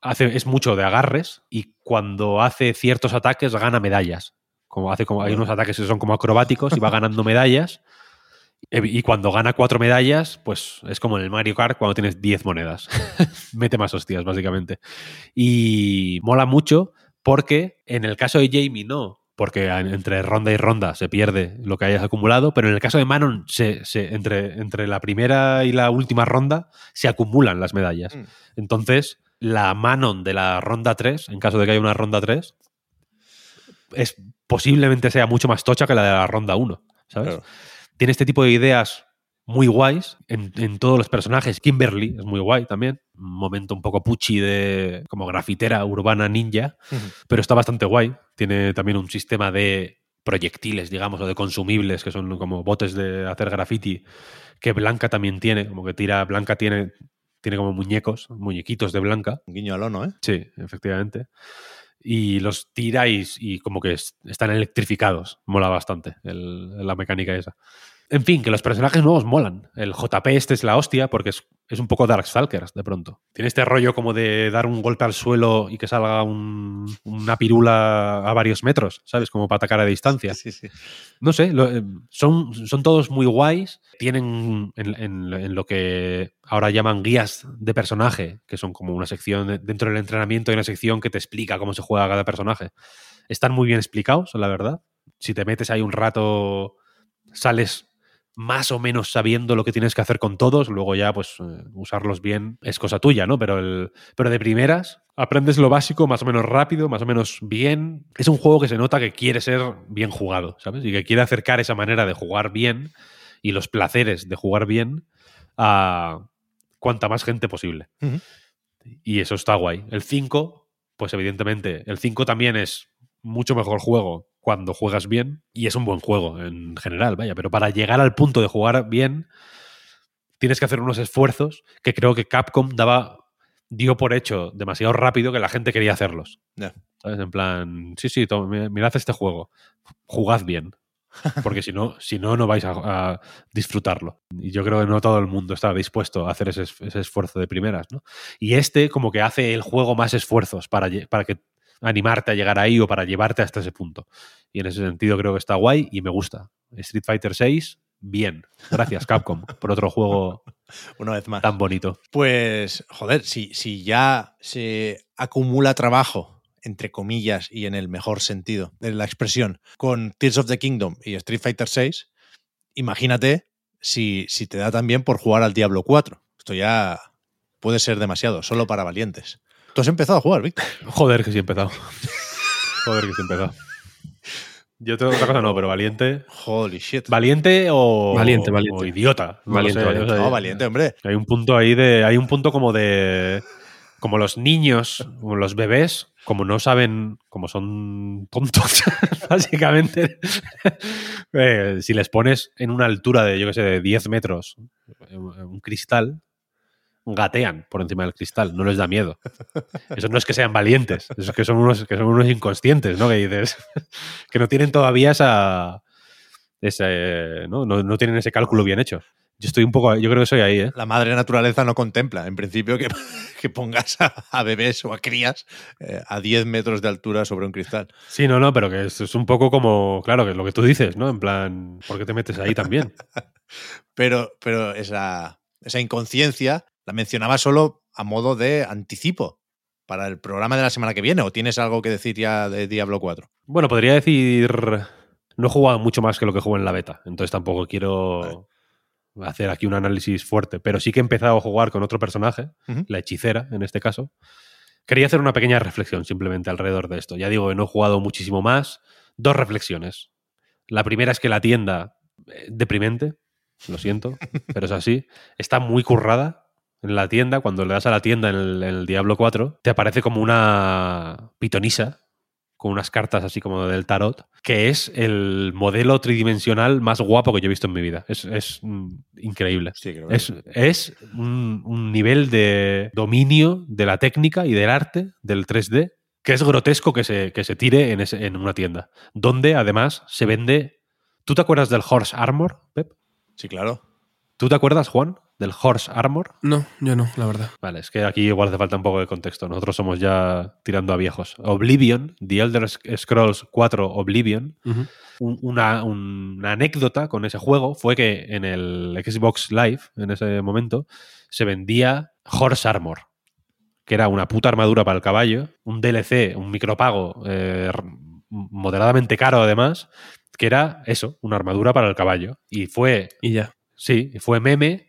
Hace, es mucho de agarres y cuando hace ciertos ataques gana medallas. Como hace como, hay unos ataques que son como acrobáticos y va ganando medallas. Y cuando gana cuatro medallas, pues es como en el Mario Kart cuando tienes 10 monedas. Mete más hostias, básicamente. Y mola mucho porque en el caso de Jamie no, porque entre ronda y ronda se pierde lo que hayas acumulado, pero en el caso de Manon, se, se- entre, entre la primera y la última ronda se acumulan las medallas. Mm. Entonces, la Manon de la ronda 3, en caso de que haya una ronda 3, es, posiblemente sea mucho más tocha que la de la ronda 1, ¿sabes? Claro. Tiene este tipo de ideas muy guays en, en todos los personajes. Kimberly es muy guay también. Un momento un poco puchi de como grafitera urbana ninja, pero está bastante guay. Tiene también un sistema de proyectiles, digamos, o de consumibles, que son como botes de hacer graffiti, que Blanca también tiene, como que tira, Blanca tiene, tiene como muñecos, muñequitos de Blanca. Un guiño al ono, ¿eh? Sí, efectivamente. Y los tiráis y como que es- están electrificados. Mola bastante la mecánica esa. En fin, que los personajes nuevos molan. El JP este es la hostia porque es, es un poco Darkstalkers de pronto. Tiene este rollo como de dar un golpe al suelo y que salga un- una pirula a varios metros, ¿sabes? Como para atacar a distancia. Sí, sí. No sé, lo- eh, son, son todos muy guays. Tienen en, en- en lo que ahora llaman guías de personaje, que son como una sección de- dentro del entrenamiento, hay una sección que te explica cómo se juega cada personaje. Están muy bien explicados, la verdad. Si te metes ahí un rato, sales más o menos sabiendo lo que tienes que hacer con todos, luego ya pues eh, usarlos bien es cosa tuya, ¿no? Pero, el, pero de primeras aprendes lo básico más o menos rápido, más o menos bien. Es un juego que se nota que quiere ser bien jugado, ¿sabes? Y que quiere acercar esa manera de jugar bien y los placeres de jugar bien a cuanta más gente posible. Y eso está guay. El 5, pues evidentemente, el 5 también es mucho mejor juego cuando juegas bien y es un buen juego en general, vaya, pero para llegar al punto de jugar bien tienes que hacer unos esfuerzos que creo que Capcom daba dio por hecho demasiado rápido que la gente quería hacerlos. Ya. ¿Sabes? En plan, sí, sí, to- mi- mirad este juego, jugad bien. Porque si no, si no, no vais a, a disfrutarlo. Y yo creo que no todo el mundo está dispuesto a hacer ese, es- ese esfuerzo de primeras, ¿no? Y este como que hace el juego más esfuerzos para, para que animarte a llegar ahí o para llevarte hasta ese punto. Y en ese sentido creo que está guay y me gusta. Street Fighter 6, bien. Gracias, Capcom, por otro juego Una vez más. tan bonito. Pues, joder, si, si ya se acumula trabajo, entre comillas, y en el mejor sentido de la expresión, con Tears of the Kingdom y Street Fighter VI, imagínate si, si te da también por jugar al Diablo 4. Esto ya puede ser demasiado, solo para valientes. Tú has empezado a jugar, Víctor. Joder, que sí he empezado. Joder, que sí he empezado. Yo tengo otra cosa no, pero valiente. Holy shit. ¿Valiente o, Valiente, valiente. o idiota? No Valiente, sé, valiente. No, valiente, hombre. Hay un punto ahí de. Hay un punto como de. Como los niños, como los bebés, como no saben, como son tontos, básicamente. eh, si les pones en una altura de, yo qué sé, de 10 metros un cristal, gatean por encima del cristal, no les da miedo. Eso no es que sean valientes, eso es que son unos, que son unos inconscientes, ¿no? Que dices, que no tienen todavía esa. ese, ¿no? No, no tienen ese cálculo bien hecho. Yo estoy un poco, yo creo que soy ahí, ¿eh? La madre naturaleza no contempla, en principio, que, que pongas a, a bebés o a crías eh, a 10 metros de altura sobre un cristal. Sí, no, no, pero que es, es un poco como, claro, que es lo que tú dices, ¿no? En plan, ¿por qué te metes ahí también? Pero, pero esa, esa inconsciencia la mencionaba solo a modo de anticipo para el programa de la semana que viene. ¿O tienes algo que decir ya de Diablo 4? Bueno, podría decir, no he jugado mucho más que lo que jugué en la beta, entonces tampoco quiero hacer aquí un análisis fuerte, pero sí que he empezado a jugar con otro personaje, la hechicera en este caso. Quería hacer una pequeña reflexión simplemente alrededor de esto. Ya digo que no he jugado muchísimo más. Dos reflexiones. La primera es que la tienda, eh, deprimente, lo siento, pero es así, está muy currada en la tienda. Cuando le das a la tienda en el, en el Diablo 4, te aparece como una pitonisa con unas cartas así como del tarot, que es el modelo tridimensional más guapo que yo he visto en mi vida. Es, es, mm, increíble. Sí, creo que Es, es un, un nivel de dominio de la técnica y del arte del 3D que es grotesco que se, que se tire en, ese- en una tienda. Donde además se vende. ¿Tú te acuerdas del Horse Armor, Pep? Sí, claro. ¿Tú te acuerdas, Juan, del Horse Armor? No, yo no, la verdad. Vale, es que aquí igual hace falta un poco de contexto. Nosotros somos ya tirando a viejos. Oblivion, The Elder Scrolls 4 Oblivion, un- una, una anécdota con ese juego fue que en el Xbox Live, en ese momento, se vendía Horse Armor, que era una puta armadura para el caballo, un DLC, un micropago eh, moderadamente caro además, que era eso, una armadura para el caballo. Y fue, Y ya. sí, fue meme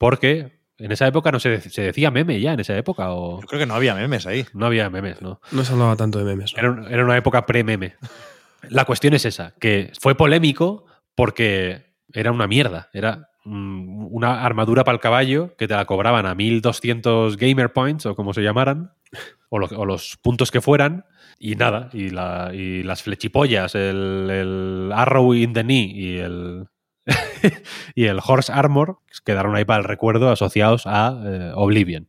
porque en esa época no se, de- se decía meme ya, en esa época, o Yo creo que no había memes ahí. no había memes, ¿no? No se hablaba tanto de memes. ¿no? Era, un- era una época pre-meme. La cuestión es esa, que fue polémico porque era una mierda. Era mm, una armadura para el caballo que te la cobraban a 1200 gamer points o como se llamaran, o, lo- o los puntos que fueran, y nada. Y, la- y las flechipollas, el, el arrow in the knee y el, y el horse armor quedaron ahí para el recuerdo asociados a eh, Oblivion.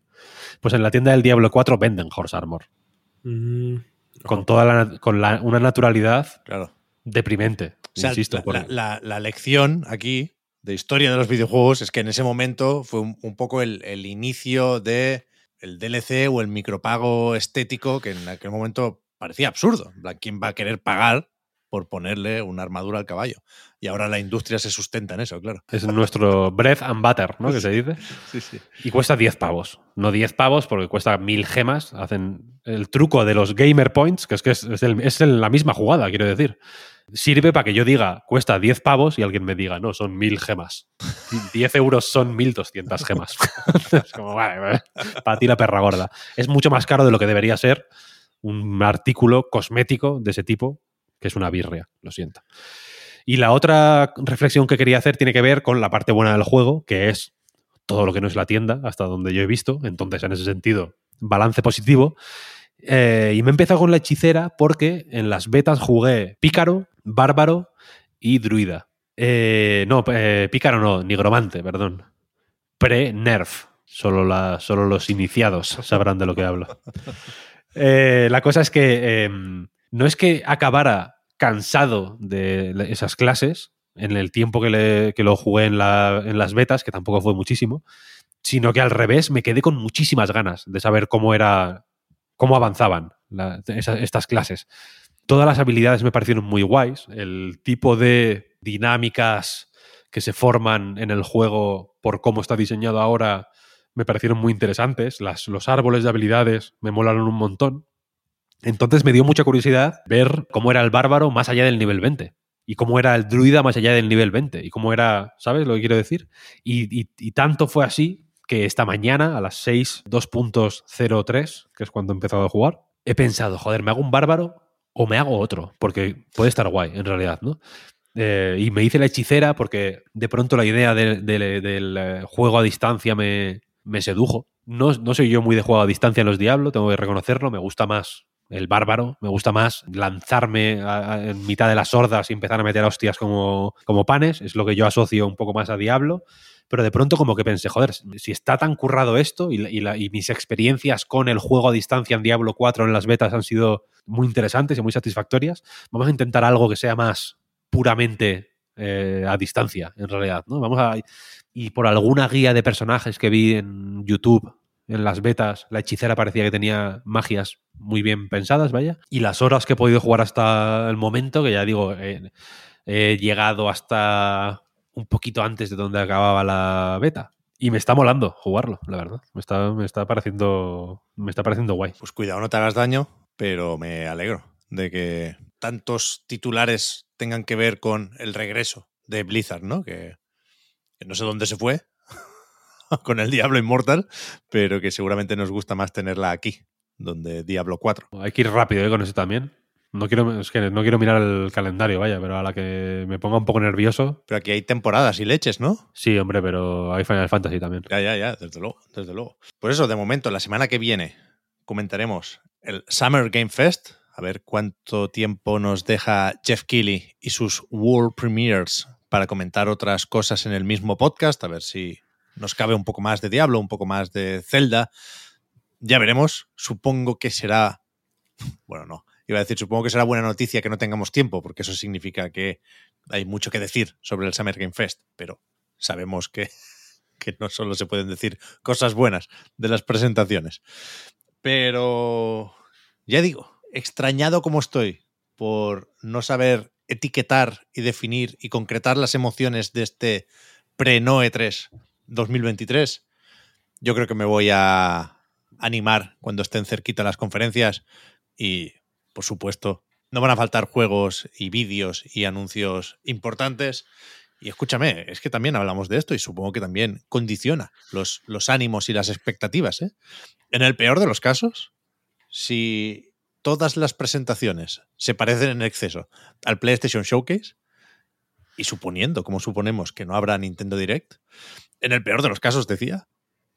Pues en la tienda del Diablo 4 venden horse armor Mm, con toda la, con la- una naturalidad Claro. deprimente. O sea, insisto, la, por- la- la- la lección aquí de historia de los videojuegos es que en ese momento fue un, un poco el, el inicio de el DLC o el micropago estético que en aquel momento parecía absurdo. ¿Quién va a querer pagar por ponerle una armadura al caballo? Y ahora la industria se sustenta en eso, claro. es nuestro bread and butter, ¿no? Que se dice. Sí, sí. Y cuesta 10 pavos. No 10 pavos porque cuesta 1000 gemas. Hacen el truco de los gamer points, que es que es, es el- es el- la misma jugada, quiero decir. Sirve para que yo diga cuesta 10 pavos y alguien me diga, no, son 1000 gemas. 10 euros son 1200 gemas. es como, vale, vale, para ti la perra gorda. Es mucho más caro de lo que debería ser un artículo cosmético de ese tipo, que es una birria, lo siento. Y la otra reflexión que quería hacer tiene que ver con la parte buena del juego, que es todo lo que no es la tienda, hasta donde yo he visto. Entonces, en ese sentido, balance positivo. Eh, y me he empezado con la hechicera porque en las betas jugué pícaro, bárbaro y druida. Eh, no, eh, pícaro no, nigromante, perdón. Pre-nerf. Solo, la, solo los iniciados sabrán de lo que hablo. La cosa es que eh, no es que acabara cansado de esas clases en el tiempo que, le- que lo jugué en, la- en las betas, que tampoco fue muchísimo, sino que al revés me quedé con muchísimas ganas de saber cómo era, cómo avanzaban estas clases. Todas las habilidades me parecieron muy guays. El tipo de dinámicas que se forman en el juego por cómo está diseñado ahora me parecieron muy interesantes. Las, los árboles de habilidades me molaron un montón. Entonces me dio mucha curiosidad ver cómo era el bárbaro más allá del nivel 20 y cómo era el druida más allá del nivel 20 y cómo era, ¿sabes lo que quiero decir? Y, y- tanto fue así que esta mañana a las 6, 2.03, que es cuando he empezado a jugar, he pensado, joder, ¿me hago un bárbaro o me hago otro? Porque puede estar guay, en realidad, ¿no? Eh, y me hice la hechicera porque de pronto la idea de- de- del eh, juego a distancia me, me sedujo. No, no soy yo muy de juego a distancia en los Diablo, tengo que reconocerlo. Me gusta más el bárbaro, me gusta más lanzarme en mitad de las hordas y empezar a meter hostias como, como panes. Es lo que yo asocio un poco más a Diablo. Pero de pronto como que pensé, joder, si está tan currado esto y, y mis experiencias con el juego a distancia en Diablo 4 en las betas han sido muy interesantes y muy satisfactorias, vamos a intentar algo que sea más puramente eh, a distancia, en realidad. ¿no? Vamos a, y por alguna guía de personajes que vi en YouTube, en las betas, la hechicera parecía que tenía magias muy bien pensadas, vaya. Y las horas que he podido jugar hasta el momento, que ya digo, eh, he llegado hasta un poquito antes de donde acababa la beta. Y me está molando jugarlo, la verdad. Me está, me está pareciendo. Me está pareciendo guay. Pues cuidado, no te hagas daño, pero me alegro de que tantos titulares tengan que ver con el regreso de Blizzard, ¿no? Que, que no sé dónde se fue con el Diablo Immortal, pero que seguramente nos gusta más tenerla aquí, donde Diablo 4. Hay que ir rápido ¿eh? con eso también. No quiero, es que no quiero mirar el calendario, vaya, pero a la que me ponga un poco nervioso. Pero aquí hay temporadas y leches, ¿no? Sí, hombre, pero hay Final Fantasy también. Ya, ya, ya, desde luego, desde luego. Por eso, de momento, la semana que viene comentaremos el Summer Game Fest, a ver cuánto tiempo nos deja Jeff Keighley y sus World Premiers para comentar otras cosas en el mismo podcast, a ver si nos cabe un poco más de Diablo, un poco más de Zelda. Ya veremos, supongo que será, bueno, no, iba a decir, supongo que será buena noticia que no tengamos tiempo, porque eso significa que hay mucho que decir sobre el Summer Game Fest, pero sabemos que que no solo se pueden decir cosas buenas de las presentaciones. Pero ya digo, extrañado como estoy por no saber etiquetar y definir y concretar las emociones de este pre-No E3 2023, yo creo que me voy a animar cuando estén cerquita las conferencias y, por supuesto, No van a faltar juegos y vídeos y anuncios importantes. Y escúchame, es que también hablamos de esto y supongo que también condiciona los, ánimos y las expectativas. ¿eh? En el peor de los casos, si todas las presentaciones se parecen en exceso al PlayStation Showcase, y suponiendo, como suponemos, que no habrá Nintendo Direct, en el peor de los casos, decía,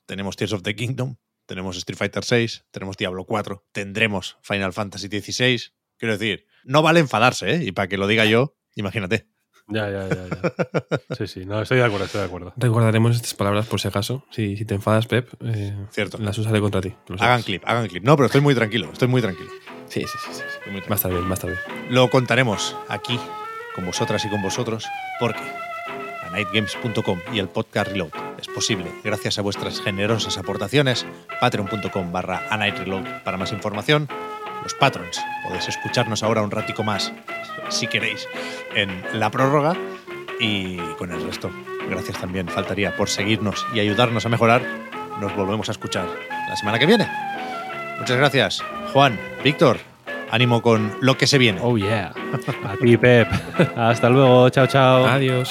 tenemos Tears of the Kingdom, tenemos Street Fighter VI, tenemos Diablo 4, tendremos Final Fantasy XVI. Quiero decir, no vale enfadarse, ¿eh? Y para que lo diga yo, imagínate. Ya, ya, ya, ya. Sí, sí, no, estoy de acuerdo, estoy de acuerdo. Recordaremos estas palabras por si acaso. Si, si te enfadas, Pep, eh, Cierto. las usaré contra ti. Hagan clip, hagan clip. No, pero estoy muy tranquilo, estoy muy tranquilo. Sí, sí, sí. sí, sí. estoy muy tranquilo. Va a estar bien, va a estar bien. Lo contaremos aquí, con vosotras y con vosotros, porque a nightgames.com y el podcast Reload es posible gracias a vuestras generosas aportaciones. Patreon.com barra a Reload para más información. Los patrons, podéis escucharnos ahora un ratico más, si queréis, en la prórroga. Y con el resto, gracias también, faltaría por seguirnos y ayudarnos a mejorar. Nos volvemos a escuchar la semana que viene. Muchas gracias, Juan, Víctor. Ánimo con lo que se viene. Oh, yeah. A ti, Pep. Hasta luego. Chao, chao. Adiós.